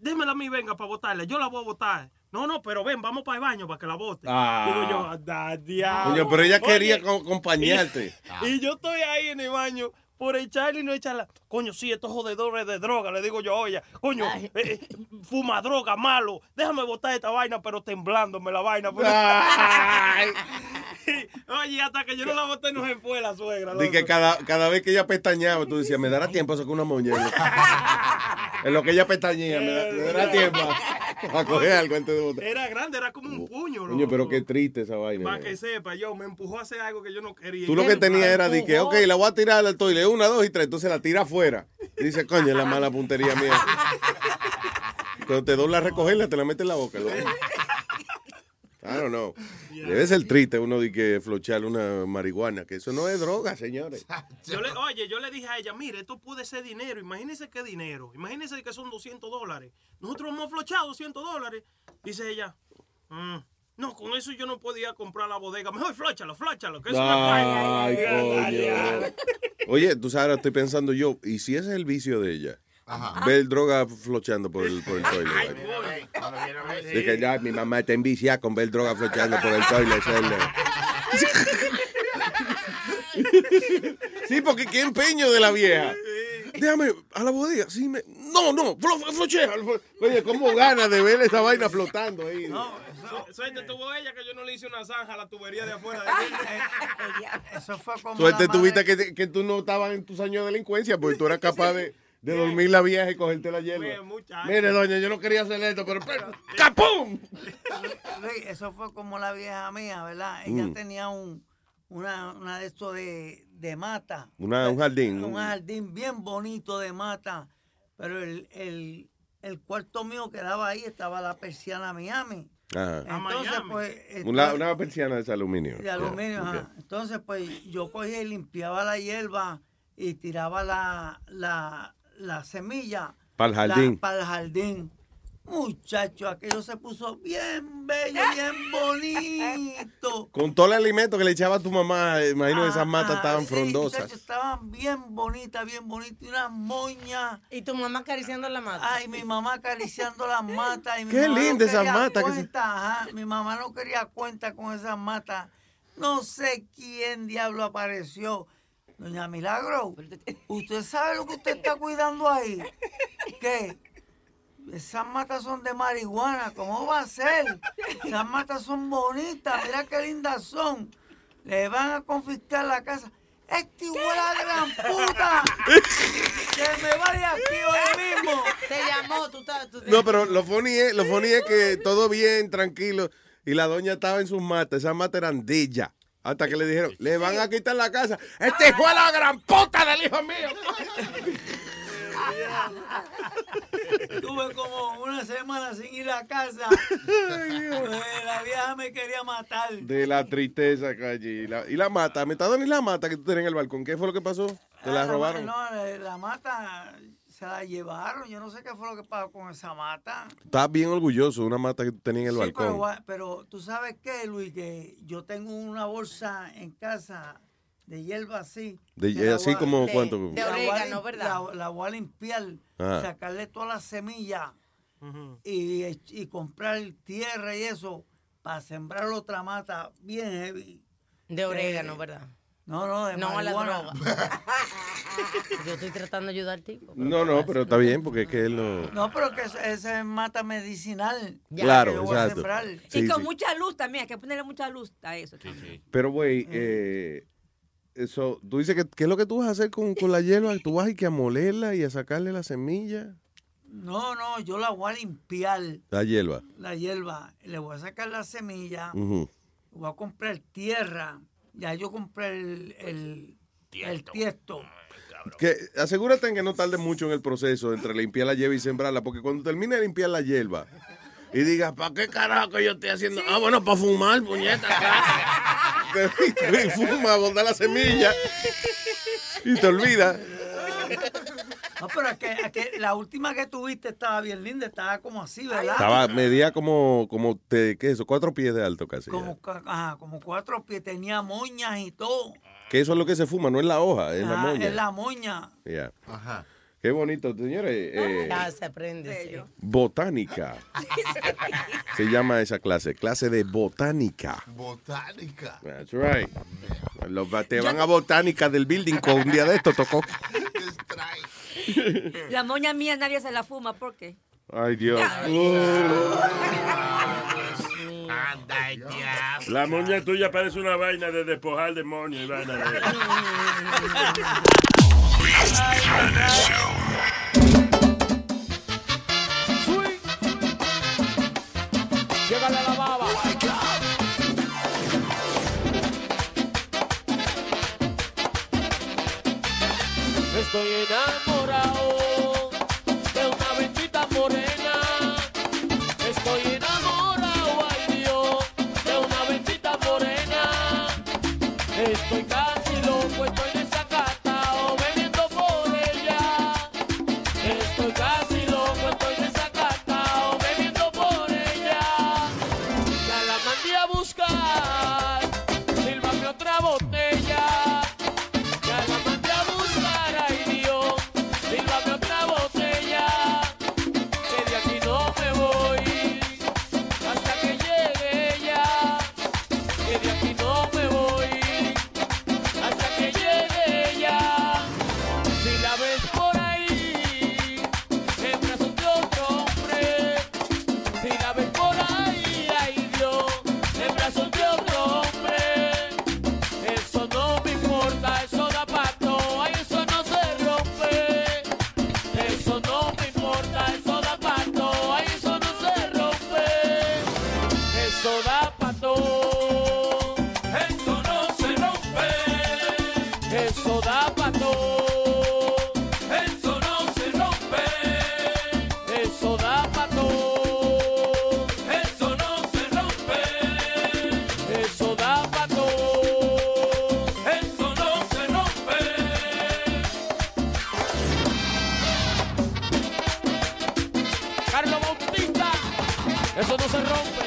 démela a mí, venga, para botarla. Yo la voy a botar. No, no, pero ven, vamos para el baño para que la bote. Ah. Digo yo, da diablo. Coño, pero ella Oye, quería co- acompañarte. y, y yo estoy ahí en el baño por echarle y no echarla. Coño, sí, estos jodedores de droga, le digo yo, oye, coño, eh, eh, fuma droga, malo. Déjame botar esta vaina, pero temblándome la vaina. pues. Oye, hasta que yo no la boté no se fue la suegra. De que cada, cada vez que ella pestañeaba, tú decías, me dará tiempo a sacar una moña. En lo que ella pestañea, me, da- me dará tiempo a, a coger algo antes de botar. Era grande, era como un puño, loco. Coño, pero qué triste esa vaina. Para man. que sepa, yo me empujó a hacer algo que yo no quería. Tú lo que tenías era de que, ok, la voy a tirar al toile, una, dos y tres, entonces la tira afuera. Y dice, coño, es la mala puntería mía. Cuando te dobla a recogerla, te la metes en la boca. loco. I don't know. Debe ser triste uno de que flochear una marihuana, que eso no es droga, señores. Yo le, oye, yo le dije a ella, mire, esto puede ser dinero. Imagínese qué dinero. Imagínese que son 200 dólares. Nosotros hemos flochado 200 dólares. Dice ella, "Mm, no, con eso yo no podía comprar la bodega. Mejor flóchalo, flóchalo, que me coño. Oye, tú sabes, ahora estoy pensando yo, ¿y si ese es el vicio de ella? Ver droga flocheando por el, por el toilet. De que ya mi mamá está enviciada con ver droga flocheando por el toilet. Sí, porque qué empeño de la vieja. Déjame, a la bodega. Sí, me... No, no, flo, flo- flochea. Oye, cómo gana de ver esa vaina flotando ahí. Su- Suerte tuvo ella que yo no le hice una zanja a la tubería de afuera. Eso fue como Suerte tuviste que, que tú no estabas en tus años de delincuencia, porque tú eras capaz de, de dormir la vieja y cogerte la hierba. Mire, doña, yo no quería hacer esto, pero... pero ¡Capum! Eso fue como la vieja mía, ¿verdad? Ella Mm. tenía un, una, una de estos de, de mata. Una- un jardín. Un jardín bien bonito de mata. Pero el, el, el cuarto mío quedaba ahí, estaba la persiana Miami. Ajá. Entonces, pues. Una, esto- una persiana de aluminio. de aluminio, Yeah, ajá. Entonces, pues yo cogía y limpiaba la hierba y tiraba la, la, la semilla. Pa'l jardín. Para el jardín. Muchacho, aquello se puso bien bello, bien bonito. Con todo el alimento que le echaba a tu mamá, imagino que esas matas estaban sí, frondosas. muchacho, estaban bien bonitas, bien bonitas. Y unas moñas. ¿Y tu mamá acariciando la mata? Ay, mi mamá acariciando las matas. Y mi Qué linda esas matas que se- ajá, Mi mamá no quería cuenta con esas matas. No sé quién diablo apareció. Doña Milagro, ¿usted sabe lo que usted está cuidando ahí? ¿Qué? Esas matas son de marihuana, ¿cómo va a ser? Esas matas son bonitas, mira qué lindas son. Le van a confiscar la casa. ¡Este hijo de la gran puta! ¡Que me vaya aquí hoy mismo! Te llamó, tú estás... tú- No, pero lo funny es, lo funny es que todo bien, tranquilo, y la doña estaba en sus matas, esas matas eran de ella. Hasta que le dijeron, le van a quitar la casa. Este hijo de la gran puta del hijo mío. Tuve como una semana sin ir a casa. Eh, la vieja me quería matar. De la tristeza, calle. Y la, y la mata, metadona y la mata que tú tenías en el balcón. ¿Qué fue lo que pasó? ¿Te la Ah, robaron? No, la mata se la llevaron. Yo no sé qué fue lo que pasó con esa mata. Estás bien orgulloso de una mata que tú tenías en el Sí, pero, balcón. pero tú sabes qué, Luis, que yo tengo una bolsa en casa de hierba así. De- la así voy como, De- ¿cuánto? de la voy a orégano, ¿verdad? La, la voy a limpiar, Ajá. sacarle todas las semillas y, y comprar tierra y eso para sembrar otra mata bien heavy. De orégano, Eh, ¿verdad? No, no, de No la droga. Yo estoy tratando de ayudar al tipo. No, no, pero está bien porque es que él no... No, pero que esa es mata medicinal. Claro, que yo voy a exacto. sembrar. Sí, y con sí. mucha luz también, hay que ponerle mucha luz a eso. también. Pero, güey, eh, eso, tú dices que, ¿qué es lo que tú vas a hacer con, con la hierba? Tú vas a ir que a molerla y a sacarle la semilla. No, no, yo la voy a limpiar, La hierba. la hierba. Le voy a sacar la semilla. Voy a comprar tierra. Ya yo compré el, el, el tiesto. Que asegúrate en que no tarde mucho en el proceso entre limpiar la hierba y sembrarla, porque cuando termine de limpiar la hierba y digas, ¿para qué carajo que yo estoy haciendo? Ah, bueno, para fumar, puñeta. te, y fuma, botar la semilla y te olvidas. No, pero es que, es que la última que tuviste estaba bien linda, estaba como así, ¿verdad? Estaba, medía como, como te, ¿qué es eso? Cuatro pies de alto casi. como, ajá, como cuatro pies, tenía moñas y todo. Que eso es lo que se fuma, no es la hoja, es la Ah, moña. Es la moña. Ya. Qué bonito, señores. eh, Ya se aprende. sí. botánica. Se llama esa clase, clase de botánica. Botánica. That's right. Los, te van a botánica del building con un día de esto tocó. La moña mía nadie se la fuma, ¿por qué? Ay, Dios. La moña tuya parece una vaina de despojar demonio y vaina de... Llegale la baba. Estoy enamorado Eso no se rompe.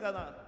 ¿Cómo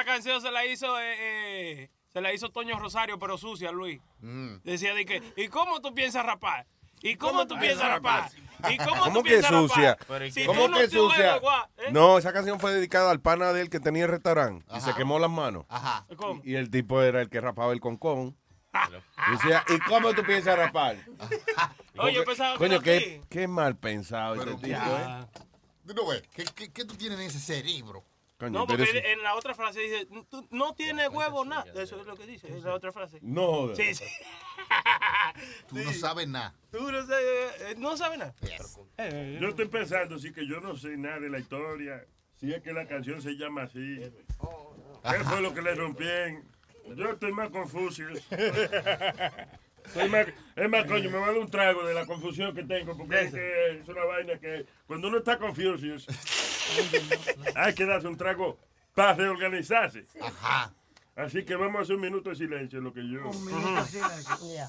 esa, canción se la hizo eh, eh, se la hizo Toño Rosario, pero sucia, Luis. Mm. Decía de que, ¿y cómo tú piensas rapar? ¿Y cómo tú piensas rapar? ¿Y cómo, ¿Cómo tú que piensas sucia? rapar? Si ¿Cómo tú no que sucia? ¿eh? No, esa canción fue dedicada al pana de él que tenía el restaurante y se quemó las manos. Ajá. Y el tipo era el que rapaba el concón. Y decía, ¿y cómo tú piensas rapar? Oye, yo Porque- pensaba que Coño, qué, qué mal pensado Pero este tipo. ¿eh? Tú no ves, ¿qué, qué, qué tú tienes en ese cerebro? Coño, No, porque es- en la otra frase dice, tú no tienes huevo nada. Eso es lo que dice, en la otra frase. No jodas. Sí, sí. Tú no sabes nada. Tú no sabes, eh, no sabes nada. Eh, Yo estoy pensando, sí, que yo no sé nada de la historia. Si es que la canción se llama así. ¿Qué fue lo que le rompían? Yo estoy más confuso. Estoy más- es más, coño, me va a dar un trago de la confusión que tengo, porque es, que es una vaina que cuando uno está confuso, hay que darse un trago para reorganizarse. Ajá. Así que vamos a hacer un minuto de silencio, en lo que yo. Un minuto de silencio.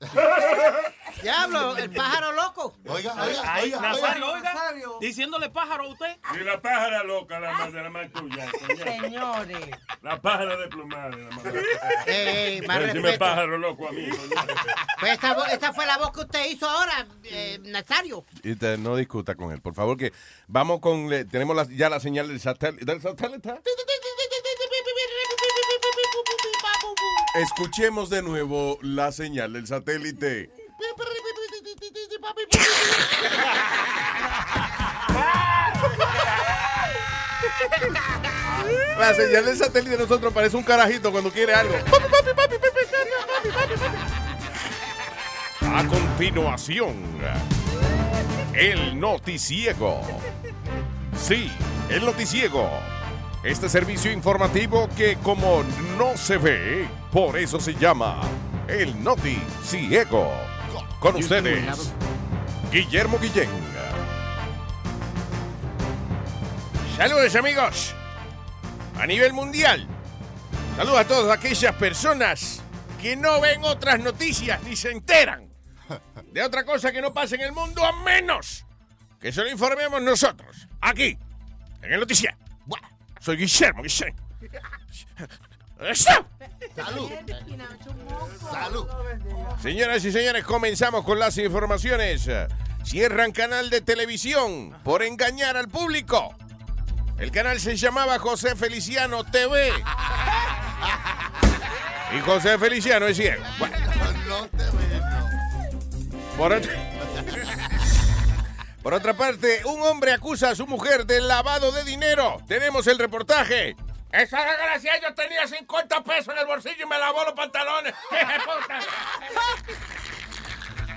Diablo, el pájaro loco. Oiga, Ay, Nazario, oiga, diciéndole pájaro a usted. Y la pájara loca, la más de la más tuya. Señores. La pájara desplumada. La más Ey, más Decime respeto. pájaro loco a mí. Pues esta, esta fue la voz que usted hizo ahora, eh, Nazario. Y te- no discuta con él, por favor, que vamos con, le- tenemos la- ya la señal del satélite. Del satélite. Escuchemos de nuevo la señal del satélite. La señal del satélite de nosotros parece un carajito cuando quiere algo. A continuación, el noticiego. Sí, el noticiego. Este servicio informativo que como no se ve, por eso se llama el noticiego. Con ustedes, Guillermo Guillén. Saludos amigos. A nivel mundial. Saludos a todas aquellas personas que no ven otras noticias ni se enteran de otra cosa que no pasa en el mundo a menos que se lo informemos nosotros, aquí, en el noticiero. Soy Guillermo Guillén. Salud. Salud. Señoras y señores, comenzamos con las informaciones. Cierran canal de televisión por engañar al público. El canal se llamaba José Feliciano TV. Y José Feliciano es ciego. Bueno, por otra, por otra parte, un hombre acusa a su mujer de lavado de dinero. Tenemos el reportaje. Esa desgracia yo tenía 50 pesos en el bolsillo y me lavó los pantalones.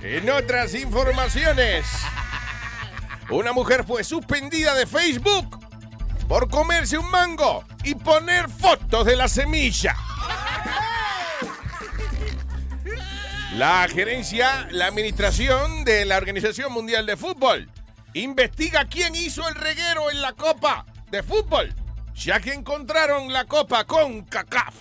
En otras informaciones, una mujer fue suspendida de Facebook por comerse un mango y poner fotos de la semilla. La gerencia, la administración de la Organización Mundial de Fútbol investiga quién hizo el reguero en la Copa de Fútbol, ya que encontraron la copa con CACAF.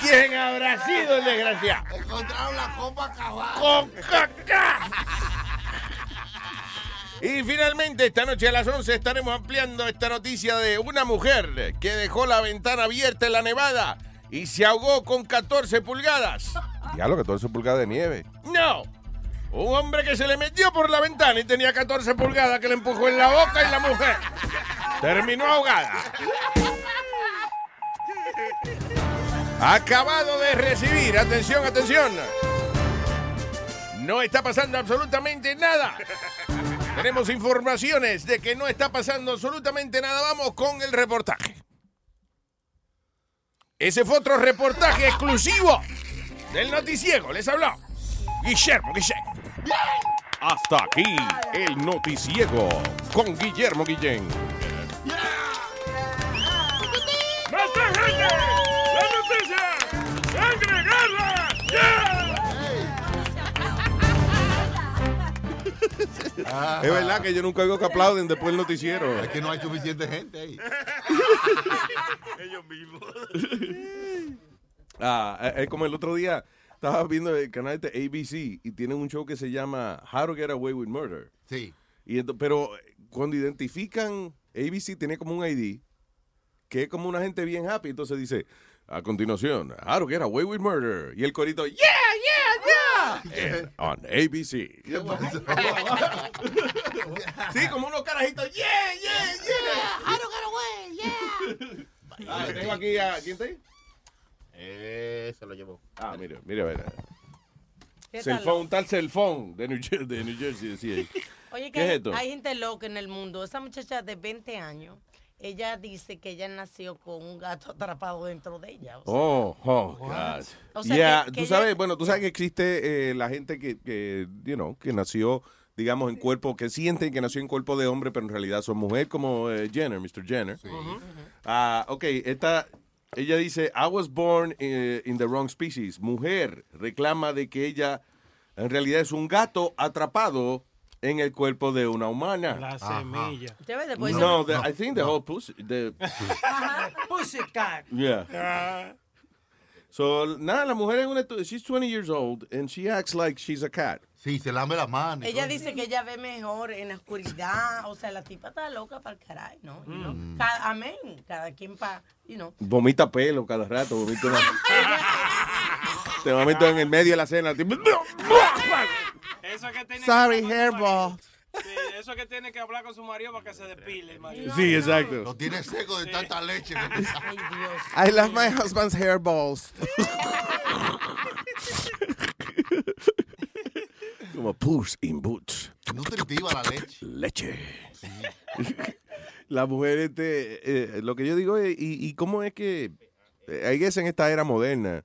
¿Quién habrá sido el desgraciado? Encontraron la copa acabada. Con CACAF. Y finalmente, esta noche a las 11 estaremos ampliando esta noticia de una mujer que dejó la ventana abierta en la nevada y se ahogó con 14 pulgadas. Diablo, 14 pulgadas de nieve. No. Un hombre que se le metió por la ventana y tenía 14 pulgadas que le empujó en la boca y la mujer terminó ahogada. Acabado de recibir, atención, atención. No está pasando absolutamente nada. Tenemos informaciones de que no está pasando absolutamente nada. Vamos con el reportaje. Ese fue otro reportaje exclusivo del noticiego. Les habló Guillermo Guillén. Hasta aquí el noticiego con Guillermo Guillén. ¡Mata gente! ¡La noticia! ¡Sangre, guerra! Es verdad que yo nunca oigo que aplauden después del noticiero. Es que no hay suficiente gente ahí. Ellos mismos. Ah, es como el otro día estaba viendo el canal de ABC y tienen un show que se llama How to Get Away with Murder. Sí. Y ento- pero cuando identifican, ABC tiene como un ID que es como una gente bien happy. Entonces dice, a continuación, How to Get Away with Murder. Y el corito, yeah, yeah, yeah. And on ABC. sí, como unos carajitos, yeah, yeah, yeah. How to get away, yeah. Ah, tengo aquí a, ¿quién está ahí? Eh, se lo llevó. Ah, mire, mire, a ver. ¿Qué Cell tal? phone, tal cell phone de New Jersey, de New Jersey decía ahí. Oye, que ¿Qué es hay, esto? hay gente loca en el mundo. Esa muchacha de 20 años, ella dice que ella nació con un gato atrapado dentro de ella. O sea, Oh, oh, God. O sea, Yeah, que- tú sabes, bueno, tú sabes que existe eh, la gente que, que, you know, que nació, digamos, en cuerpo, que sienten que nació en cuerpo de hombre, pero en realidad son mujer, como eh, Jenner, Mr. Jenner. Ah, ok, esta, ella dice, I was born eh, in the wrong species. Mujer reclama de que ella en realidad es un gato atrapado en el cuerpo de una humana. La semilla. No, the- I think the whole pussy, the, Pussycat. Yeah. So, nada, la mujer es una, she's 20 years old and she acts like she's a cat. Sí, se lame la mano. Ella todo. dice que ella ve mejor en la oscuridad. O sea, la tipa está loca para el caray, ¿no? You know? Mm. Cada- amén. Cada quien para, you know. Vomita pelo cada rato, vomita una... Te momento en el medio de la cena. tipo, Eso que tiene Sorry, hairball. Sí, eso que tiene que hablar con su marido para que se despile. el marido. Sí, exacto. Lo tiene seco de tanta leche. Ay, Dios. I love my husband's hairballs. Como Puss in Boots. Nutritiva la leche. Leche. La mujer, este, eh, lo que yo digo es, ¿y, y cómo es que, eh, hay veces en esta era moderna,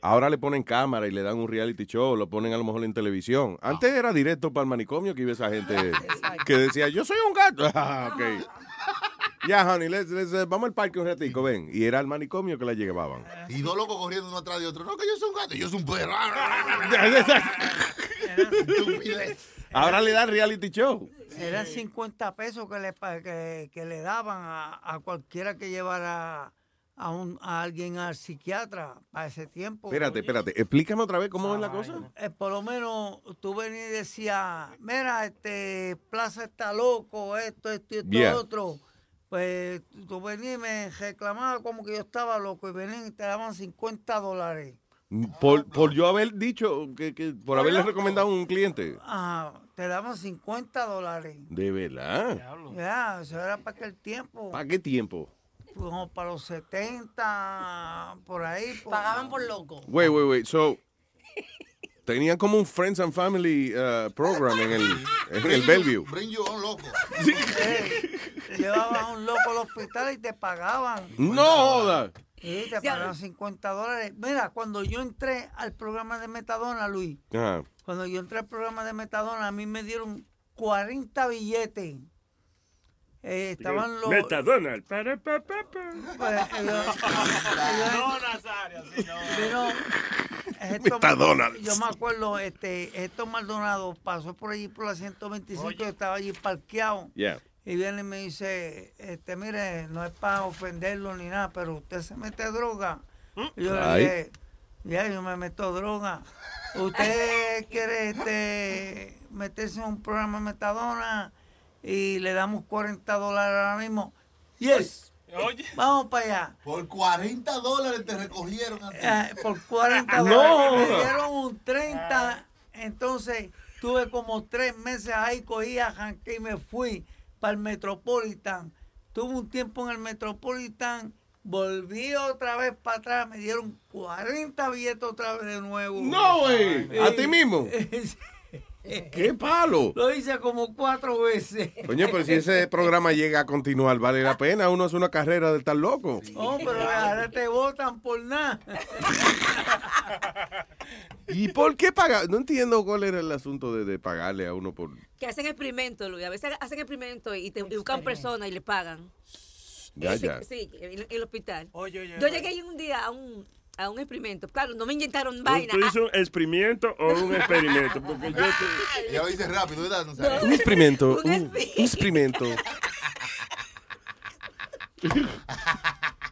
ahora le ponen cámara y le dan un reality show, lo ponen a lo mejor en televisión. Antes era directo para el manicomio que iba esa gente que decía, yo soy un gato. Ah. Ya, honey, let's- let's, uh, vamos al parque un ratico, ven. Y era al manicomio que la llevaban. Y dos locos corriendo uno atrás de otro. No, que yo soy un gato, yo soy un perro. Ahora le dan reality show. Eran 50 pesos que le, que, que le daban a, a cualquiera que llevara a, un, a alguien al psiquiatra para ese tiempo. Espérate, espérate, explícame otra vez cómo es la cosa. Eh, por lo menos tú venías y decías, mira, este Plaza está loco, esto, esto y esto Yeah. otro. Pues tú venías y me reclamabas como que yo estaba loco y venían y te daban 50 dólares. Por, por yo haber dicho, que, que- por haberle recomendado a un cliente. Ajá, te daban 50 dólares. De verdad. Ya, eso era para aquel tiempo. ¿Para qué tiempo? Como para los 70, por ahí. Pagaban por loco. Wait, wait, wait. So, tenían como un Friends and Family uh, program en el, en el Bellevue. Bring you on loco. Eh, te llevaban a un loco al hospital y te pagaban. No joda. Sí, te pagaban 50 dólares. Mira, cuando yo entré al programa de Metadona, Luis, Ajá. cuando yo entré al programa de Metadona, a mí me dieron 40 billetes. Eh, estaban los... Metadona. Para, pa, pa, pa. Ellos- ellos- No, Nazario. Vino esto- McDonald's. Yo me acuerdo, este, esto Maldonado pasó por allí por la 125, yo estaba allí parqueado. Yeah. Y viene y me dice, este, mire, no es para ofenderlo ni nada, pero usted se mete droga. Y yo Ay. le dije, ya, yo me meto droga. ¿Usted quiere este, meterse en un programa de metadona y le damos 40 dólares ahora mismo? Yes. Vamos para allá. Por 40 dólares te recogieron a ti. Eh, por 40 No. dólares. Me dieron un 30. Entonces tuve como tres meses ahí, cogí, arranqué y me fui para el Metropolitan. Tuve un tiempo en el Metropolitan, volví otra vez para atrás, me dieron 40 billetes otra vez de nuevo. No, güey. ¿A ti mismo? ¡Qué palo! Lo hice como cuatro veces. Coño, pero si ese programa llega a continuar, vale la pena. Uno hace una carrera de estar loco. Oh, pero ahora te votan por nada. ¿Y por qué pagar? No entiendo cuál era el asunto de, de pagarle a uno por... Que hacen experimentos, Luis. A veces hacen experimentos y, te, buscan personas y le pagan. Ya, Sí, ya. Sí, en en el hospital. Oye, oye, Yo oye. llegué ahí un día a un, a un experimento. Claro, no me inyectaron ¿Tú, vaina. tú hizo un experimento o un experimento? Porque yo te... Ya lo dices rápido, ¿verdad? No sabes. Un experimento, un, un experimento.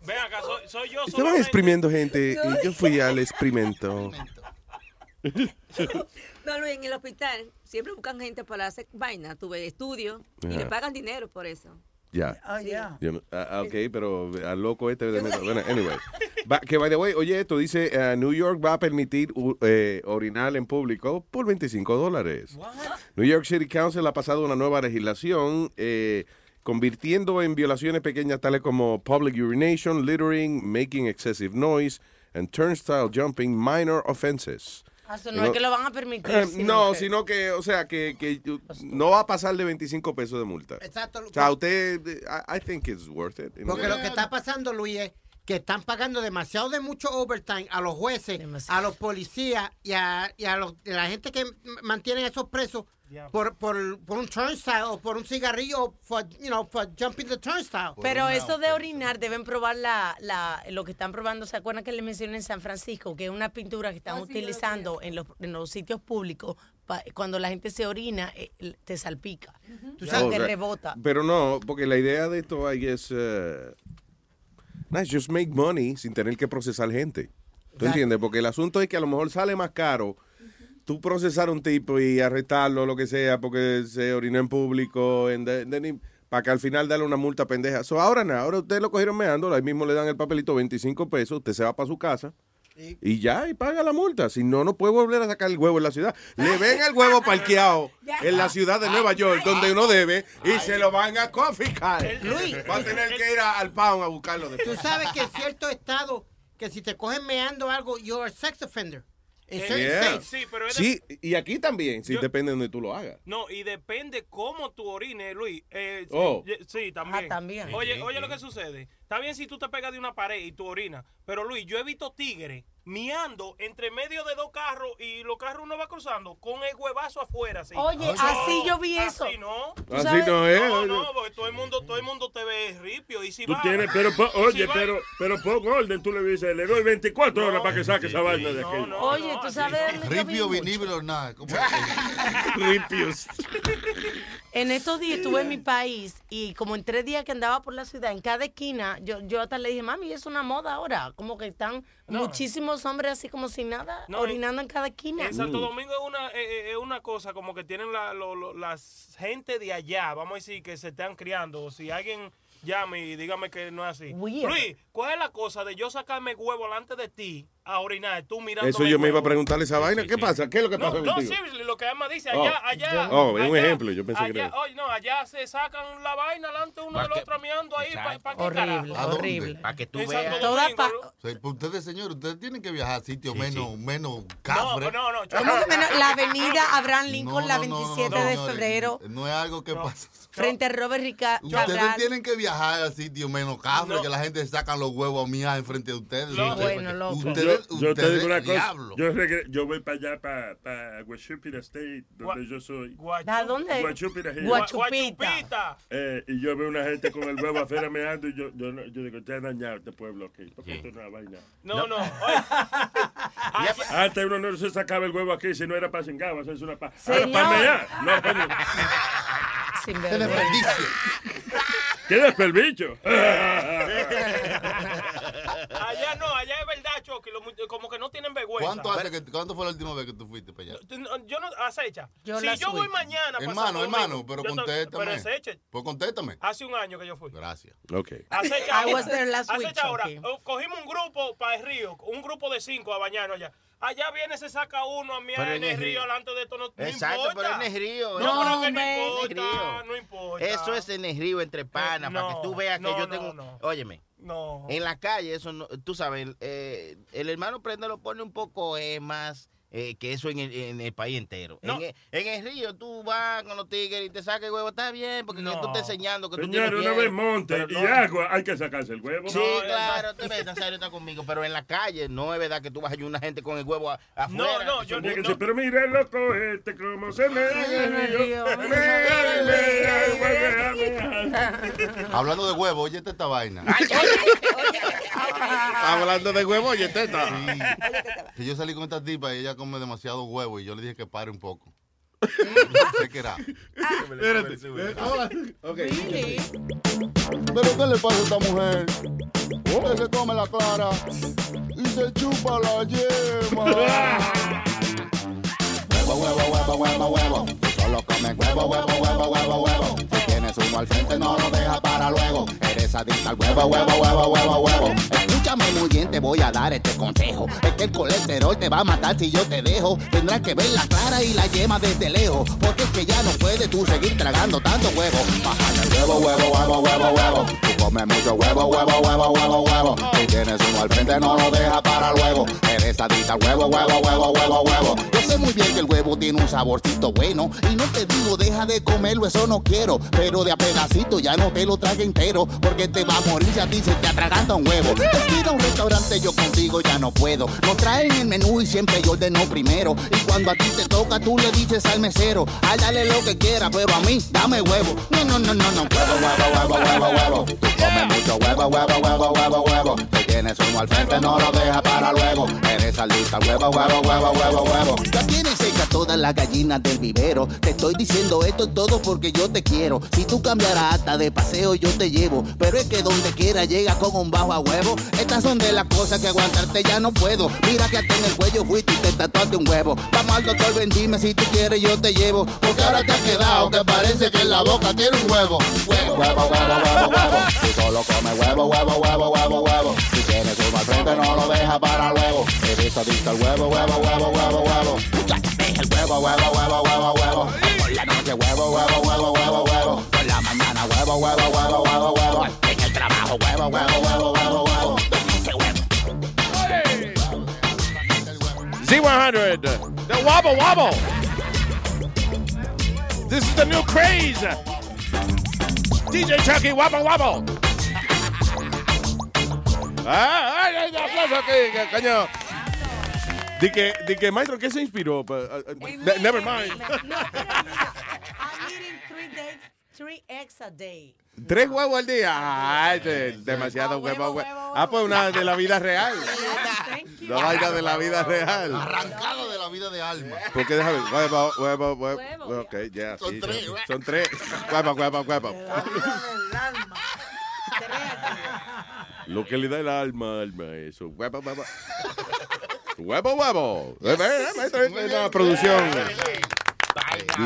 Ven acá, soy, soy yo Estaban solamente. exprimiendo gente y yo fui al experimento. No, Luis, en el hospital siempre buscan gente para hacer vaina, tuve estudio y le pagan dinero por eso. Ya. Ah, ya. Yo no- ah, ok, pero al loco este de. Bueno, anyway. Va- que by the way, oye, esto dice: eh, New York va a permitir u- eh, orinar en público por 25 dólares. New York City Council ha pasado una nueva legislación eh, convirtiendo en violaciones pequeñas tales como public urination, littering, making excessive noise, and turnstile jumping minor offenses. Ah, Eso no es que lo van a permitir. Eh, sino no, que- sino que, o sea, que, que no va a pasar de 25 pesos de multa. Exacto. O sea, usted, I, I think it's worth it. Porque lo que está pasando, Luis, es que están pagando demasiado de mucho overtime a los jueces, a los policías y a, y a los- la gente que mantienen a esos presos por, por, por un turnstile o por un cigarrillo, for, you know, for jumping the turnstile. Pero eso de orinar deben probar la, la, lo que están probando. ¿Se acuerdan que les mencioné en San Francisco? Que es una pintura que están utilizando en los, en los sitios públicos. pa- cuando la gente se orina, eh, te salpica. Tú sabes, Oh, te rebota. Pero no, porque la idea de esto, I guess, uh, nice, just make money sin tener que procesar gente. ¿Tú entiendes? Porque el asunto es que a lo mejor sale más caro tú procesar un tipo y arrestarlo lo que sea porque se orinó en público, para que al final darle una multa pendeja. So, ahora nada, ahora ustedes lo cogieron meando, ahí mismo le dan el papelito 25 pesos, usted se va para su casa. Y ya, y paga la multa. Si no, no puede volver a sacar el huevo en la ciudad. Le ven el huevo parqueado en la ciudad de Nueva York, donde uno debe, y se lo van a confiscar. Luis, va a tener que ir a- al pound a buscarlo Tú después. sabes que en cierto estado, que si te cogen meando algo, you're a sex offender. Yeah. Sí, pero Sí, y aquí también, sí, Yo- depende de donde tú lo hagas. No, y depende cómo tú orines, Luis. Eh, Oh. sí, Sí, también. Ah, también. Oye, Sí, oye sí. lo que sucede. Está bien si tú te pegas de una pared y tú orinas. Pero Luis, yo he visto tigres miando entre medio de dos carros y los carros uno va cruzando con el huevazo afuera. Así. Oye, No, así yo vi eso. Así no. Así no es, No, no, porque todo el mundo, todo el mundo te ve ripio. Y si Tú va- tienes, pero, po- si oye, va- pero, pero pon orden, tú le dices, le doy 24 horas para que saque esa vaina de aquí. Oye, tú sabes Ripio, or nada. ¿Cómo Ripios. En estos días estuve en mi país y como en tres días que andaba por la ciudad, en cada esquina, yo, yo hasta le dije, mami, es una moda ahora. Como que están muchísimos hombres así como sin nada, No, orinando en cada esquina. En Santo Domingo es una, eh, eh, es una cosa como que tienen la, lo- lo- las gente de allá, vamos a decir, que se están criando. O si alguien llame y dígame que no es así. Weird. Luis, ¿cuál es la cosa de yo sacarme huevo delante de ti a orinar, tú mirando Eso yo me iba a preguntarle esa vaina. ¿Qué pasa? ¿Qué es lo que No, pasa no, contigo? seriously, lo que Emma dice, Oh. allá, allá. Oh, es un ejemplo, yo pensé que allá, era- Oye, no, allá se sacan la vaina delante uno del otro mirando ahí. ¿Para qué Horrible, ¿A dónde? horrible. Para que tú En veas. Toda pa- ¿no? O sea, pues ustedes, señor, ustedes tienen que viajar a sitios menos, menos cafres. No, no, no. ¿Cómo que menos? La avenida Abraham Lincoln, la no, no, no, 27 no, de febrero, No es algo que pasa. Frente a Robert Rica Ustedes tienen que viajar a sitios menos cafres, No. que la gente saca los huevos a miar enfrente de ustedes. No, Ustedes- bueno, loco. Ustedes, yo, yo te digo una cosa. diablo. Yo, yo voy para allá, para, para Guachupira State, donde Gua- yo soy. Guachu- ¿A dónde? Guachupira. Guachupita. Guachupita. Eh, y yo veo una gente con el huevo afuera meando y yo, yo, no- yo digo, te ha dañado este pueblo aquí. ¿Por qué esto no es una vaina? No, no. Oye, Antes uno no se sacaba el huevo aquí si no era para cingar, hacerse una pa. Señor. Ahora para mear. No, coño. Sin. Desperdicio. ¿Qué desperdicio? allá no, allá es verdad, Chucky, como que no tienen vergüenza. ¿Cuánto, hace que, ¿Cuánto fue la última vez que tú fuiste para allá? No, Yo no, acecha. Yo si yo voy mañana Hermano, hermano, Domingo, pero contéstame. Pero aceche, Pues contéstame. hace un año que yo fui. Gracias. Ok. Acecha, I was there last acecha week, ahora. Oh, Cogimos un grupo para el río, un grupo de cinco a bañarnos allá. Allá viene, se saca uno a Pero en en el río delante de esto. No, no Exacto, importa. pero en el río. No, eso- pero que no hombre. importa, río. no importa. Eso es en el río entre panas, para que no, tú veas que no, yo no, tengo. no. Óyeme, No. en la calle, eso no, tú sabes, eh, el hermano Prenda lo pone un poco eh, más eh, que eso en el, en el país entero. No. En, el, en el río tú vas con los tigres y te sacas el huevo, está bien, porque No. tú estás enseñando que tú Señores, tienes una vez monte Pero y no. agua, hay que sacarse el huevo. Sí, No, claro, te ves, Nazario está conmigo, pero en la calle no es verdad que tú vas a ayudar a una gente con el huevo a- afuera. no, yo Tiene que no. decir, pero mira el loco este, cómo se me Hablando de huevo, oye esta vaina. Hablando de huevo, oye, teta. Sí. Que yo salí con esta tipa y ella come demasiado huevo y yo le dije que pare un poco. sé que era. Espérate. Ok. Really? ¿Pero qué le pasa a esta mujer? Que se come la clara y se chupa la yema. Huevo, huevo, huevo, huevo, huevo. Solo comes huevo, huevo, huevo, huevo, huevo. Tienes uno al frente, no lo deja para luego. Eres adicta al huevo, huevo, huevo, huevo, huevo. Escúchame muy bien, te voy a dar este consejo. Es que el colesterol te va a matar si yo te dejo. Tendrás que ver la clara y la yema desde lejos. Porque es que ya no puedes tú seguir tragando tanto huevo. Baja el huevo, huevo, huevo, huevo, huevo. Tú comes mucho huevo, huevo, huevo, huevo, huevo. Si tienes uno al frente, no lo deja para luego. Eres adicta al huevo, huevo, huevo, huevo, huevo. Yo sé muy bien que el huevo tiene un saborcito bueno. Y no te digo, deja de comerlo, eso no quiero. Pero de a pedacito ya no te lo trague entero. Porque te va a morir si a ti se te atraganta un huevo. Ir a un restaurante yo contigo ya no puedo. Nos traen el menú y siempre yo ordeno primero. Y cuando a ti te toca, tú le dices al mesero, ay, dale lo que quiera, pero a mí, dame huevo. No, no, no, no, no. Huevo, huevo, huevo, huevo, huevo. Tú comes mucho huevo, huevo, huevo, huevo, huevo. Si tienes uno al frente, no lo deja para luego. Eres al huevo, huevo, huevo, huevo, huevo. Ya tienes hecha todas las gallinas del vivero. Te estoy diciendo esto todo porque yo te quiero. Si tú cambiarás hasta de paseo, yo te llevo. Pero es que donde quiera llega con un bajo a huevo. Estas son de las cosas que aguantarte ya no puedo. Mira que hasta en el cuello fuiste y te tatuaste un huevo. Vamos al doctor, ven dime si tú quieres, yo te llevo. Porque ahora te ha quedado que parece que en la boca tiene un huevo. Huevo, huevo, huevo, huevo, huevo. Si solo come huevo, huevo, huevo, huevo, huevo. Si tienes uno al frente, no lo deja para luego. Eres adicto al huevo, huevo, huevo, huevo, huevo. El huevo, huevo, huevo, huevo, huevo. Por la noche huevo, huevo, huevo, huevo, huevo. Por la mañana huevo, huevo, huevo, huevo, huevo. En el trabajo huevo, huevo, huevo, huevo, huevo. Ese huevo. Z100, The wobble wobble. This is the new craze. DJ Chucky, wobble wobble. Ah, ay, ay, aplauso aquí. Di que, di que, maestro, ¿qué se inspiró? Pa- uh, uh, ne- never mind. I'm eating three, days, three eggs a day. Tres huevos al día. Ah, este, demasiado huevo, huevo. Ah, pues una de la vida real. La vaina de la vida real. Arrancado de la vida de alma. Porque déjame ver. Huevo, huevo, huevo. Ok, ya. Son sí, tres, sí. ¿verdad? Son tres. Huevo, huevo, huevo. Lo que le da el alma, alma, eso. Huevo, huevo. Huevo, huevo. Eh, eh, es una producción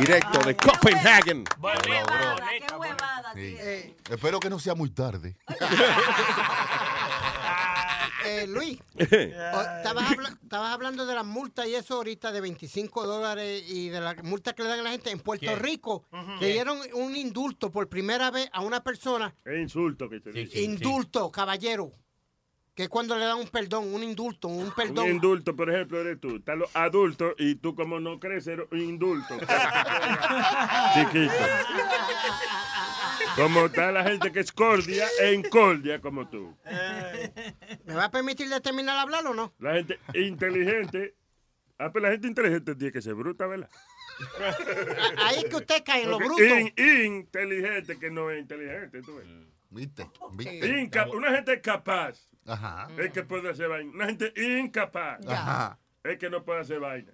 directo de Copenhagen. Sí. Espero que no sea muy tarde. Eh, Luis, estabas, habla- estabas hablando de las multas y eso ahorita de 25 dólares y de la multa que le dan a la gente. En Puerto ¿Qué? Rico Ujú. le dieron un indulto por primera vez a una persona. Es insulto que te dice. indulto, caballero. Que es cuando le dan un perdón, un indulto, un perdón. Un indulto, por ejemplo, eres tú. Están los adultos y tú como no crees, eres un indulto. Chiquito. Como está la gente que es cordia e incordia como tú. ¿Me va a permitir de terminar de hablar o no? La gente inteligente. Ah, pero la gente inteligente tiene que ser bruta, ¿verdad? Ahí que usted cae en lo Porque bruto. in- inteligente que no es inteligente, tú ves. ¿Viste? Inca- una gente capaz Ajá. es que puede hacer vaina. Una gente incapaz Ajá. es que no puede hacer vaina.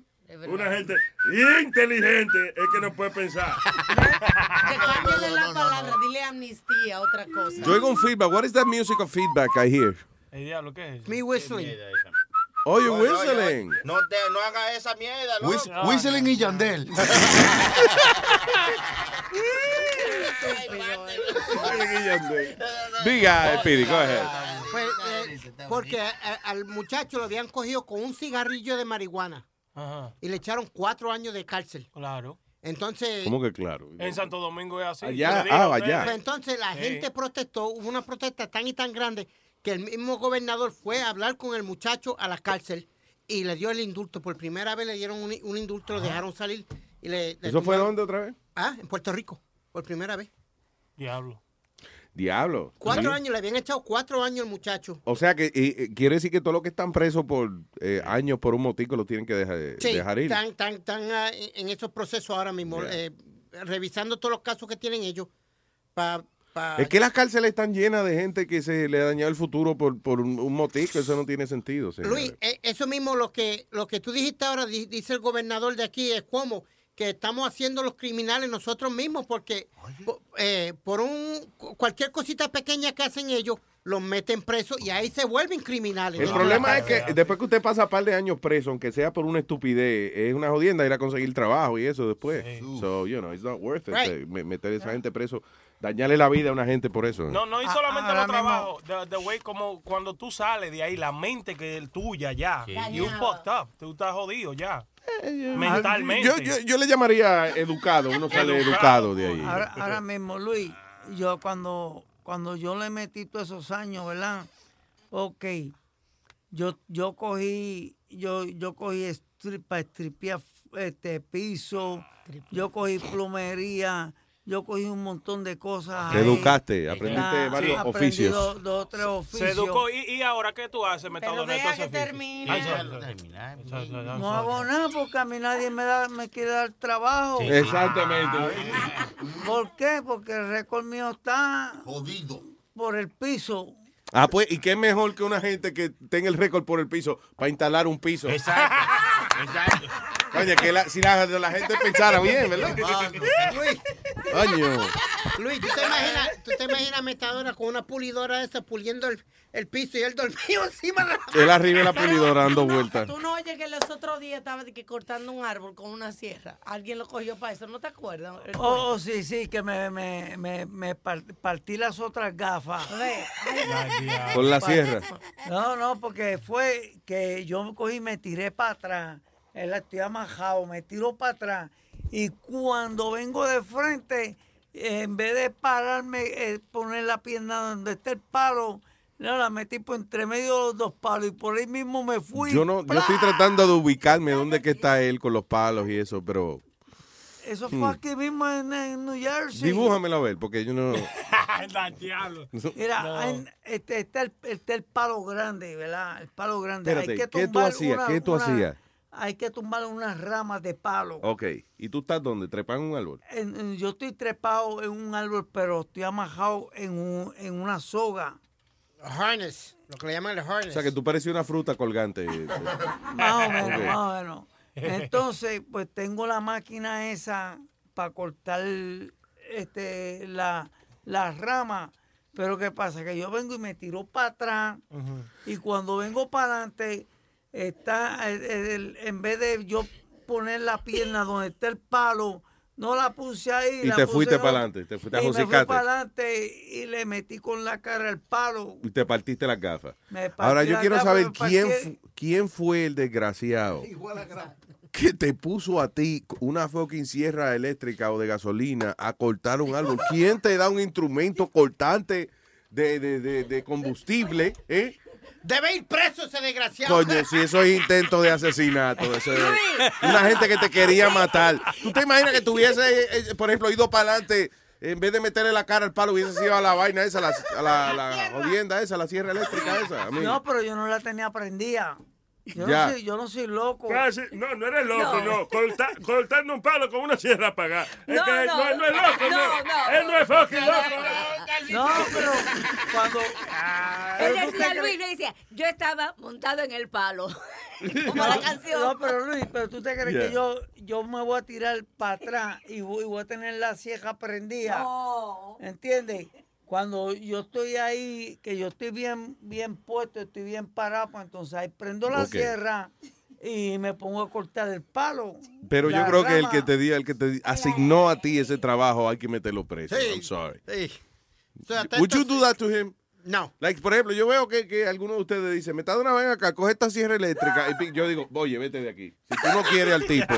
Una gente inteligente es que no puede pensar. Cámbiale la palabra, dile amnistía, otra cosa. Yo oigo un feedback. What is that music of feedback I hear? El diablo, ¿qué es? Me whistling. Oh, you're whistling. No, te, no haga esa mierda, loco. Whistling y Yandel. Diga, Speedy, go ahead. Pues, eh, porque a- a- al muchacho lo habían cogido con un cigarrillo de marihuana Ajá. y le echaron cuatro años de cárcel. Claro. Entonces, ¿Cómo que claro? En Santo Domingo es así. Allá, digo ah, allá. pues entonces la Sí. gente protestó, hubo una protesta tan y tan grande que el mismo gobernador fue a hablar con el muchacho a la cárcel y le dio el indulto. Por primera vez le dieron un, un indulto, lo dejaron salir y le, le ¿Eso fue tumbaron- dónde otra vez? Ah, en Puerto Rico, por primera vez. Diablo. Diablo. Cuatro Sí. años, le habían echado cuatro años al muchacho. O sea que y- y quiere decir que todos los que están presos por eh, años por un motico lo tienen que dejar, Sí, dejar ir. están, están, están, ah, en en esos procesos ahora mismo, Yeah. eh, revisando todos los casos que tienen ellos. Pa, pa- Es que las cárceles están llenas de gente que se le ha dañado el futuro por, por un, un motico. Eso no tiene sentido. Luis, eh, eso mismo lo que, lo que tú dijiste ahora, di- dice el gobernador de aquí, es como que estamos haciendo los criminales nosotros mismos porque po- eh, por un cualquier cosita pequeña que hacen ellos, los meten presos y ahí se vuelven criminales. El problema es que después que usted pasa un par de años preso, aunque sea por una estupidez, es una jodienda ir a conseguir trabajo y eso después. So, you know, it's not worth it. Right. eh, me- Meter a esa gente preso, dañarle la vida a una gente por eso. No, no, y solamente los trabajos. De, de way como cuando tú sales de ahí, la mente que es tuya ya. You fucked up. Tú estás jodido ya. Mentalmente. Yo, yo, yo le llamaría educado, uno sale educado de ahí. Ahora, ahora mismo, Luis, yo cuando, cuando yo le metí todos esos años, ¿verdad? Ok, yo, yo cogí, yo, yo cogí strip, para estripear este piso, yo cogí plomería, yo cogí un montón de cosas. Te ahí. educaste, aprendiste Ah, varios aprendí oficios. Dos, dos o tres Se oficios. educó. ¿Y, y ahora qué tú haces, Metadona? deja Entonces, que termine. Ay, sorry. No hago nada porque a mí nadie me, da, me quiere dar trabajo. Sí. Exactamente. ¿Por qué? Porque el récord mío está Jodido. por el piso. Ah, pues, ¿y qué mejor que una gente que tenga el récord por el piso para instalar un piso? Exacto. Exacto. Oye, que la- si la, la gente pensara bien, ¿verdad? Luis, Coño. Luis, ¿tú te imaginas, tú te imaginas a Metadona con una pulidora esa puliendo el, el piso y él dormido encima de la... Él arriba de la pulidora dando vueltas. Tú no oyes que los otros días estaba de que cortando un árbol con una sierra. Alguien lo cogió para eso, ¿no te acuerdas? Oh, oh, sí, sí, que me, me, me, me par- partí las otras gafas. Con la sierra. No, no, porque fue que yo me cogí y me tiré para atrás. Él estoy amajado, me tiro para atrás. Y cuando vengo de frente, en vez de pararme, eh, poner la pierna donde está el palo, No, la metí por entre medio de los dos palos y por ahí mismo me fui. Yo no, yo estoy tratando de ubicarme dónde que está él con los palos y eso, pero Eso fue Hmm. aquí mismo en, en New Jersey. dibújamelo a ver, porque yo no. Mira, en- este, está, el, está el palo grande, ¿verdad? El palo grande. Espérate, hay que ¿qué tú hacías? una- ¿Qué tú una- hacías? Hay que tumbar unas ramas de palo. Ok, ¿y tú estás dónde? ¿Trepado en un árbol? En- en- yo estoy trepado en un árbol, pero estoy amajado en, un- en una soga. Harness, lo que le llaman el harness. O sea, que tú pareces una fruta colgante. Más o menos, más o menos. Entonces, pues tengo la máquina esa para cortar este, la, las ramas. Pero ¿qué pasa? Que yo vengo y me tiro para atrás y cuando vengo para adelante, está el- el- en vez de yo poner la pierna donde está el palo, no la puse ahí. Y la te fuiste para adelante, te fuiste a y me fui para adelante y le metí con la cara el palo. Y te partiste las gafas. Me partí Ahora yo quiero gafas, saber quién, fu- quién fue el desgraciado que te puso a ti una fucking sierra eléctrica o de gasolina a cortar un árbol. ¿Quién te da un instrumento cortante de, de- de- de combustible? ¿eh? Debe ir preso ese desgraciado. Coño, si eso es intento de asesinato, eso es una gente que te quería matar. ¿Tú te imaginas que tuviese, eh, por ejemplo, ido para adelante, en vez de meterle la cara al palo, hubiese sido a la vaina esa, a la, a la, la jodienda esa, la sierra eléctrica esa? A No, pero yo no la tenía prendida. Yo, Ya. no, soy, yo no soy loco. Casi, no, no eres loco, No. no. Corta- cortando un palo con una sierra apagada. Es No, que él no. no, él no es loco, no. No, no. Él no es fucking loco. No, pero cuando. Él Pero tú decía, Luis, le decía, yo estaba montado en el palo. Como la canción. No, pero Luis, pero tú te crees Yeah. que yo, yo me voy a tirar para atrás y voy, y voy a tener la sieja prendida. No. ¿Entiendes? Cuando yo estoy ahí, que yo estoy bien, bien puesto, estoy bien parado, pues entonces ahí prendo la sierra y me pongo a cortar el palo. Pero yo creo que el que te di- el que te asignó a ti ese trabajo hay que meterlo preso. Sí. I'm sorry. Sí. Would you do that to him? No. Like, por ejemplo, yo veo que, que alguno de ustedes dice, me está de una vez acá, coge esta sierra eléctrica. Y yo digo, oye, vete de aquí. Si tú no quieres al tipo,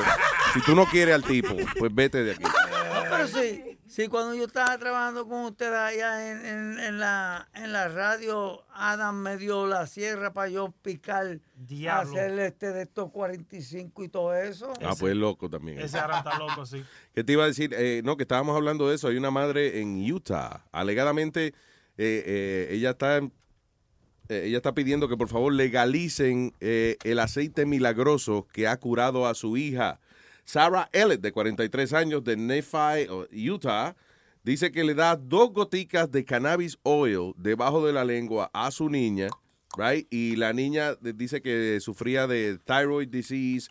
si tú no quieres al tipo, pues vete de aquí. No, pero sí, sí, cuando yo estaba trabajando con ustedes allá en, en- en la, en la radio, Adam me dio la sierra para yo picar, Diablo. hacer este de estos 45 y todo eso. Ah, pues loco también. Ese Aran está loco, sí. ¿Qué te iba a decir? Eh, no, que estábamos hablando de eso. Hay una madre en Utah. Alegadamente, eh, eh, ella está eh, ella está pidiendo que por favor legalicen eh, el aceite milagroso que ha curado a su hija. Sarah Elliott, de 43 años, de Nephi, Utah, dice que le da dos goticas de cannabis oil debajo de la lengua a su niña, right? Y la niña dice que sufría de thyroid disease,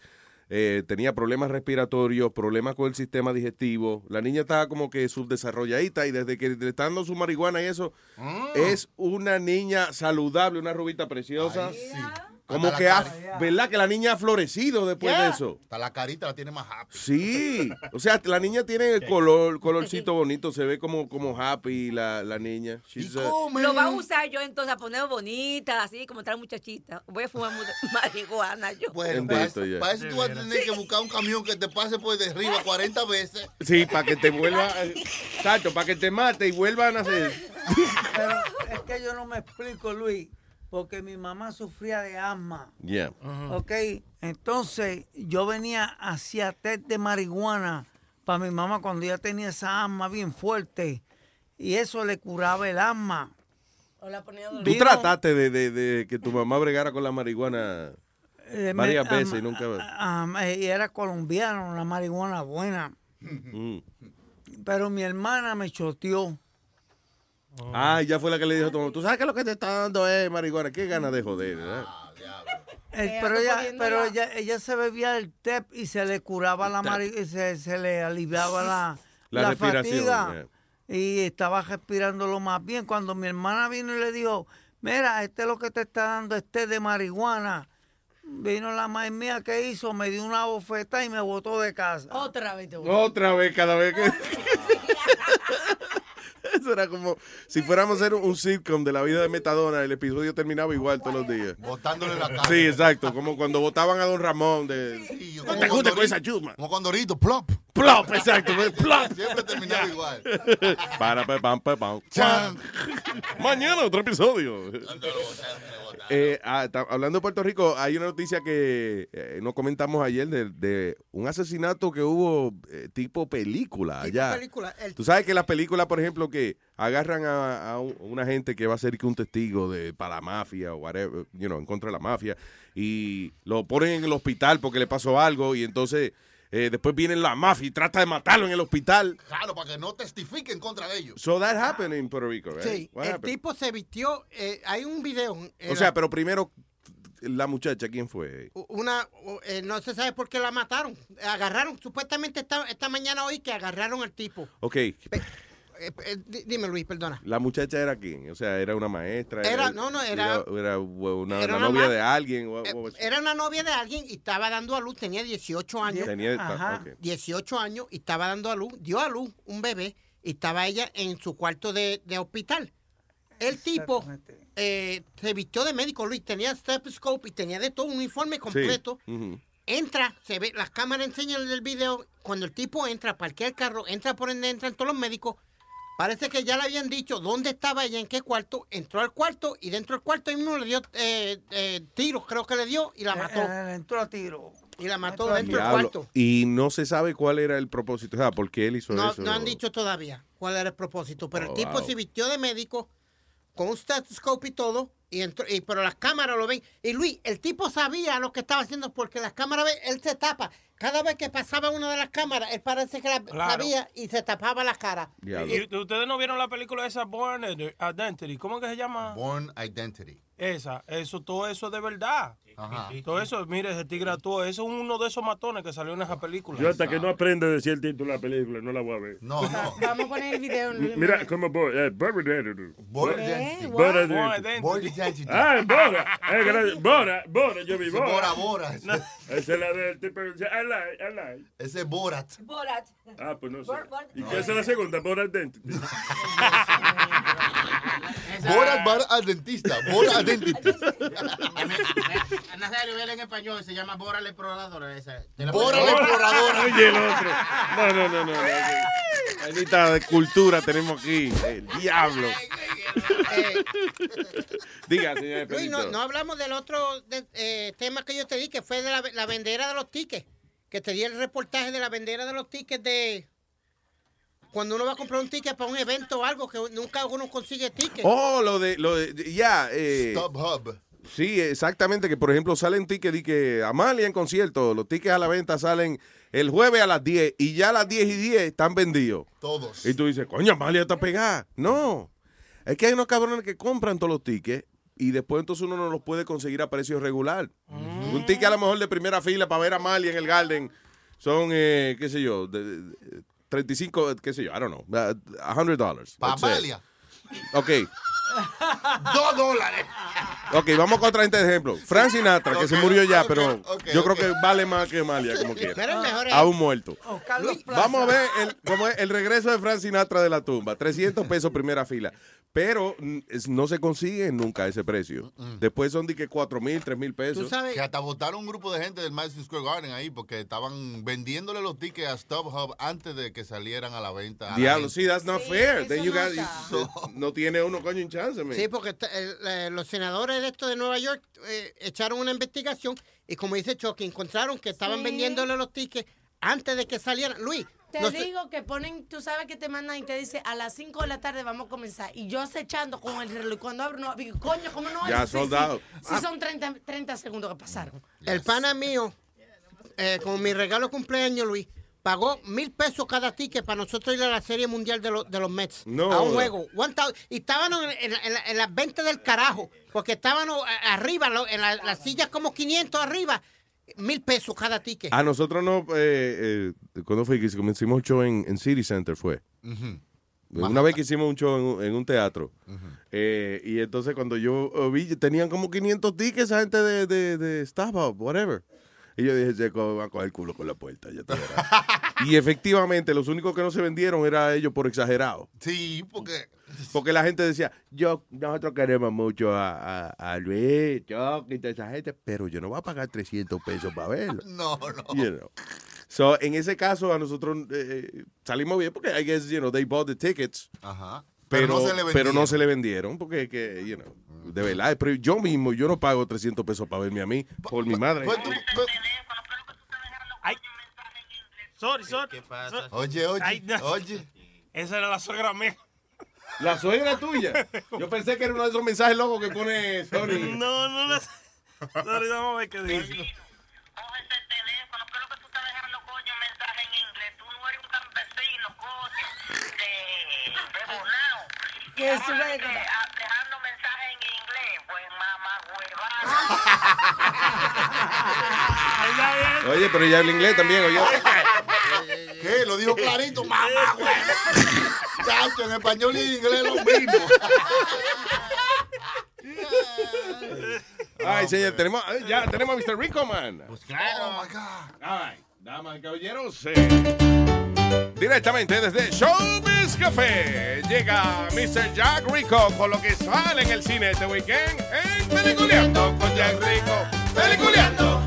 eh, tenía problemas respiratorios, problemas con el sistema digestivo. La niña estaba como que subdesarrolladita y desde que le está dando su marihuana y eso, es una niña saludable, una rubita preciosa. Como que, ha. ¿verdad? Que la niña ha florecido después de eso. Hasta la carita la tiene más happy. Sí, o sea, la niña tiene el color, colorcito bonito, se ve como, como happy la, la niña. She's, Lo va a usar yo entonces a poner bonita, así como tal muchachita. Voy a fumar marihuana yo. Bueno, para eso, para eso tú vas a tener que buscar un camión que te pase por de arriba 40 veces. Sí, para que te vuelva, exacto, para que te mate y vuelva a nacer. Pero es que yo no me explico, Luis, porque mi mamá sufría de asma. Yeah. Ok, entonces yo venía hacia té de marihuana para mi mamá cuando ella tenía esa asma bien fuerte y eso le curaba el asma. O la ponía a Tú trataste de, de- de que tu mamá bregara con la marihuana Eh, me- varias veces y nunca... y era colombiano, la marihuana buena. Mm. Pero mi hermana me choteó. Ah, ya fue la que le dijo mamá, tú sabes que lo que te está dando es marihuana, qué ganas de joder, ¿verdad? Eh, Ella pero está ella, pero la- ella, ella se bebía el TEP y se le curaba la marihuana, se, se le aliviaba la, La la respiración, fatiga. Y estaba respirando lo más bien. Cuando mi hermana vino y le dijo, mira, este es lo que te está dando, este de marihuana. Vino la madre mía que hizo, me dio una bofeta y me botó de casa. Otra vez te Otra vez, cada vez que... Eso era como si fuéramos a hacer un sitcom de la vida de Metadona, el episodio terminaba igual todos los días. Botándole la cara. Sí, exacto, como cuando votaban a Don Ramón de... Sí, No te juntes con esa chusma. Como Condorito, plop. Plop, exacto. Plop. Siempre terminaba igual. Para, pa, pam, pa, pam. Mañana otro episodio. Eh, ah, hablando de Puerto Rico, hay una noticia que eh, nos comentamos ayer de, de un asesinato que hubo eh, tipo película Tipo allá. película, el- Tú sabes que las películas, por ejemplo, que agarran a, a un- una gente que va a ser que un testigo de para la mafia o whatever, you know, en contra de la mafia y lo ponen en el hospital porque le pasó algo y entonces eh, después viene la mafia y trata de matarlo en el hospital. Claro, para que no testifiquen contra de ellos. So that happened in Puerto Rico, right? Sí, What el happened? tipo se vistió, eh, hay un video. O sea, pero primero la muchacha, ¿quién fue? Una, eh, no se sabe por qué la mataron. Agarraron, supuestamente esta, esta mañana hoy que agarraron al tipo. Ok, Eh, eh, di- dime Luis, perdona. la muchacha era quién? O sea, era una maestra. Era- no, no, era- Era, una, era novia de alguien. Eh, Era una novia de alguien y estaba dando a luz, tenía 18 años. Tenía- Ajá. ok. 18 años y estaba dando a luz, dio a luz un bebé y estaba ella en su cuarto de, de hospital. El tipo eh, se vistió de médico, Luis, tenía stethoscope y tenía de todo un uniforme completo. Sí. Entra, se ve, las cámaras enseñan el video, cuando el tipo entra, parquea el carro, entra por donde entran todos los médicos, parece que ya le habían dicho dónde estaba ella, en qué cuarto, entró al cuarto y dentro del cuarto ahí mismo le dio eh, eh, tiros, creo que le dio, y la mató. Eh, entró a tiro. Y la mató entró dentro del cuarto. Y no se sabe cuál era el propósito, o sea, por qué él hizo No, eso. no han dicho todavía cuál era el propósito, pero Oh, el tipo wow. se vistió de médico con un stethoscope y todo, y entró, y, pero las cámaras lo ven. Y Luis, el tipo sabía lo que estaba haciendo porque las cámaras, ven, él se tapa. Cada vez que pasaba una de las cámaras, él parece que la Claro. sabía y se tapaba la cara. ¿Y y ustedes no vieron la película esa Born Identity? ¿Cómo que se llama? Born Identity. Esa, eso, todo eso de verdad. Ajá. Todo eso, mire, ese tigre actuó. Eso es uno de esos matones que salió en esa película. Yo hasta que no aprenda a decir el título de la película, no la voy a ver. No, no. Vamos a poner el video. Mira, como Bo- eh, Born Identity. ¿Eh? Identity. What? Identity. Ah, Bora. Eh, gracias. Bora, Bora, yo vi Ese Bora. Bora Bora. Esa es la del tipo que dice, I like, I like. Ese es Borat. Borat. Ah, pues no sé. ¿Y qué es la segunda? Bora Identity. Borat Bar al dentista. Borat Identity. Nazario, vela en español, se llama Bora la exploradora. Te la exploradora. Oye, el otro. No, no, no, no. Anita de cultura tenemos aquí. El diablo. Eh, Diga, señor Luis, no, no hablamos del otro de- eh, tema que yo te di, que fue de la, la vendera de los tickets. Que te di el reportaje de la vendera de los tickets de... Cuando uno va a comprar un ticket para un evento o algo, que nunca uno consigue ticket. Oh, lo de, lo de, ya. eh, StubHub. Sí, exactamente, que por ejemplo salen tickets y que Amalia en concierto, los tickets a la venta salen el jueves a las 10 y ya a las 10 y 10 están vendidos. Todos. Y tú dices, coño, Amalia está pegada. No, es que hay unos cabrones que compran todos los tickets y después entonces uno no los puede conseguir a precio regular. Un ticket a lo mejor de primera fila para ver a Amalia en el Garden son, eh, qué sé yo, de, de- 35, qué sé yo, I don't know, uh, $100 dollars. Pa' let's say. Amalia. Ok. Dos dólares. Ok, vamos con otra gente de ejemplo. Frank Sinatra, que se murió ya, pero yo creo que vale más que Amalia, como Pero quiera. el mejor es- Aún muerto. Oh. Vamos a ver el, cómo es el regreso de Frank Sinatra de la tumba. 300 pesos primera fila. Pero mm, no se consigue nunca ese precio. Después son de que 4 mil, 3 mil pesos. Que hasta votaron un grupo de gente del Madison Square Garden ahí porque estaban vendiéndole los tickets a StubHub antes de que salieran a la venta. a Diablo, sí, that's not fair. Then you no got- está. no tiene uno coño un chance, man. Sí, porque eh, los senadores de esto de Nueva York eh, echaron una investigación y como dice Chucky, encontraron que estaban Sí. vendiéndole los tickets antes de que salieran. Luis, Te no sé- digo que ponen, tú sabes que te mandan y te dice a las 5 de la tarde vamos a comenzar. Y yo acechando con el reloj. Y cuando abro, no, digo, coño, ¿cómo no? Ya, Sí, sold sí. Sí, son 30, 30 segundos que pasaron. el pana mío, eh, con mi regalo cumpleaños, Luis, pagó mil pesos cada ticket para nosotros ir a la Serie Mundial de, los de los Mets. No. A un juego. One y estábamos en, en- en la- en las ventas del carajo, porque estábamos a- arriba, lo- en la- las sillas como 500 arriba. Mil pesos cada ticket. A nosotros no, eh, eh, ¿cuándo fue que hicimos un show en, en City Center? Fue. Una vez que hicimos un show en, un- en un teatro. Eh, y entonces cuando yo eh, vi, tenían como 500 tickets esa gente de, de, de StubHub, whatever. Y yo dije, se va a coger el culo con la puerta. ya te verás". y efectivamente, los únicos que no se vendieron era ellos por exagerado. Sí, porque... Porque la gente decía, yo, nosotros queremos mucho a, a, a Luis, yo, y toda esa gente, pero yo no voy a pagar 300 pesos para verlo. No, no. You know. So, en ese caso, a nosotros eh, salimos bien porque I guess, you know, they bought the tickets. Ajá. Pero, Pero no se le pero no vendieron. se le vendieron porque, que, you know, de verdad. Pero yo mismo, yo no pago 300 pesos para verme a mí por mi madre. Pues tú- pues- Sorry, sorry. ¿Qué pasa? Oye, oye, oye. Esa era la suegra mía. La suegra tuya. Yo pensé que era uno de esos mensajes locos que pone Sony. No, no la Sorry, vamos a ver qué dice. ¿Qué es suegra? Oye, pero ella habla inglés también, oye. ¿Qué? Lo dijo clarito, mamá, güey. Chacho, en español y en inglés lo mismo. Ay, señor, tenemos, ya tenemos a Mr. Rico, man. Pues claro. Oh, my God. Ay, damas y caballeros, eh, directamente desde Showbiz Café llega Mr. Jack Rico con lo que sale en el cine este weekend en Peliculeando con Jack Rico. Peliculeando,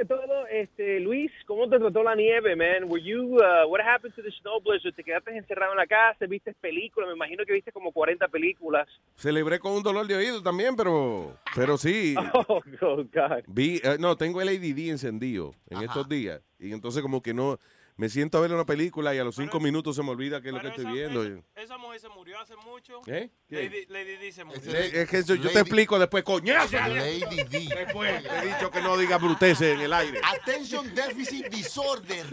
que todo, este, Luis, ¿cómo te trató la nieve, man? Were you, uh, what happened to the snow blizzard? ¿Te quedaste encerrado en la casa? ¿Viste películas? Me imagino que viste como 40 películas. Celebré con un dolor de oído también, pero, pero sí. Oh, God. Vi, eh, no, tengo el ADD encendido en estos días. Y entonces como que no, me siento a ver una película y a los cinco minutos se me olvida qué es lo que estoy viendo. Esa mujer se murió hace mucho. ¿Eh? Lady, Lady Di se murió. Eh, es que eso yo te explico después, coñazo. Lady D. Después, te he dicho que no diga bruteces en el aire. Attention Deficit Disorder.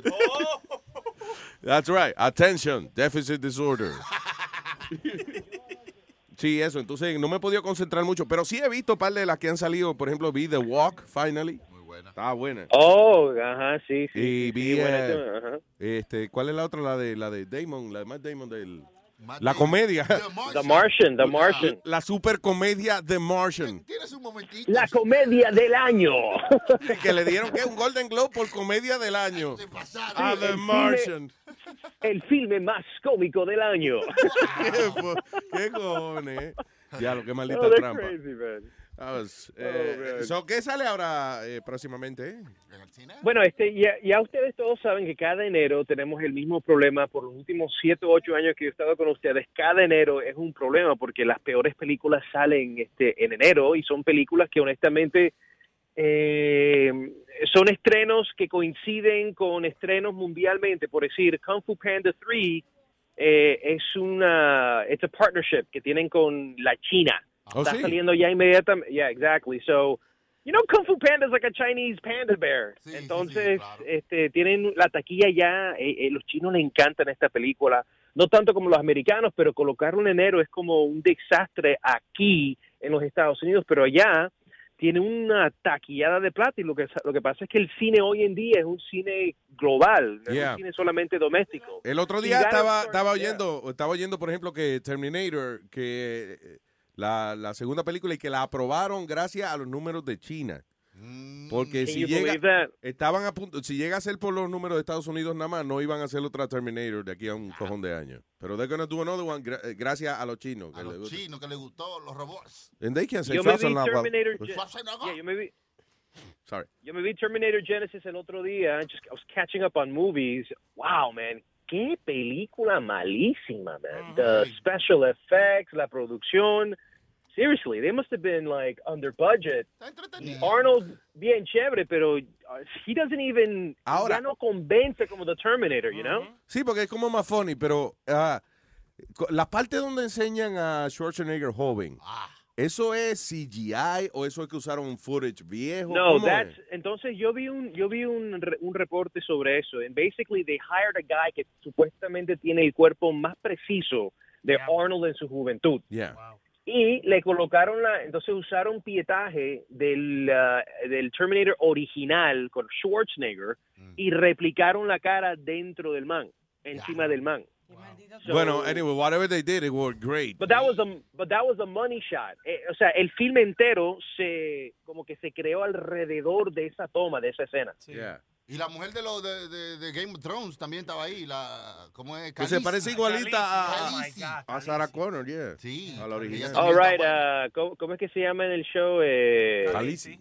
That's right. Attention, deficit disorder. Sí, eso. Entonces no me he podido concentrar mucho, pero sí he visto un par de las que han salido. Por ejemplo, vi The Walk, finally. Buena. Estaba buena. Oh, ajá, sí, sí. Y sí, vi, sí, buena, eh, este, ¿cuál es la otra? La de la de Damon, la de Matt Damon del la comedia. The Martian, The Martian. La super comedia The Martian. Tienes un momentito. La comedia del año. que le dieron que un Golden Globe por comedia del año. A Sí, The el Martian. El filme más cómico del año. ¿Qué cojones? Ya, lo que maldita Oh, trampa. crazy, man. That was, eh, Oh, so, ¿Qué sale ahora eh, próximamente? eh? Bueno, este, ya, ya ustedes todos saben que cada enero tenemos el mismo problema. Por los últimos siete o ocho años que yo he estado con ustedes, cada enero es un problema porque las peores películas salen este, en enero y son películas que honestamente eh, son estrenos que coinciden con estrenos mundialmente. Por decir, Kung Fu Panda 3 eh, es una, it's a partnership que tienen con la China. Oh, Está sí. saliendo ya inmediatamente. Yeah, exactly. So, you know, Kung Fu Panda is like a Chinese panda bear. Entonces, este, tienen la taquilla ya. eh, eh, los chinos le encantan esta película. No tanto como los americanos, pero colocarlo en enero es como un desastre aquí en los Estados Unidos, pero allá tiene una taquillada de plata y lo que lo que pasa es que el cine hoy en día es un cine global, no es un cine solamente doméstico. El otro día estaba, estaba yeah. oyendo, estaba oyendo, por ejemplo, que Terminator, que eh, la, la segunda película y que la aprobaron gracias a los números de China. Porque Can si llega, estaban a punto, si llega a ser por los números de Estados Unidos nada más, no iban a hacer otra Terminator de aquí a un cojón de años. Pero they're gonna do another one gra- gracias a los chinos. A los chinos que les gustó, los robots. And they can say Yo me vi. Terminator, Pues- yeah, yo me vi Sorry. Yo me vi Terminator Genesis el otro día. Just, I was catching up on movies. Wow, man. Qué película malísima, man. The special effects, la producción. Seriously, they must have been like under budget. Arnold, bien chévere, pero uh, he doesn't even. Ahora- ya no convence como the Terminator, you know? Sí, porque es como más funny, pero ah, co- la parte donde enseñan a Schwarzenegger joven, ¿eso es CGI o eso es que usaron un footage viejo? No, ¿Cómo that's, es? entonces yo vi un yo vi un, re- un reporte sobre eso. And basically they hired a guy que supuestamente tiene el cuerpo más preciso de Arnold en su juventud. Yeah. Y le colocaron la, entonces usaron pietaje del, ah, del Terminator original con Schwarzenegger y replicaron la cara dentro del man, encima del man. So- bueno, anyway, whatever they did, it worked great. But that was a but that was a money shot. Eh, o sea, el filme entero se como que se creó alrededor de esa toma, de esa escena. Yeah. Y la mujer de, lo, de, de, de Game of Thrones también estaba ahí. La, ¿Cómo es? Que se Khaleesi. parece igualita a, Khaleesi. a Sarah Connor, yeah. Sí. A la original. All right, uh, ¿cómo, cómo es que se llama en el show? Eh, Khaleesi.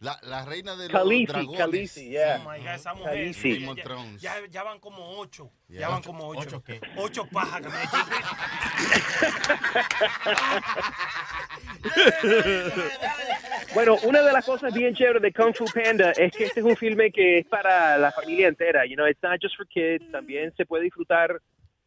La, la reina de los Khaleesi, dragones. Khaleesi, yeah. Oh my God, esa mujer. Khaleesi. ya- Game of ya, Thrones. ya, ya van como ocho. Yeah. Ya van Ocho- como ocho. ¿ocho qué? Ocho pajas que me Bueno, una de las cosas bien chéveres de Kung Fu Panda es que este es un filme que es para la familia entera. You know, it's not just for kids. También se puede disfrutar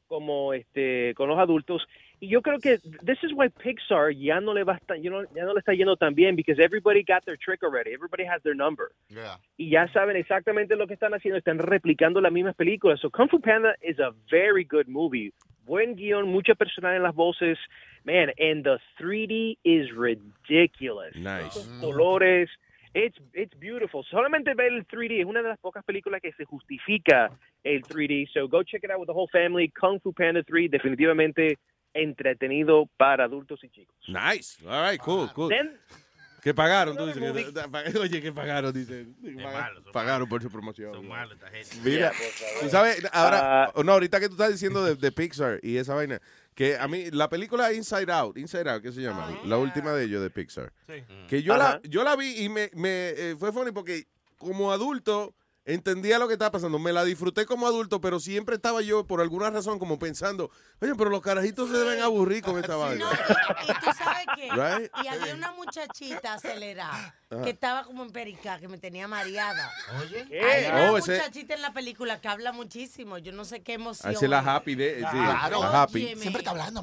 como este con los adultos. Y yo creo que this is why Pixar ya no le va you know, ya no le está yendo tan bien because everybody got their trick already. Everybody has their number. Yeah. y ya saben exactamente lo que están haciendo, están replicando las mismas películas. So Kung Fu Panda is a very good movie. Buen guion, mucha personalidad en las voces. Man, and the 3D is ridiculous. Nice. Esos colores. It's, it's beautiful. Solamente ver el 3D es una de las pocas películas que se justifica el 3D. So go check it out with the whole family. Kung Fu Panda 3, definitivamente entretenido para adultos y chicos. Nice. All right, cool, cool. Then- Que pagaron, tú dices. que- oye, que pagaron, dice. Pagaron por su promoción. Mira, Yeah, por favor. tú sabes, ahora, Ah. no, ahorita que tú estás diciendo de, de Pixar y esa vaina, que a mí, la película Inside Out, Inside Out, ¿qué se llama? La última de ellos de Pixar. Que yo la, yo la vi y me, me eh, fue funny porque como adulto entendía lo que estaba pasando. Me la disfruté como adulto, pero siempre estaba yo, por alguna razón, como pensando, oye, pero los carajitos se deben aburrir con esta vaina. Y tú sabes qué. Right? Y había una muchachita acelerada Ajá. que estaba como en perica, que me tenía mareada. Oye. Hay una Oh, ese- muchachita en la película que habla muchísimo. Yo no sé qué emoción. Ah, esa es la happy de, sí, Claro. la happy. Óyeme. Siempre está hablando.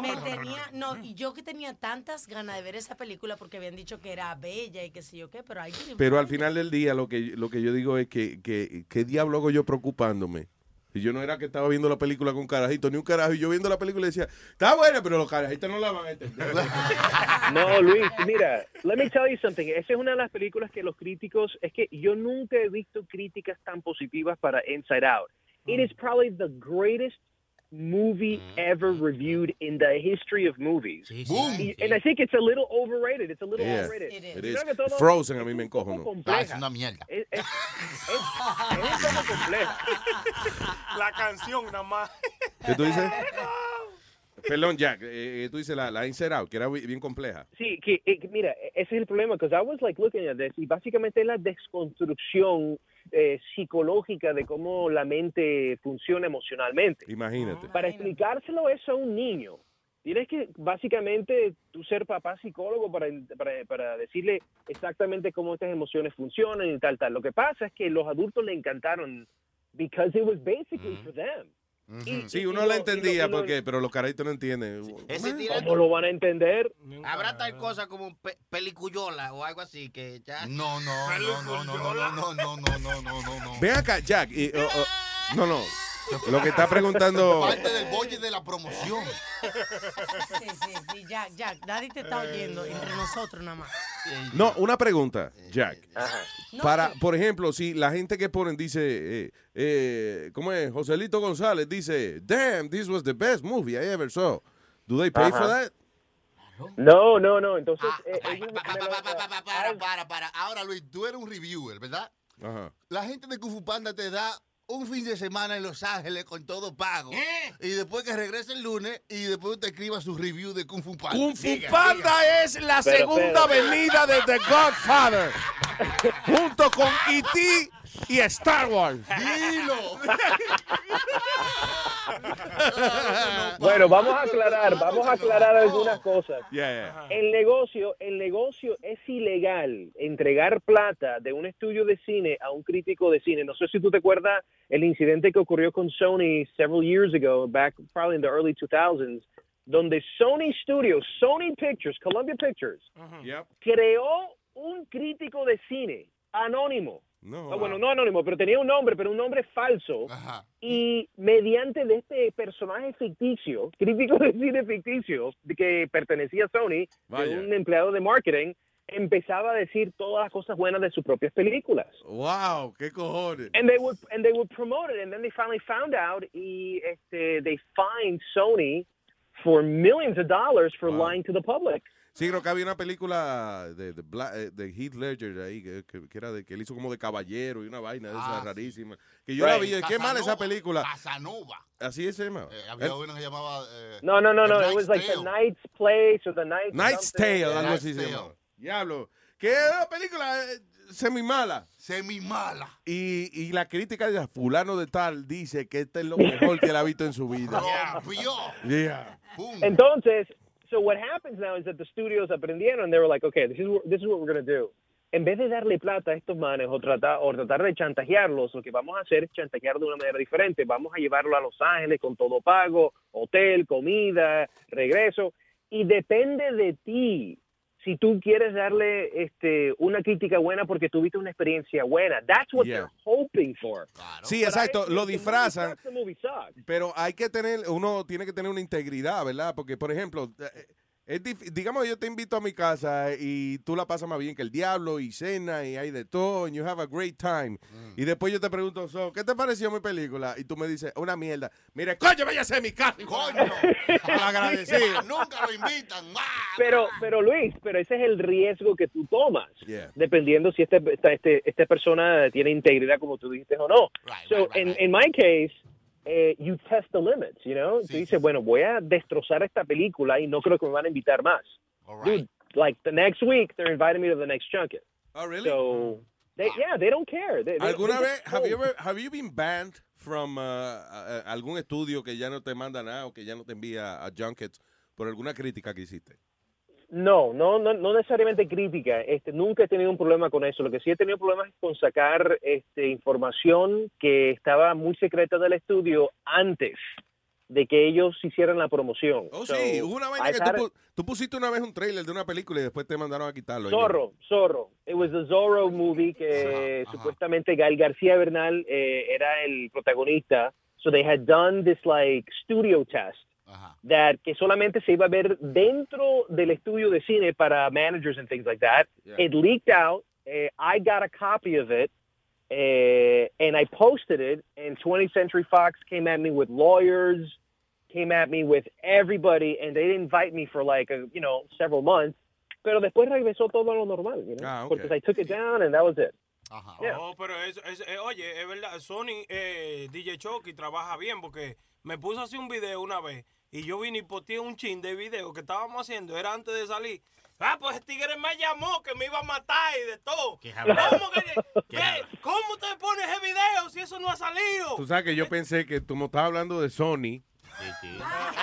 Me tenía, no, y yo que tenía tantas ganas de ver esa película porque habían dicho que era bella y qué sé yo qué, pero ahí Pero al final del día lo que, lo que yo digo es que, que ¿qué diablo hago yo preocupándome? Y yo no era que estaba viendo la película con carajito, ni un carajo. Y yo viendo la película decía, está buena, pero los carajitos no la van a entender. No, Luis, mira, let me tell you something. Esa es una de las películas que los críticos, es que yo nunca he visto críticas tan positivas para Inside Out. It is probably the greatest movie ever reviewed in the history of movies. Y- And I think it's a little overrated. It's a little Yeah, overrated. it is. todo- Frozen a mí me encojo. Ah, es una mierda. Es, es- es- es un poco compleja. La canción nada más. ¿Qué tú dices? Perdón, Jack, eh, eh, tú dices la, la Inside Out, que era bi- bien compleja. Sí, que, eh, que mira, ese es el problema, because I was like looking at this y básicamente la desconstrucción eh, psicológica de cómo la mente funciona emocionalmente. Imagínate. Para explicárselo eso a un niño, tienes que básicamente tú ser papá psicólogo para, para, para decirle exactamente cómo estas emociones funcionan y tal, tal. Lo que pasa es que los adultos le encantaron because it was basically for them. Y- Sí, y- uno y la lo- entendía, lo- porque, pero los carajitos no entienden. ¿Cómo lo van a entender? Habrá tal cosa como pe- pelicuyola o algo así que ya. No, no, no, no, no, no, no, no, no, no, no, no, no, no. Ven acá, Jack. y, oh, oh, no, no. Lo que está preguntando. Parte del bolle de la promoción. Sí, sí, sí, Jack, Jack, nadie te está oyendo, entre nosotros nada más. No, una pregunta, Jack. Para, por ejemplo, si la gente que ponen dice, eh, eh, ¿cómo es? Joselito González dice, damn, this was the best movie I ever saw. Do they pay for that? No, no, no. Entonces, Ah, eh, ellos me lo- Para, para, para. Ahora, Luis, tú eres un reviewer, ¿verdad? Ajá. La gente de Kung Fu Panda te da un fin de semana en Los Ángeles con todo pago. Y después que regrese el lunes y después te escriba su review de Kung Fu Panda. Kung Fu Diga, Panda diga. es la Pero, segunda pero. venida de The Godfather. junto con E.T. y Star Wars. Dilo. Bueno, vamos a aclarar, vamos a aclarar algunas cosas. Yeah, El negocio, el negocio es ilegal entregar plata de un estudio de cine a un crítico de cine. No sé si tú te acuerdas el incidente que ocurrió con Sony several years ago, back probably in the early 2000s, donde Sony Studios, Sony Pictures, Columbia Pictures, Yep. creó un crítico de cine anónimo. No. Ah, bueno, no anónimo, pero tenía un nombre, pero un nombre falso. Y mediante de este personaje ficticio, crítico de cine ficticio, que pertenecía a Sony, de un empleado de marketing, empezaba a decir todas las cosas buenas de sus propias películas. Wow, qué cojones. And they would and they would promote it, and then they finally found out, y este, they fined Sony for millions of dollars for lying to the public. Sí, creo que había una película de, de, Bla- eh, de Heath Ledger ahí, que, que- que era de, que él hizo como de caballero y una vaina de esa Ah, sí. rarísima. Que yo la vi, Right. qué mal esa Casanova, película. Casanova. Así se llama. Eh, había El- uno que se llamaba. eh, No, no, no, no. It was like the Tale. Knight's Place or the Knight's Knight's something. Tale, algo así se. Diablo. Que es una película eh, semi mala. Semi mala. Y, y la crítica de fulano de tal dice que este es lo mejor que él ha visto en su vida. Yeah. Entonces, so what happens now is that the studios aprendieron, they were like, okay, this is what, this is what we're going to do. En vez de darle plata a estos manes o tratar, o tratar de chantajearlos, lo que vamos a hacer es chantajear de una manera diferente. Vamos a llevarlo a Los Ángeles con todo pago, hotel, comida, regreso. Y depende de ti si tú quieres darle este, una crítica buena porque tuviste una experiencia buena. That's what Yeah. they're hoping for. Sí, But exacto, lo disfrazan. Pero hay que tener, uno tiene que tener una integridad, ¿verdad? Porque, por ejemplo, eh, es digamos yo te invito a mi casa y tú la pasas más bien que el diablo y cena y hay de todo, and you have a great time. Y después yo te pregunto, so, ¿qué te pareció mi película? Y tú me dices, una mierda. Mire, coño, váyase a mi casa. Coño. agradecido. Nunca lo invitan. Pero, pero Luis, pero ese es el riesgo que tú tomas, Yeah. dependiendo si este, esta, este, esta persona tiene integridad como tú dijiste o no. so, in, in my case, eh, you test the limits, you know? tú dices, bueno, voy a destrozar esta película y no creo que me van a invitar más. Dude, like the next week, they're inviting me to the next junket. Oh, really? So, they, yeah, they don't care. They- they- ¿Alguna vez, have you, ever, have you been banned from uh, uh, algún estudio que ya no te manda nada o que ya no te envía a junkets por alguna crítica que hiciste? No, no, no, no necesariamente crítica. Este, nunca he tenido un problema con eso. Lo que sí he tenido problemas es con sacar este, información que estaba muy secreta del estudio antes de que ellos hicieran la promoción. Oh, So, sí, hubo una vaina que tú, tú pusiste una vez un trailer de una película y después te mandaron a quitarlo. Zorro, Zorro. It was the Zorro movie que supuestamente Gael García Bernal eh, era el protagonista. So they had done this like studio test that que solamente se iba a ver dentro del estudio de cine para managers and things like that. Yeah. It leaked out. Eh, I got a copy of it. eh, and I posted it, and 20th Century Fox came at me with lawyers, came at me with everybody, and they didn't invite me for like a, you know several months. Pero después regresó todo a lo normal, you know, Ah, okay. because I took it down and that was it. Yeah. No, pero es, es- eh, oye, es verdad, Sony, eh, DJ Chucky trabaja bien porque me puso así un video una vez y yo vine y posteé un chin de video que estábamos haciendo, era antes de salir. Ah, pues el tigre me llamó que me iba a matar y de todo. ¿Cómo, que, qué? ¿Cómo te pones ese video si eso no ha salido? Tú sabes que yo pensé que tú me estabas hablando de Sony,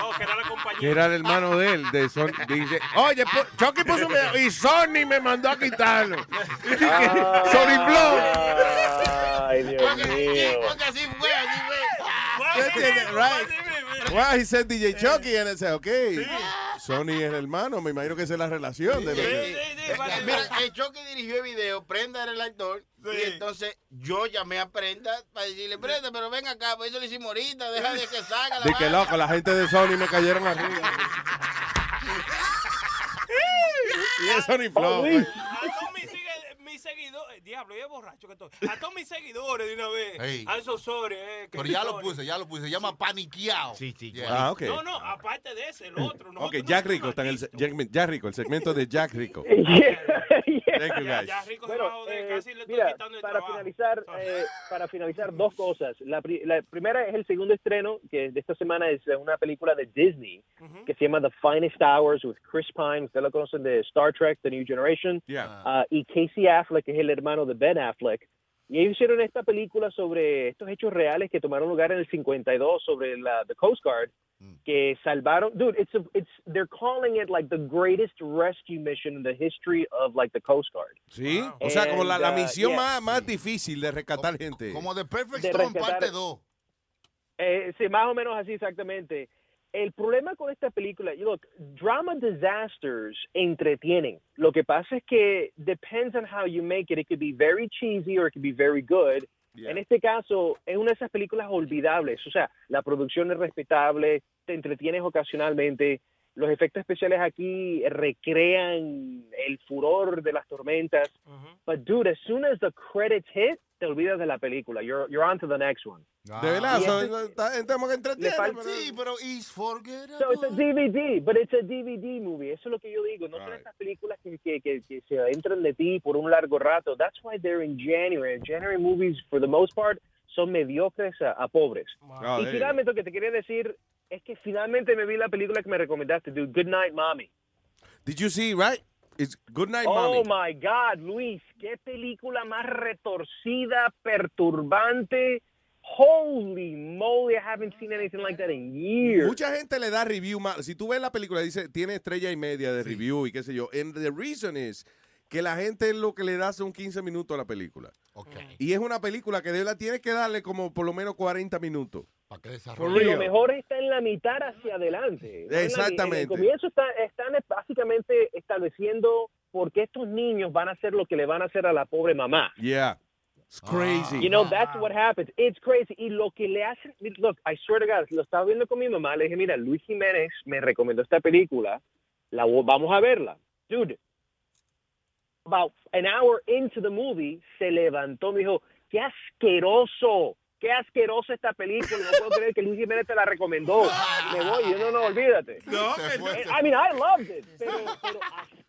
Oh, que era la compañía. que era el hermano de él, de Sony. Dice, oye, Chucky puso un video y Sony me mandó a quitarlo. Dije, Sony Flow. Ay, Dios mío. Porque así fue, así fue. Right. Well, he said DJ Chucky, and I said, okay. Sony es el hermano, me imagino que esa es la relación. De lo que- Mira, el Chucky dirigió el video, Prenda era el actor, y entonces yo llamé a Prenda para decirle, Prenda, pero ven acá, pues eso lo hicimos ahorita, deja de que salga la De que vaina". loco, la gente de Sony me cayeron arriba. y es Sony Flow. A todos mis, sigue- mis seguidores, diablo, yo es borracho que estoy. A todos mis seguidores de una vez. Ey. A esos sorry, eh. Pero ya lo puse, ya lo puse. Se llama paniqueado. Sí, sí. Ah, ok. No, no, aparte de ese, el otro. Ok, Jack Rico está en el Jack, Jack Rico, el segmento de Jack Rico. Thank you guys. Bueno, eh, mira, para finalizar, eh, para finalizar dos cosas. La, pri- la primera es el segundo estreno que de esta semana es eh, una película de Disney que se llama The Finest Hours with Chris Pine. Ustedes lo conocen de Star Trek, The New Generation. Yeah. Ah, y Casey Affleck, que es el hermano de Ben Affleck. Y ellos hicieron esta película sobre estos hechos reales que tomaron lugar en el 52 sobre la the Coast Guard que salvaron. Dude, it's a, it's they're calling it like the greatest rescue mission in the history of like the Coast Guard. Sí, o sea, como la, la uh, misión yeah. más, más difícil de rescatar gente. Como The Perfect De Storm rescatar- parte 2. Eh, sí, más o menos así exactamente. El problema con esta película, you look, drama disasters entretienen. Lo que pasa es que depends on how you make it. It could be very cheesy or it could be very good. En este caso, es una de esas películas olvidables. O sea, la producción es respetable, te entretienes ocasionalmente. Los efectos especiales aquí recrean el furor de las tormentas. But dude, as soon as the credits hit, te olvidas de la película. You're, you're on to the next one. De verdad, so, este- que Sí, pero it's forgettable. So it's a DVD, but it's a DVD movie. Eso es lo que yo digo. No son estas películas que, que, que, que se entran de ti por un largo rato. That's why they're in January. January movies, for the most part, son mediocres a, a pobres. Ah, y finalmente lo que te quería decir es que finalmente me vi la película que me recomendaste, dude. Good Night, Mommy. Did you see, right? It's Good Night, Oh Mommy. my God, Luis, qué película más retorcida, perturbante. Holy moly, I haven't seen anything like that in years. Mucha gente le da review mal. Si tú ves la película, dice, tiene estrella y media de review y qué sé yo. And the reason is que la gente lo que le da son 15 minutos a la película. Y es una película que de verdad tienes que darle como por lo menos 40 minutos. Para que desarrolle. lo mejor está en la mitad hacia adelante. Exactamente. En el comienzo está- están básicamente estableciendo por qué estos niños van a hacer lo que le van a hacer a la pobre mamá. Yeah. It's crazy. You know, that's what happens. It's crazy. Y lo que le hacen, look, I swear to God, lo estaba viendo con mi mamá, le dije, mira, Luis Jiménez me recomendó esta película, la vamos a verla. Dude, about an hour into the movie, se levantó, me dijo, qué asqueroso, qué asqueroso esta película, no puedo creer que Luis Jiménez te la recomendó. Me voy, yo no, no, olvídate. No, I mean, I loved it, pero, pero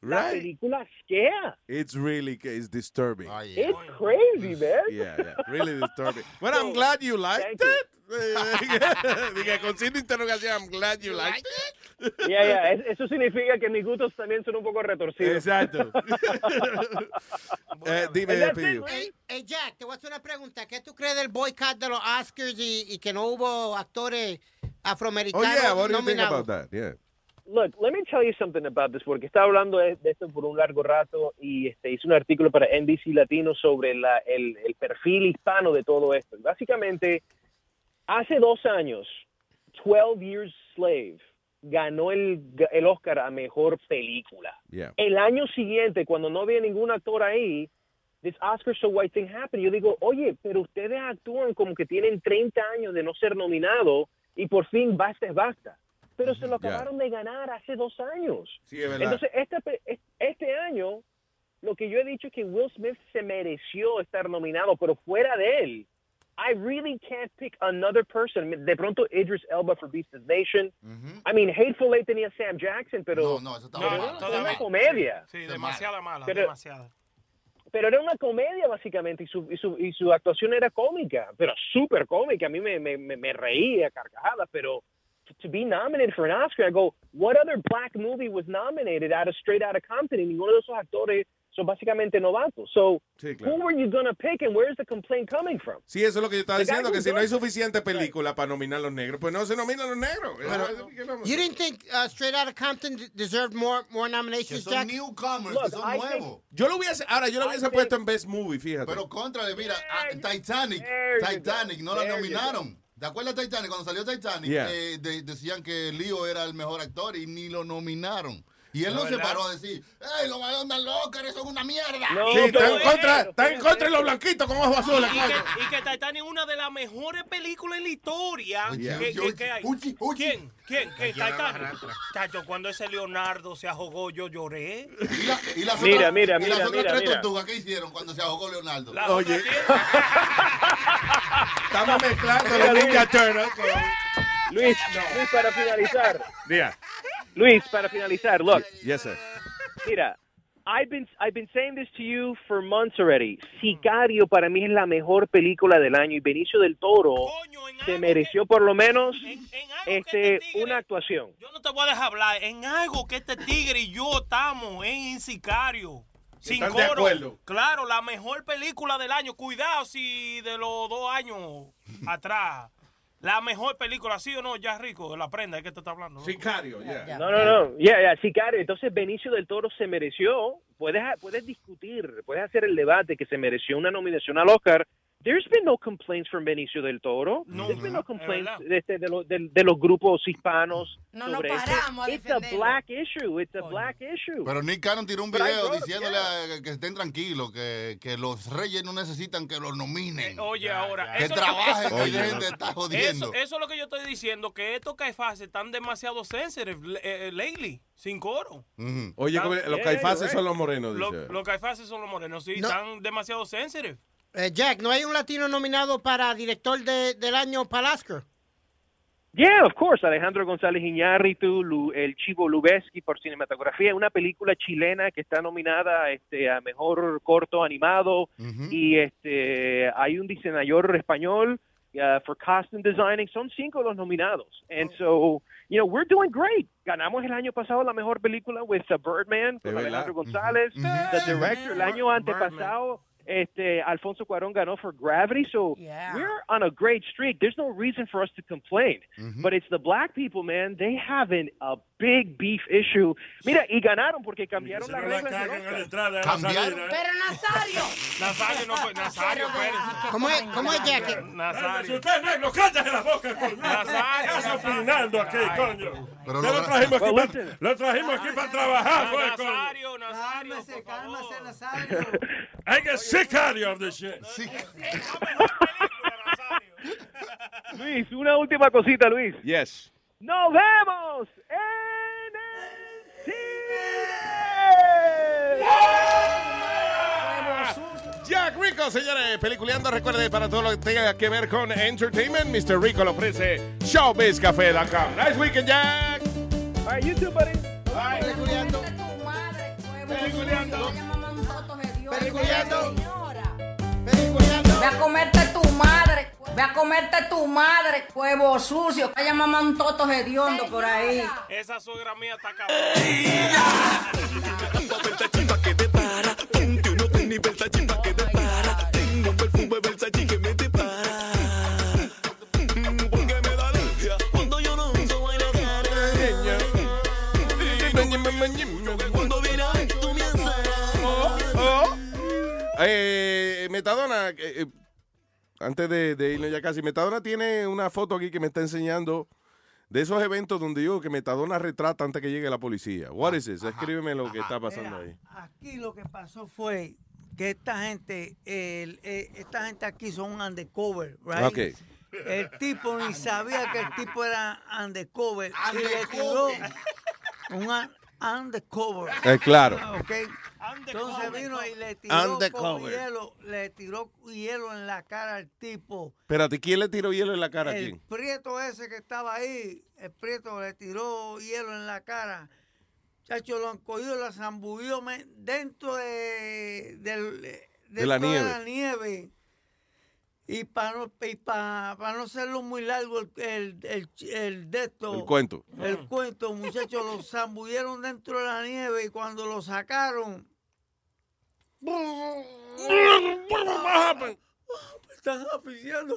la Right. película asquea. It's really it's disturbing. It's crazy, man. Yeah, yeah, really disturbing. Well, I'm glad you liked it. Dije, con signo de interrogación, I'm glad you liked it. Ya, ya, es- eso significa que mis gustos también son un poco retorcidos. Exacto. Eh, dime, Hey, Pillo. hey, Jack, te voy a hacer una pregunta. ¿Qué tú crees del boycott de los Oscars y, y que no hubo actores Oh, afroamericanos yeah, what do you think nominados? about that? Yeah. Look, let me tell you something about this, porque estaba hablando de, de esto por un largo rato y este, hice un artículo para NBC Latino sobre la- el, el perfil hispano de todo esto. Básicamente, hace dos años, 12 Years Slave ganó el, el Oscar a Mejor Película. Yeah. El año siguiente, cuando no había ningún actor ahí, this Oscar So White thing happened. Yo digo, oye, pero ustedes actúan como que tienen 30 años de no ser nominado y por fin basta es basta. Pero se lo acabaron de ganar hace dos años. Sí, es verdad. Entonces, este, pe- este año, lo que yo he dicho es que Will Smith se mereció estar nominado, pero fuera de él, I really can't pick another person. De pronto, Idris Elba for Beast of Nation. I mean, Hateful Eight tenía Sam Jackson, pero, No, no, eso pero estaba una comedia. Sí, demasiada mala, Pero- demasiada. Pero era una comedia, básicamente, y su, y su, y su actuación era cómica, pero súper cómica. A mí me, me, me, me reía a carcajadas, pero to, to be nominated for an Oscar, I go, what other black movie was nominated out of Straight Outta Compton? Y ninguno de esos actores son básicamente novatos. So, Sí, claro. who were you going to pick and where's the complaint coming from? Sí, eso es lo que yo estaba The diciendo, que who si no hay does- suficiente película para nominar a los negros, pues no se nominan los negros. You didn't think uh, Straight Outta Compton d- deserved more more nominations, son Jack? newcomers, Look, que son I think- nuevos. Yo lo hubiese, ahora yo lo I hubiese think- puesto en Best Movie, fíjate. Pero contrale, mira, a Titanic, there you Titanic, go, no la there you nominaron. ¿Te acuerdas de Titanic? Cuando salió Titanic, Yeah. eh, de- decían que Leo era el mejor actor y ni lo nominaron. Y él ¿No no se verdad? paró a decir, ¡Ey, los de los Óscares son una mierda! No, sí, está en contra, está en contra de los blanquitos con ojos azules. Y que, y que Titanic es una de las mejores películas en la historia. Que, oye, que- que hay. uchi, uchi. ¿Quién? ¿Quién? ¿Quién? La Titanic. Chacho, cuando ese Leonardo se ahogó, yo lloré. Y, la- y las Mira, otras, mira, y las mira, otras mira, tres mira. tortugas, ¿qué hicieron cuando se ahogó Leonardo? La Oye. Estamos mezclando Luis. Ninja con... Luis, Luis, para finalizar. Diga. Luis, para finalizar, look. Yes, sir. Mira, I've been I've been saying this to you for months already. Sicario para mí es la mejor película del año y Benicio del Toro se mereció por lo menos este una actuación. Yo no te voy a dejar hablar. En algo que este tigre y yo estamos en Sicario. Sin Están de coro. acuerdo. Claro, la mejor película del año. Cuidado si de los dos años atrás. La mejor película, ¿sí o no? Ya rico, la prenda, ¿de qué te está hablando? no? Sicario, yeah. No, no, no. Ya, ya, Sicario. Entonces Benicio del Toro se mereció. Puedes puedes discutir, puedes hacer el debate que se mereció una nominación al Oscar. There's been no complaints from Benicio del Toro. There's been no complaints de, este- de, los- de- de los grupos hispanos No sobre esto. paramos a It's a black issue. It's a black issue. Pero Nick Cannon tiró un video diciéndole a- que estén tranquilos, que, que los reyes no necesitan que los nominen. Eh, Oye, ahora. Que eso- trabajen y Oye, no. de estar jodiendo. Eso, eso es lo que yo estoy diciendo, que estos caifases están demasiado sensitive eh, eh, lately, sin coro. Oye, Están- los Yeah, caifaces right. son los morenos, Lo- dice. Los caifaces son los morenos, sí, No. están demasiado sensitive. Eh, Jack, ¿no hay un latino nominado para director de- del año para Oscar? Yeah, of course. Alejandro González Iñárritu, Lu- el Chivo Lubeski por cinematografía, una película chilena que está nominada este, a mejor corto animado y este hay un diseñador español uh, for costume designing. Son cinco los nominados. And so, you know, we're doing great. Ganamos el año pasado la mejor película with uh, Birdman con. Alejandro González, the director. El año antepasado este Alfonso Cuarón ganó for Gravity. So yeah. we're on a great streak. There's no reason for us to complain. But it's the black people, man. They have an, a big beef issue. Mira, y ganaron porque cambiaron las reglas. del cagan a Oscar. la entrada a la salida, ¿eh? Pero Nazario. Nazario no fue. Nazario, espérate. ¿Cómo es, cómo es Jack? Nazario. Usted negro, cállate la boca, coño. Nazario, ¿Qué hace opinando aquí, coño? Pero Ya lo trajimos aquí, para, lo trajimos aquí para trabajar, pues, coño. Nazario, Nazario. Cálmese, cálmese, Nazario. I get sick out of this shit. Luis, una última cosita, Luis. Yes. Nos vemos en el Jack Rico, señores, peliculeando. Recuerde, para todo lo que tenga que ver con entertainment, Mr. Rico le ofrece showbizcafé.com. Nice weekend, Jack. All right, you too, buddy. Peliculeando. Peliculeando. Ve a comerte tu madre. Ve a comerte tu madre, huevo sucio. Vaya mamá un toto hediondo por ahí. Esa suegra mía está cabrón. Cuando yo no uso bailar Cuando Eh, Metadona, eh, eh, antes de, de irnos ya casi, Metadona tiene una foto aquí que me está enseñando de esos eventos donde yo que Metadona retrata antes que llegue la policía. What is this? Escríbeme lo que está pasando ahí. Aquí lo que pasó fue que esta gente, el- eh, esta gente aquí son undercover, right? Ok. El tipo ni sabía que el tipo era undercover. Y le tiró un un- undercover. Eh, claro. Ok. Entonces vino y le tiró hielo, le tiró hielo en la cara al tipo. Espérate, ¿quién le tiró hielo en la cara a El quién? prieto ese que estaba ahí, el prieto le tiró hielo en la cara. Chacho, lo han cogido, lo zambullió me- dentro de, del- De la dentro nieve. la nieve. Y para no, y pa- pa no hacerlo muy largo el, el, el, el de esto, El cuento. el cuento, muchachos, lo zambullieron dentro de la nieve y cuando lo sacaron, están aficiando,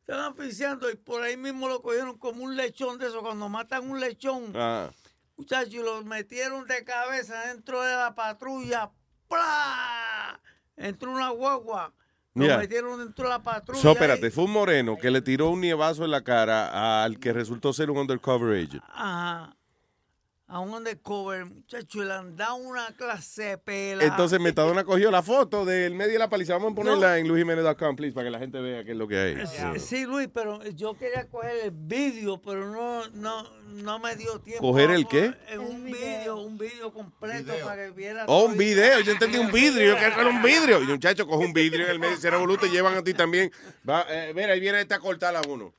están aficiando y por ahí mismo lo cogieron como un lechón de eso, cuando matan un lechón, Ah. muchachos, y los metieron de cabeza dentro de la patrulla, ¡plá! Entró una guagua, Mira. metieron dentro de la patrulla. So, espérate, y- fue un moreno que le tiró un nievazo en la cara al que resultó ser un undercover agent. Ajá. A un undercover, muchacho, y le han dado una clase de pela. Entonces Metadona cogió la foto del medio de la paliza. Vamos a ponerla en luisjimenez.com, please, para que la gente vea qué es lo que hay. Sí, sí, Luis, pero yo quería coger el vídeo, pero no, no, no me dio tiempo. ¿Coger el qué? En un vídeo, un vídeo completo para que viera. Oh, un video. Yo entendí un vidrio. que era un vidrio. Y un muchacho coge un vidrio en el medio. Se revoluta y llevan a ti también. Va, eh, mira, ahí viene este a cortar a uno.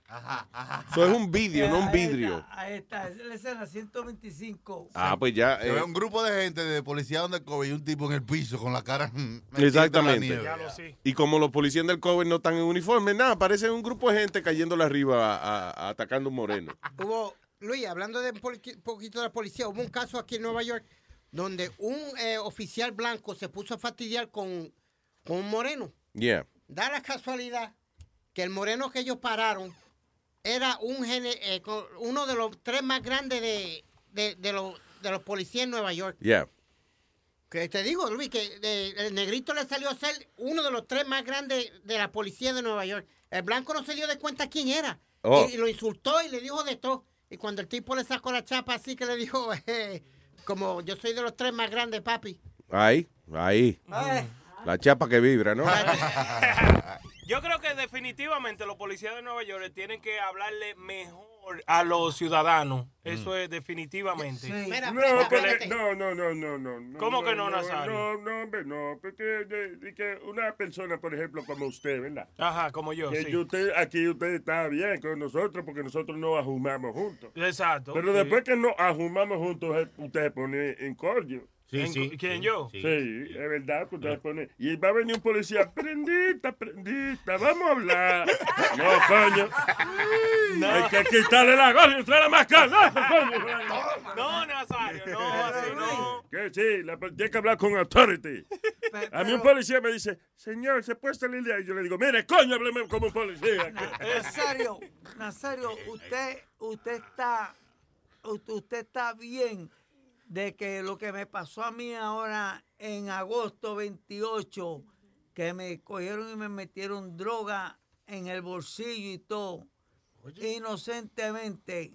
Eso es un vidrio, no un vidrio. Ahí está, es la escena 125. Ah, pues ya. Se eh, ve un grupo de gente de policía donde y un tipo en el piso con la cara en la Exactamente. nieve. Y como los policías del cover no están en uniforme, nada, parece un grupo de gente cayéndole arriba a- a- a- atacando un moreno. Hubo, Luis, hablando de un poquito de la policía, hubo un caso aquí en Nueva York donde un eh, oficial blanco se puso a fastidiar con, con un moreno. Yeah. Da la casualidad que el moreno que ellos pararon era un gene- eh, uno de los tres más grandes de, de, de los, de los policías en Nueva York. Yeah. Que te digo, Luis, que eh, el negrito le salió a ser uno de los tres más grandes de la policía de Nueva York. El blanco no se dio de cuenta quién era. Oh. Y, y lo insultó y le dijo de todo. Y cuando el tipo le sacó la chapa así que le dijo, eh, como yo soy de los tres más grandes, papi. Ahí, ahí. Ay. La chapa que vibra, ¿no? Yo creo que definitivamente los policías de Nueva York tienen que hablarle mejor a los ciudadanos. Eso es definitivamente. No, porque- no, no, no, no, no, no. ¿Cómo que no, Nazario? No, no, hombre, no. Porque de- de que una persona, por ejemplo, como usted, ¿verdad? Ajá, como yo, Que sí. yo- usted, aquí usted está bien con nosotros porque nosotros nos ajumamos juntos. Exacto. Pero después que nos ajumamos juntos, usted se pone en cordio. Sí, ¿En sí. quién, yo? Sí, es verdad que usted se pone. Y va a venir un policía, prendita, prendita, vamos a hablar. No, coño. No. Hay que quitarle la gorra y traer la máscara. No, coño. No, Nazario, no, así no. Que sí, la, tiene que hablar con authority. A mí un policía me dice, señor, ¿se puede salir de ahí? Yo le digo, mire, coño, hábleme como un policía. Nazario, Nazario, usted, usted está, usted está bien de que lo que me pasó a mí ahora en agosto 28, que me cogieron y me metieron droga en el bolsillo y todo, inocentemente,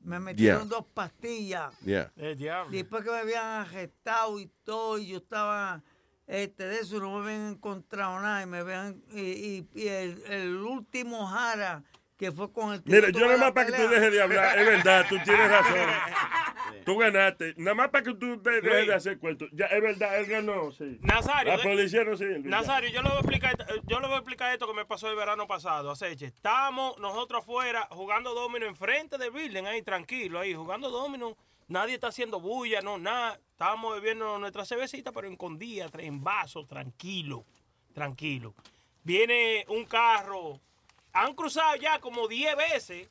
me metieron dos pastillas. Yeah. Diablo. Después que me habían arrestado y todo, y yo estaba este, de eso, no me habían encontrado nada. Y, me habían, y, y- y el, el último Jara, que fue con el que tuve yo nada más para que tú dejes de hablar, es verdad, tú tienes razón. Tú ganaste. Nada más para que tú te dejes de hacer cuentos. Ya, es verdad, él ganó, sí. Nazario, La de- policía no sirve. Nazario, yo le voy a explicar, eh, yo le voy a explicar esto que me pasó el verano pasado, Aceche. Estábamos nosotros afuera jugando domino enfrente del building, ahí tranquilo, ahí jugando domino. Nadie está haciendo bulla, no, nada. Estábamos bebiendo nuestra cervecita, pero en condía, en vaso, tranquilo, tranquilo. Viene un carro, han cruzado ya como 10 veces,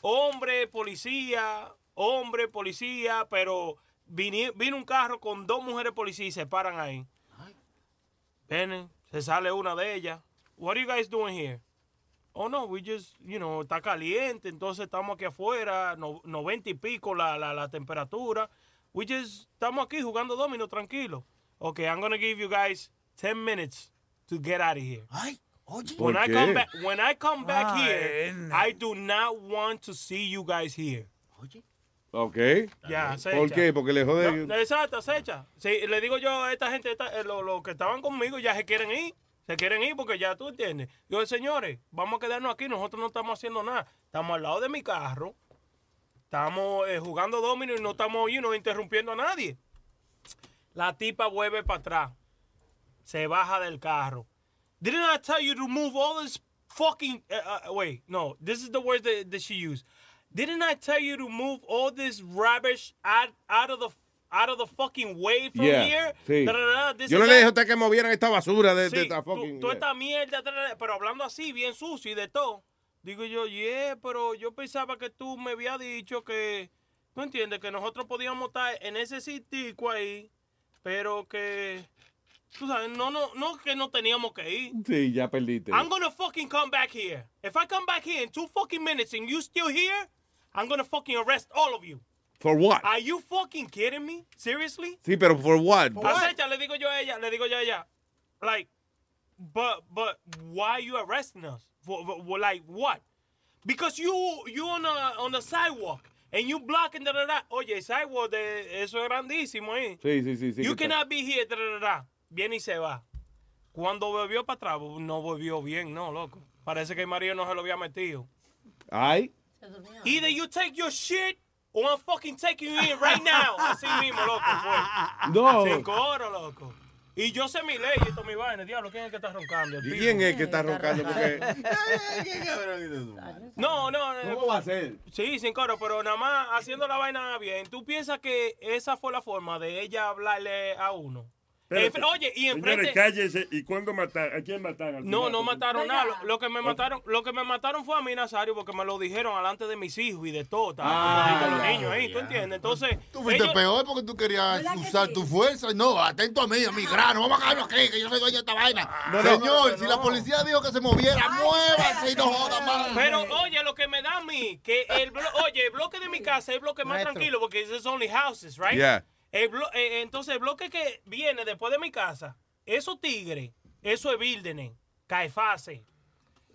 hombre, policía, hombre, policía, pero vini- vino un carro con dos mujeres policías y se paran ahí. Vienen, se sale una de ellas. What are you guys doing here? Oh no, we just, you know, está caliente, entonces estamos aquí afuera, no- 90 y pico la, la, la temperatura. We just, estamos aquí jugando domino tranquilo. Okay, I'm gonna give you guys 10 minutes to get out of here. When ¿Por I qué? come back, when I come back Ay, here, no. I do not want to see you guys here. Ok. Ya, acecha. ¿Por qué? Porque le jode. No, exacto, acecha. Sí, le digo yo a esta gente, esta- eh, lo- los que estaban conmigo ya se quieren ir. Se quieren ir porque ya tú entiendes. Yo, señores, vamos a quedarnos aquí. Nosotros no estamos haciendo nada. Estamos al lado de mi carro. Estamos eh, jugando domino y no estamos you know, interrumpiendo a nadie. La tipa vuelve para atrás. Se baja del carro. Didn't I tell you to move all this fucking... uh, uh, wait, no. This is the word that, that she used. Didn't I tell you to move all this rubbish out, out of the out of the fucking way from Yeah, here? sí. Da, da, da, Yo no le dije a usted que movieran esta basura de, de Sí, esta tú- fucking. tú esta mierda, da, da, da, pero hablando así, bien sucio y de todo. Digo yo, yeah, pero yo pensaba que tú me habías dicho que, ¿tú entiendes? Que nosotros podíamos estar en ese sitico ahí, pero que, tú sabes, no, no, no que no teníamos que ir. Sí, ya perdiste. I'm gonna fucking come back here. If I come back here in two fucking minutes and you still here, I'm gonna fucking arrest all of you. For what? Are you fucking kidding me? Seriously? Sí, pero for what? Acecha, le digo yo a ella, le digo yo a ella, like, but but why you arresting us? For, for- for, like what? Because you you on the on the sidewalk and you blocking da da da. Oye, sidewalk de eso es grandísimo ahí. Sí, sí, sí. sí you está- cannot be here da da. da. Viene y se va. Cuando volvió para atrás, no volvió bien, no, loco. Parece que el marido no se lo había metido. Ay. Either you take your shit or I'm fucking taking you in right now. Así mismo, loco, fue. No. Sin coro, loco. Y yo sé mi ley y esto mi vaina. Diablo, ¿quién es que está roncando? ¿Y quién es que está roncando? Porque... No, no. eh, ¿Cómo va a ser? Sí, sin coro, pero nada más haciendo la vaina bien. ¿Tú piensas que esa fue la forma de ella hablarle a uno? Espérate. Oye, y Señores, enfrente... cállese. ¿Y cuándo mataron? ¿A quién mataron? No, no mataron nada. Lo, lo que me mataron, lo que me mataron fue a mí, Nazario, porque me lo dijeron delante de mis hijos y de todo. Ah, con los niños ahí, ¿tú entiendes? Entonces, Tú fuiste ellos- peor porque tú querías usar tu fuerza. No, atento a mí, a mi grano. Vamos a caerlo aquí, que yo soy dueño de esta vaina. No, no, Señor, no, si no. la policía dijo que se moviera, muévase y no joda más. Pero oye, lo que me da a mí, que el blo- oye, el bloque de mi casa es el bloque más tranquilo porque es only houses, right? Yeah. El eh, entonces el bloque que viene después de mi casa, esos tigres, eso es Bildenen, Caifases, eh,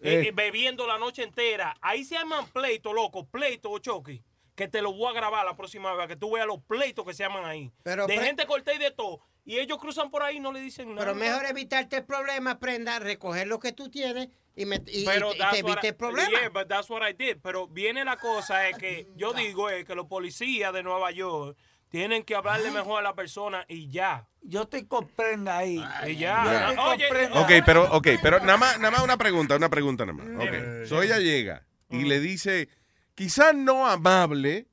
Eh. eh, bebiendo la noche entera. Ahí se llaman pleitos, loco, pleitos o choque. Que te lo voy a grabar la próxima vez, que tú veas los pleitos que se llaman ahí. Pero de gente corté y de todo. y ellos cruzan por ahí y no le dicen nada. Pero mejor evitarte el problema, prenda, recoger lo que tú tienes y, me, y- Pero te, evite I- el problema. Yeah, but that's what I did. Pero viene la cosa es que yo digo es que los policías de Nueva York tienen que hablarle mejor a la persona y ya. Yo te comprendo ahí. Y ya. Ya. Oye, Ok, pero, ok, pero nada más, nada más una pregunta, una pregunta nada más. Ok. So ella llega y le dice, quizás no amable,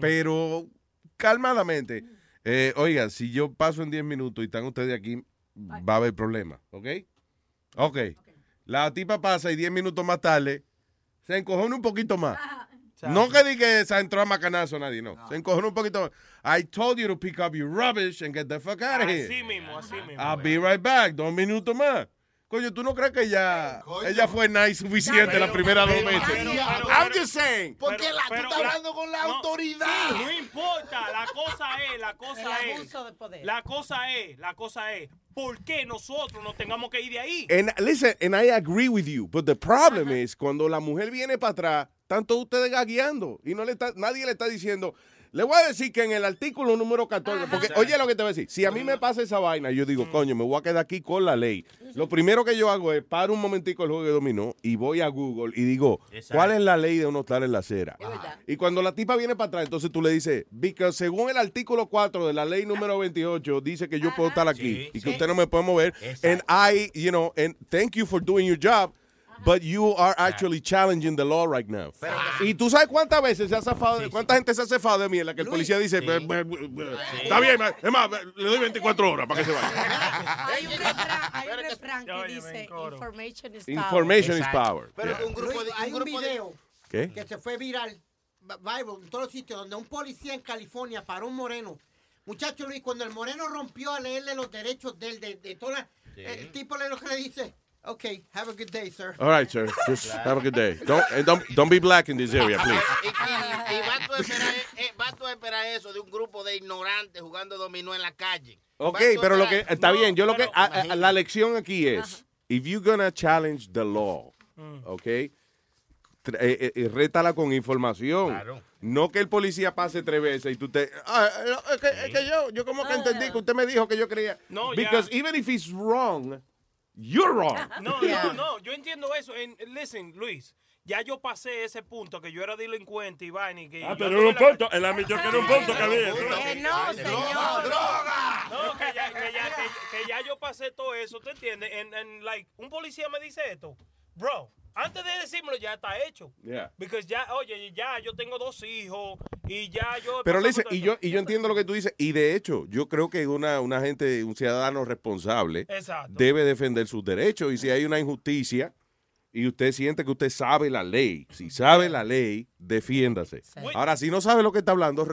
pero calmadamente, eh, oiga, si yo paso en 10 minutos y están ustedes aquí, va a haber problema, ¿ok? Ok. La tipa pasa y 10 minutos más tarde se encojona un poquito más. No que diga que se entró a macanazo nadie, no. Se encojona un poquito más. I told you to pick up your rubbish and get the fuck out of here. Así mismo, así mismo. I'll be right back. Dos minutos más. Coño, ¿tú no crees que ella, ella fue nice suficiente las primeras dos veces? I'm just saying. Porque la, tú pero- estás hablando con la no, autoridad. sí, no importa, la cosa es, la cosa El es. abuso de poder. La cosa es, la cosa es, ¿por qué nosotros no tengamos que ir de ahí? And listen, and I agree with you, but the problem is cuando la mujer viene para atrás, están todos ustedes gagueando y no le está, nadie le está diciendo. Le voy a decir que en el artículo número 14, porque oye lo que te voy a decir, si a mí me pasa esa vaina, yo digo, coño, me voy a quedar aquí con la ley. Lo primero que yo hago es paro un momentico el juego de dominó y voy a Google y digo, ¿cuál es la ley de uno estar en la acera? Y cuando la tipa viene para atrás, entonces tú le dices, because según el artículo 4 de la ley número 28, dice que yo puedo estar aquí y que usted no me puede mover. And I, you know, and thank you for doing your job. But you are actually challenging the law right now. y tú sabes cuántas veces se ha zafado, de- cuánta gente se ha zafado de mí en la que el policía dice, "Be- be- be- está bien, es más, le doy 24 horas para que se vaya. Hay un refrán, hay un refrán que dice information is power. Information is power. Pero Yeah. un grupo de, hay un video ¿Qué? que se fue viral, viral en todos los sitios, donde un policía en California paró un moreno. Muchacho Luis, cuando el moreno rompió a leerle los derechos del de, de toda la- el tipo le lo que le dice, ok, have a good day, sir. All right, sir. Just have a good day. Don't, and don't, don't be black in this area, please. Y, y- y vas tú a esperar, eh, tú a esperar eso de un grupo de ignorantes jugando dominó en la calle. Ok, pero lo que está No, bien, yo lo que a- a- la lección aquí es, if you're gonna challenge the law, Mm. ok, eh, eh, eh, rétala con información. No que el policía pase tres veces y tú te, ah, eh, es que, es que yo, yo como que entendí que usted me dijo que yo creía. No. Because even if he's wrong, you're wrong. No, no, no, yo entiendo eso. En, listen, Luis, ya yo pasé ese punto que yo era delincuente y vaina y que Ah, yo pero era un punto. Admitió que era un punto que había. Que no, señor. No, que ya, que, ya, que, que ya yo pasé todo eso, ¿tú entiendes? En, en, like, un policía me dice esto, bro, antes de decírmelo ya está hecho. Yeah. Porque ya, oye, ya yo tengo dos hijos y ya yo... Pero le dice, y yo, y yo entiendo lo que tú dices, y de hecho, yo creo que una, una gente, un ciudadano responsable Exacto. debe defender sus derechos. Y si hay una injusticia y usted siente que usted sabe la ley, si sabe la ley, defiéndase. Ahora, si no sabe lo que está hablando,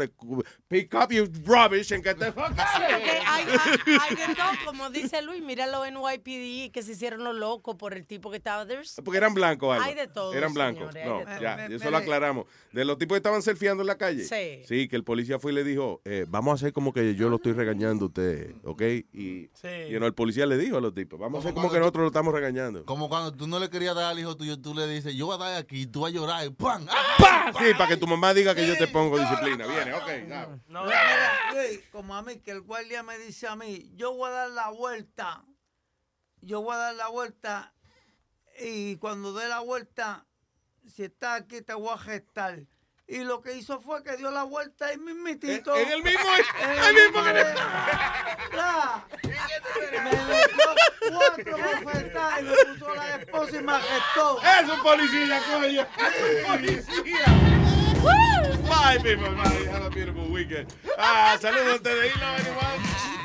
pick up your rubbish and get the fuck out Sí, of porque here. hay, hay- hay de todo, como dice Luis, mira los NYPD que se hicieron los locos por el tipo que estaba. There's- Porque eran blancos. Hay de todo. Eran blancos. señores, No, todo. ya, Me- eso me- lo aclaramos. De los tipos que estaban surfeando en la calle. Sí. Sí, que el policía fue y le dijo, eh, vamos a hacer como que yo lo estoy regañando a usted, ¿ok? Y, Sí. y no, el policía le dijo a los tipos, vamos a hacer como que nosotros lo estamos regañando. Como cuando tú no le querías dar al hijo tuyo, tú le dices, yo voy a dar aquí, tú vas a llorar y ¡pam! ¡Pah! Sí, para que tu mamá diga que yo te pongo disciplina. Viene, ok. Luis, como a mí, que el guardia me dice a mí, yo voy a dar la vuelta, yo voy a dar la vuelta y cuando dé la vuelta, si estás aquí te voy a gestar. Y lo que hizo fue que dio la vuelta ahí mismitito. En el mismo- En el mismo que. Me metió cuatro bofetadas y me puso la esposa y me gestó. Es un policía, coño. Es un policía. Bye, people. Bye. Have a beautiful weekend. Ah, saludos a ustedes. ¿Y no, anyone?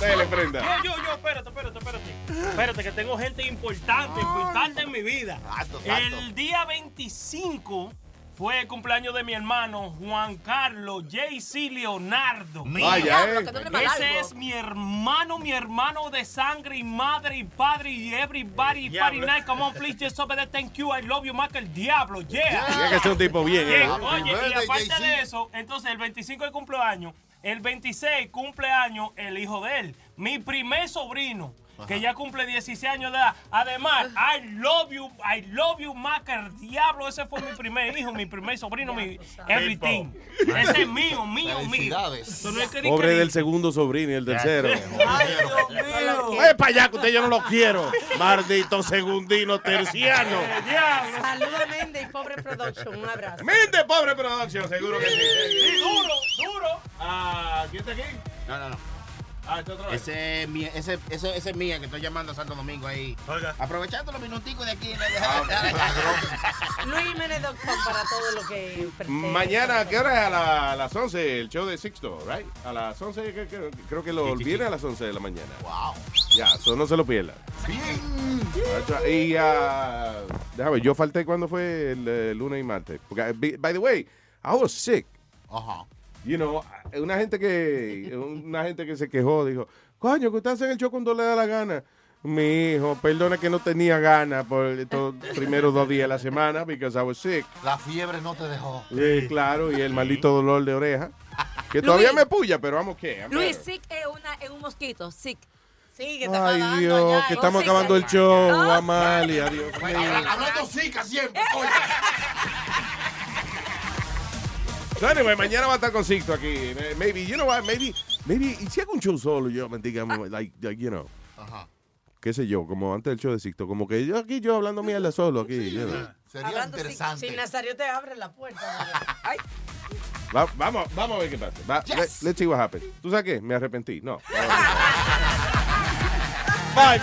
Dale, prenda. Yo, yo, yo, espérate, espérate, espérate. Espérate, que tengo gente importante, importante en mi vida. El día 25 fue el cumpleaños de mi hermano Juan Carlos JC Leonardo. Vaya, eh. Ese es mi hermano, mi hermano de sangre y madre y padre y everybody, party night. Come on, please, just over there, thank you, I love you más que el diablo, yeah. Tiene que ser un tipo bien, eh. Oye, y aparte de eso, entonces el 25 de cumpleaños, el 26 cumpleaños el hijo de él, mi primer sobrino. Que ya cumple 16 años de edad. Además, I love you, I love you más que el diablo. Ese fue mi primer hijo, mi primer sobrino, mi everything. Ese es mío, mío, mío. Pobre del segundo sobrino y el tercero. Ay, Dios mío. ¡Ay, para allá, que usted yo no lo quiero! Maldito segundino terciano. Saludos a Méndez y Pobre Production. Un abrazo. Minde, pobre producción, seguro que sí. Sí, duro, duro. Ah, ¿quién está aquí? No, no, no. Ah, este otro. Ese es mía, ese, ese, ese es mía que estoy llamando a Santo Domingo ahí. Aprovechando los minuticos de aquí. LuisJiménez.com para todo lo que pertenece. Mañana, ¿a qué hora es? A, la- a las 11, el show de Sixto, right? A las 11, que- que- creo que lo viene a las 11 de la mañana. Wow. Ya, eso no se lo pierda. Bien. Y, ah, déjame, ver, yo falté cuando fue el, eh, lunes y martes. Porque, eh, by by the way, I was sick. Ajá. You know, una gente que una gente que se quejó, dijo, coño, que usted hace el show cuando le da la gana. Mi hijo, perdona que no tenía ganas por estos primeros dos días de la semana, because I was sick. La fiebre no te dejó. Sí, claro, y el maldito dolor de oreja. Que todavía Luis. me puya, pero vamos, ¿qué? Luis, sick es, una, es un mosquito, sick. Sí, que Ay, Dios, que estamos acabando el show, Amalia, Dios mío. Hablando sica siempre, coño. So anyway, mañana va a estar con Sixto aquí. Maybe, you know what, maybe, maybe, y si hago un show solo, yo me diga, like, like, you know, Ajá. qué sé yo, como antes del show de Sixto, como que yo aquí, yo hablando mierda solo aquí, you know. Sería Hablando si- interesante. Si, Nazario te abre la puerta. Ay, Va- vamos, vamos a ver qué pasa. Va, let- let's see what happens. ¿Tú sabes qué? Me arrepentí. No. Bye,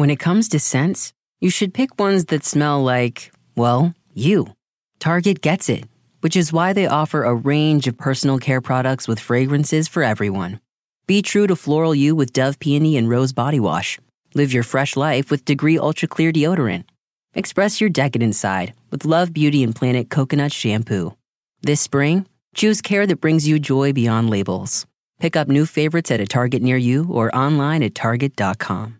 When it comes to scents, you should pick ones that smell like, well, you. Target gets it, which is why they offer a range of personal care products with fragrances for everyone. Be true to floral you with Dove Peony and Rose Body Wash. Live your fresh life with Degree Ultra Clear Deodorant. Express your decadent side with Love Beauty and Planet Coconut Shampoo. This spring, choose care that brings you joy beyond labels. Pick up new favorites at a Target near you or online at Target.com.